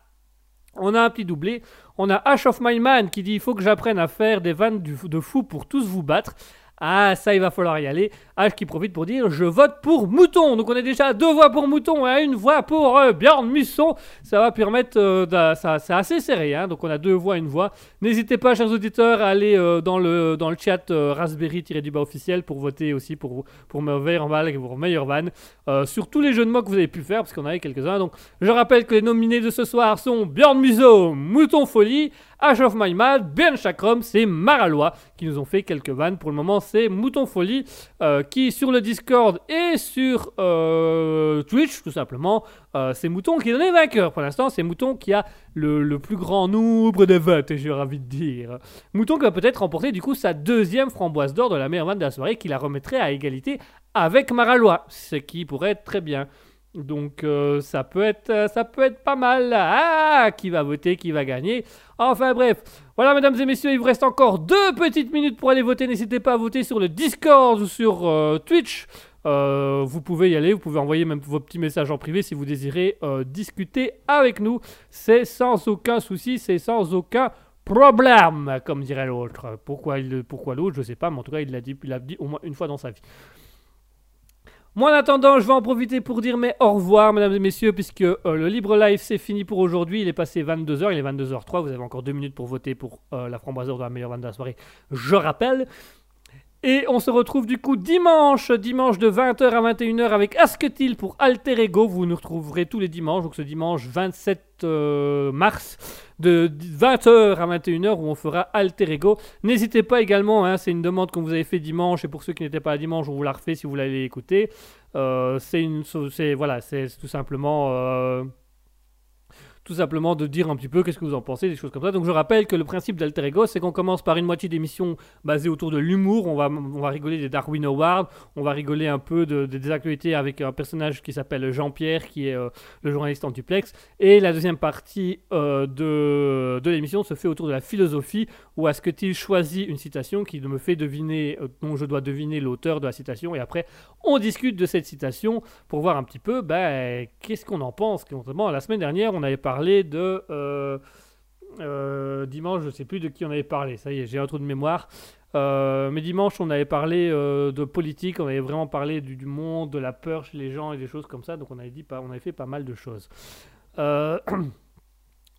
On a un petit doublé. On a Ash of My Man qui dit il faut que j'apprenne à faire des vannes de fou pour tous vous battre. Ah, ça, il va falloir y aller. H qui profite pour dire je vote pour Mouton. Donc on est déjà à deux voix pour Mouton et une voix pour euh, Björn Musson. Ça va permettre. euh, ça, c'est assez serré. hein. Donc on a deux voix, une voix. N'hésitez pas, chers auditeurs, à aller euh, dans, le, dans le chat euh, Raspberry-du-bas officiel pour voter aussi pour, pour me meilleur van et pour meilleur van. Sur tous les jeux de mots que vous avez pu faire, parce qu'on avait quelques-uns. Donc je rappelle que les nominés de ce soir sont Björn Musso, Mouton Folie, Ash of My Mad, Ben Chakram, c'est Maralois qui nous ont fait quelques vannes. Pour le moment, c'est Mouton Folie qui, sur le Discord et sur euh, Twitch, tout simplement, euh, c'est Mouton qui est donné vainqueur. Pour l'instant, c'est Mouton qui a le, plus grand nombre de votes, j'ai envie de dire. Mouton qui va peut-être remporter du coup sa deuxième framboise d'or de la meilleure vanne de la soirée qui la remettrait à égalité avec Maralois, ce qui pourrait être très bien. Donc euh, ça peut être ça peut être pas mal. Ah, qui va voter, qui va gagner. Enfin bref, voilà mesdames et messieurs, il vous reste encore deux petites minutes pour aller voter. N'hésitez pas à voter sur le Discord ou sur euh, Twitch. Euh, vous pouvez y aller, vous pouvez envoyer même vos petits messages en privé si vous désirez euh, discuter avec nous. C'est sans aucun souci, c'est sans aucun problème, comme dirait l'autre. Pourquoi, l'autre, je sais pas, mais en tout cas il l'a dit, il l'a dit au moins une fois dans sa vie. Moi, en attendant, je vais en profiter pour dire mes au revoir, mesdames et messieurs, puisque euh, le Libre Live, c'est fini pour aujourd'hui. Il est passé 22h, il est 22h03. Vous avez encore deux minutes pour voter pour euh, la framboiseur de la meilleure vente de la soirée, je rappelle. Et on se retrouve du coup dimanche, dimanche de 20h à 21h avec Asketil pour Alter Ego. Vous nous retrouverez tous les dimanches, donc ce dimanche 27 euh, mars de 20h à 21h où on fera Alter Ego. N'hésitez pas également, hein, c'est une demande qu'on vous avait fait dimanche et pour ceux qui n'étaient pas à dimanche, on vous la refait si vous l'allez écouter. Euh, c'est une, c'est voilà, c'est tout simplement. euh, tout simplement de dire un petit peu qu'est-ce que vous en pensez, des choses comme ça. Donc je rappelle que le principe d'Alter Ego, c'est qu'on commence par une moitié d'émission basée autour de l'humour. On va, on va rigoler des Darwin Awards, on va rigoler un peu de, de- des actualités avec un personnage qui s'appelle Jean-Pierre, qui est euh, le journaliste en duplex. Et la deuxième partie euh, de, de l'émission se fait autour de la philosophie, où est-ce qu'il choisit une citation qui me fait deviner, euh, dont je dois deviner l'auteur de la citation, et après on discute de cette citation pour voir un petit peu ben, qu'est-ce qu'on en pense. La semaine dernière, on avait parlé de... euh, euh, dimanche, je sais plus de qui on avait parlé, ça y est, j'ai un trou de mémoire. Euh, mais dimanche, on avait parlé de politique, on avait vraiment parlé du, monde, de la peur chez les gens et des choses comme ça, donc on avait, dit, pas- on avait fait pas mal de choses.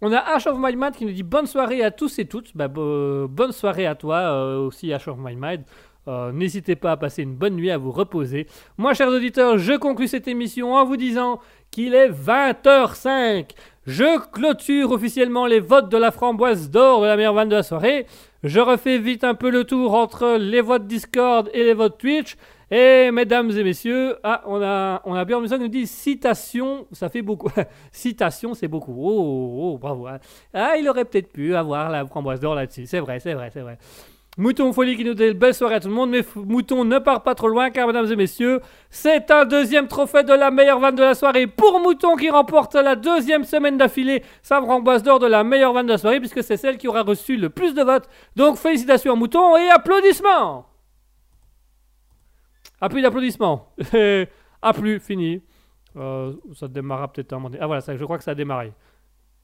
On a Ash of My Mind qui nous dit bonne soirée à tous et toutes. Bah, bo- bonne soirée à toi aussi, Ash of My Mind. Euh, N'hésitez pas à passer une bonne nuit, à vous reposer. Moi, chers auditeurs, je conclus cette émission en vous disant qu'il est 20h05. Je clôture officiellement les votes de la framboise d'or de la meilleure vanne de la soirée. Je refais vite un peu le tour entre les votes Discord et les votes Twitch. Et mesdames et messieurs, ah, on a, on a Musson qui nous dit citation, ça fait beaucoup. citation, c'est beaucoup. Oh, oh, oh, bravo. hein. Ah, il aurait peut-être pu avoir la framboise d'or là-dessus. C'est vrai, c'est vrai, c'est vrai. Mouton Folie qui nous dit belle soirée à tout le monde, mais Mouton ne part pas trop loin car, mesdames et messieurs, c'est un deuxième trophée de la meilleure vanne de la soirée pour Mouton qui remporte la deuxième semaine d'affilée sa framboise d'or de la meilleure vanne de la soirée puisque c'est celle qui aura reçu le plus de votes. Donc félicitations à Mouton et applaudissements plus d'applaudissements Ah, plus, fini. Euh, ça démarra peut-être un moment. Ah voilà, je crois que ça a démarré.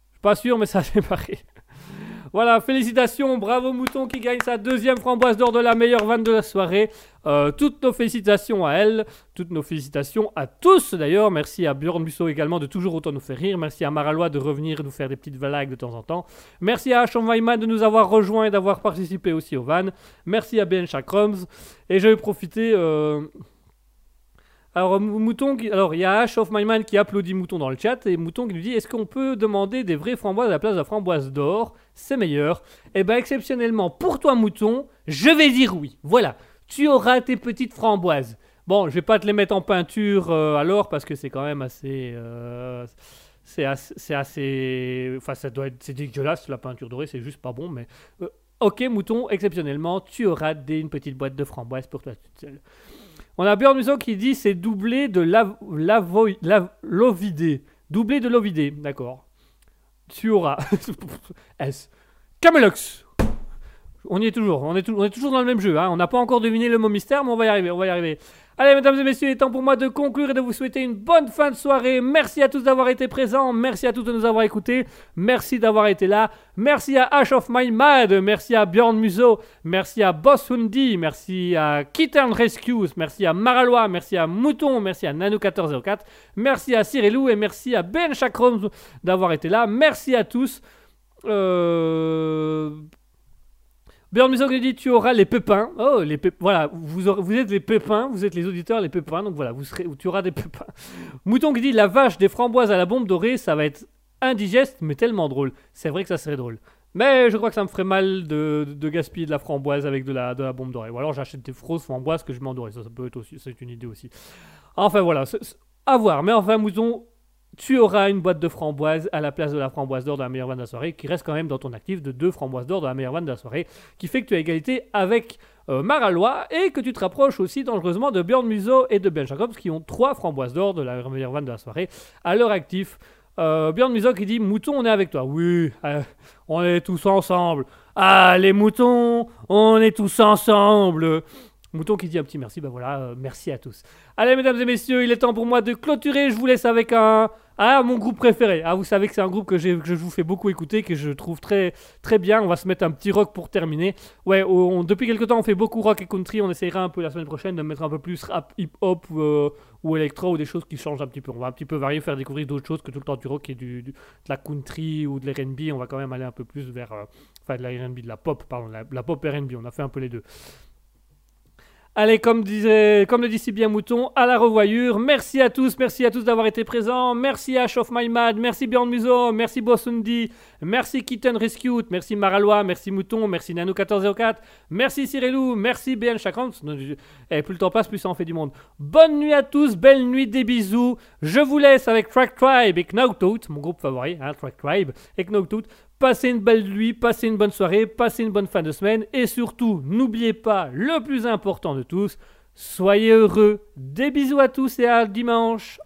Je suis pas sûr, mais ça a démarré. Voilà, félicitations, bravo Mouton qui gagne sa deuxième framboise d'or de la meilleure vanne de la soirée. Euh, toutes nos félicitations à elle, toutes nos félicitations à tous d'ailleurs. Merci à Björn Musso également de toujours autant nous faire rire. Merci à Maralois de revenir nous faire des petites blagues de temps en temps. Merci à Weiman de nous avoir rejoints et d'avoir participé aussi au van. Merci à Ben Chakrams. Et je vais profiter. euh, alors, Mou- Mouton, alors il y a Ash of My Man qui applaudit Mouton dans le chat et Mouton qui lui dit Est-ce qu'on peut demander des vraies framboises à la place de la framboise d'or? C'est meilleur. Et ben exceptionnellement pour toi Mouton, je vais dire oui. Voilà, tu auras tes petites framboises. Bon, je vais pas te les mettre en peinture euh, alors parce que c'est quand même assez. euh, c'est assez, c'est assez- Enfin, ça doit être. C'est dégueulasse la peinture dorée, c'est juste pas bon, mais. euh, ok, Mouton, exceptionnellement, tu auras des, une petite boîte de framboises pour toi toute seule. On a Björn Musso qui dit c'est doublé de l'ovidé. Doublé de l'ovidé, d'accord. Tu auras. S. Camelox. On y est toujours, on est, on est toujours dans le même jeu. hein. On n'a pas encore deviné le mot mystère, mais on va y arriver, on va y arriver. Allez, mesdames et messieurs, il est temps pour moi de conclure et de vous souhaiter une bonne fin de soirée. Merci à tous d'avoir été présents, merci à tous de nous avoir écoutés, merci d'avoir été là, merci à Ash of My Mad, merci à Björn Musso, merci à Boss Hundi, merci à Kitten Rescues, merci à Maralois, merci à Mouton, merci à Nano1404, merci à Cyrilou et merci à Ben Chakrom d'avoir été là. Merci à tous. Euh... Björn Musso qui dit tu auras les pépins. Oh, les pép- voilà, vous, êtes les pépins, vous êtes les auditeurs les pépins, donc voilà, vous serez, tu auras des pépins. Mouton qui dit la vache des framboises à la bombe dorée, ça va être indigeste, mais tellement drôle. C'est vrai que ça serait drôle. Mais je crois que ça me ferait mal de, gaspiller de la framboise avec de la, de la bombe dorée. Ou alors j'achète des fausses framboises que je doré. Ça, ça peut être aussi, c'est une idée aussi. Enfin voilà, à voir. Mais enfin, Mouton, tu auras une boîte de framboises à la place de la framboise d'or de la meilleure vanne de la soirée, qui reste quand même dans ton actif de deux framboises d'or de la meilleure vanne de la soirée, qui fait que tu as égalité avec euh, Maralois et que tu te rapproches aussi dangereusement de Björn Musso et de Ben Jacobs, qui ont trois framboises d'or de la meilleure vanne de la soirée à leur actif. Euh, Björn Musso qui dit Mouton, on est avec toi. Oui, euh, on est tous ensemble. Ah, les moutons, on est tous ensemble. Mouton qui dit un petit merci, ben voilà, euh, merci à tous. Allez, mesdames et messieurs, il est temps pour moi de clôturer. Je vous laisse avec un. Ah, mon groupe préféré. Ah, vous savez que c'est un groupe que, que je vous fais beaucoup écouter, que je trouve très, très bien. On va se mettre un petit rock pour terminer. Ouais, depuis quelques temps, on fait beaucoup rock et country. On essayera un peu la semaine prochaine de mettre un peu plus rap, hip-hop euh, ou électro ou des choses qui changent un petit peu. On va un petit peu varier, faire découvrir d'autres choses que tout le temps du rock et du- de la country ou de l'R&B. On va quand même aller un peu plus vers. euh, enfin, de la R&B, de la pop, pardon, la, la pop R&B. On a fait un peu les deux. Allez, comme, disait, comme le dit si bien Mouton, à la revoyure. Merci à tous, merci à tous d'avoir été présents. Merci à Shoff My Mad, merci Björn Muso, merci Bossundi, merci Kitten Rescue, merci Maralois, merci Mouton, merci Nano1404, merci Cyrilou, merci BN Chakran. Et plus le temps passe, plus ça en fait du monde. Bonne nuit à tous, belle nuit, des bisous. Je vous laisse avec Track Tribe et Knockout, mon groupe favori, hein, Track Tribe et Knockout. Passez une belle nuit, passez une bonne soirée, passez une bonne fin de semaine et surtout, n'oubliez pas le plus important de tous, soyez heureux. Des bisous à tous et à dimanche.